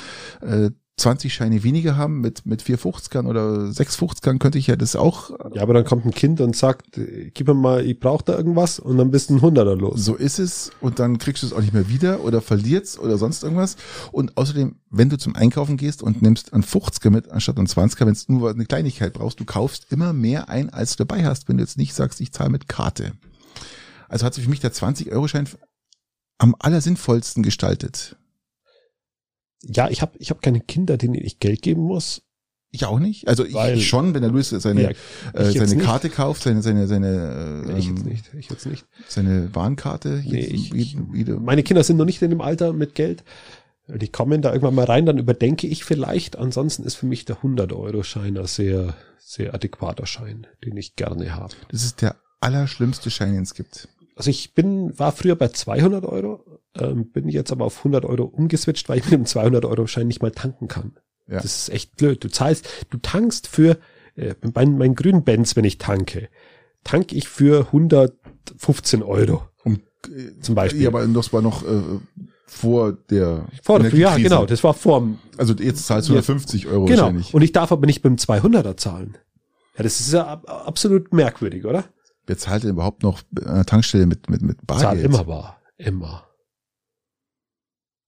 äh, 20 Scheine weniger haben, mit, mit 4 50ern oder 6 50ern könnte ich ja das auch Ja, aber dann kommt ein Kind und sagt, gib mir mal, ich brauche da irgendwas und dann bist du ein Hunderter los. So ist es und dann kriegst du es auch nicht mehr wieder oder verlierst oder sonst irgendwas. Und außerdem, wenn du zum Einkaufen gehst und nimmst einen 50er mit anstatt einen 20er, wenn es nur eine Kleinigkeit brauchst, du kaufst immer mehr ein, als du dabei hast, wenn du jetzt nicht sagst, ich zahle mit Karte. Also hat sich für mich der 20-Euro-Schein am allersinnvollsten gestaltet. Ja, ich habe ich hab keine Kinder, denen ich Geld geben muss. Ich auch nicht. Also Weil- ich schon, wenn der Luis seine, Ja, äh, seine nicht. Karte kauft, seine, seine, seine, äh, Nee, ich jetzt ähm, nicht. Ich jetzt nicht. seine Warnkarte. Nee, ich, jeden- jede- meine Kinder sind noch nicht in dem Alter mit Geld. Die kommen da irgendwann mal rein, dann überdenke ich vielleicht. Ansonsten ist für mich der 100-Euro-Schein ein sehr, sehr adäquater Schein, den ich gerne habe. Das ist der allerschlimmste Schein, den es gibt. Also ich bin, war früher bei 200 Euro, ähm, bin jetzt aber auf 100 Euro umgeswitcht, weil ich mit dem 200-Euro-Schein nicht mal tanken kann. Ja. Das ist echt blöd. Du zahlst, du tankst für, äh, bei meinen grünen Benz, wenn ich tanke, tank ich für 115 Euro. Um, äh, Zum Beispiel. Ja, aber das war noch äh, vor der Vor, ja, Energiekrise. genau, das war vorm, Also jetzt zahlst du Jetzt- 150 Euro genau. wahrscheinlich. Und ich darf aber nicht beim 200er zahlen. Ja, das ist ja ab, absolut merkwürdig, oder? Wer zahlt denn überhaupt noch an der Tankstelle mit, mit, mit Bargeld? immer bar. Immer.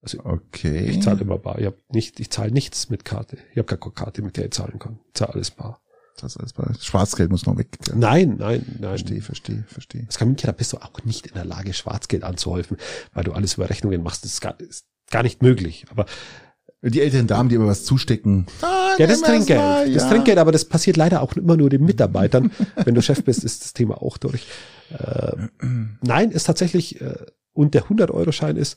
Also Okay. ich zahle immer bar. Ich, hab nicht, ich zahle nichts mit Karte. Ich habe keine Karte, mit der ich zahlen kann. Ich zahle alles bar. Das alles bar. Schwarzgeld muss noch weg. Ja. Nein, nein, nein. Verstehe, verstehe, verstehe. Als Kaminkehrer bist du auch nicht in der Lage, Schwarzgeld anzuhäufen, weil du alles über Rechnungen machst. Das ist gar, ist gar nicht möglich. Aber Die älteren Damen, die immer was zustecken. Ah, ja, das Trinkgeld. mal, Das ja. Trinkgeld, aber das passiert leider auch immer nur den Mitarbeitern. <laughs> Wenn du Chef bist, ist das Thema auch durch. Äh, nein, ist tatsächlich, äh, und der 100-Euro-Schein ist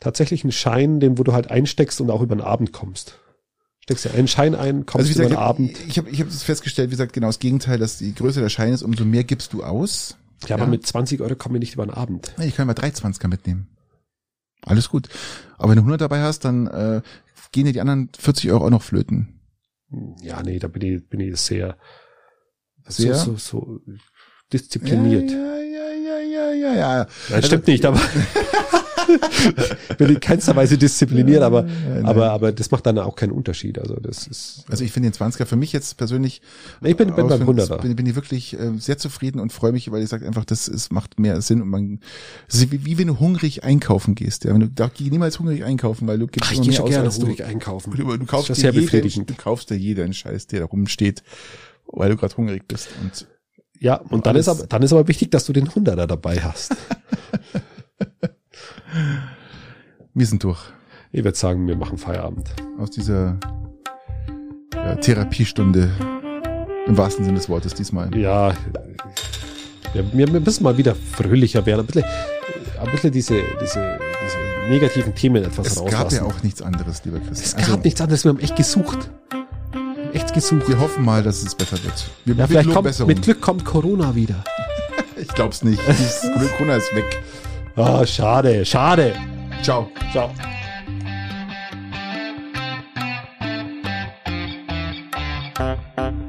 tatsächlich ein Schein, den wo du halt einsteckst und auch über den Abend kommst. Steckst ja einen Schein ein, kommst Also wie über gesagt, den Abend. ich habe ich hab festgestellt, wie gesagt, genau das Gegenteil, dass je größer der Schein ist, umso mehr gibst du aus. Ja, aber ja. mit 20 Euro komme ich nicht über den Abend. Ich kann mal 320er mitnehmen. Alles gut. Aber wenn du 100 dabei hast, dann äh, gehen dir die anderen 40 Euro auch noch flöten. Ja, nee, da bin ich, bin ich sehr, Sehr? so, so, so diszipliniert. Ja, ja, ja, ja, ja. Nein, stimmt nicht, aber <laughs> bin in keinster Weise diszipliniert, aber, nein. aber, aber das macht dann auch keinen Unterschied. Also das ist, Also ich finde den 20er für mich jetzt persönlich. ich bin, bin beim 100er. Bin, bin ich wirklich äh, sehr zufrieden und freue mich, weil ich sage einfach, das ist, macht mehr Sinn und man, es ist wie, wie wenn du hungrig einkaufen gehst. Ja, wenn du da geh niemals hungrig einkaufen, weil du gibst Ach, ich gehe schon aus, gerne als du, hungrig einkaufen. du, du kaufst Das dir ist ja jeden, du kaufst dir jeden Scheiß, der da rumsteht, weil du gerade hungrig bist und Ja, und dann Alles- ist aber, dann ist aber wichtig, dass du den 100er dabei hast. <laughs> wir sind durch Ich würde sagen, wir machen Feierabend. aus dieser ja, Therapiestunde im wahrsten Sinne des Wortes diesmal. Ja, wir, wir müssen mal wieder fröhlicher werden. Ein bisschen, ein bisschen diese, diese, diese negativen Themen etwas Es rauslassen. gab ja auch nichts anderes, lieber es Christian. gab Also, nichts anderes. Wir haben echt gesucht. Echt gesucht. wir hoffen mal, dass es besser wird. Wir, Ja, vielleicht kommt, Besserung. mit Glück kommt Corona wieder. <laughs> Ich glaub's nicht. Corona ist weg. Ah, schade, schade. Ciao. Ciao. Thank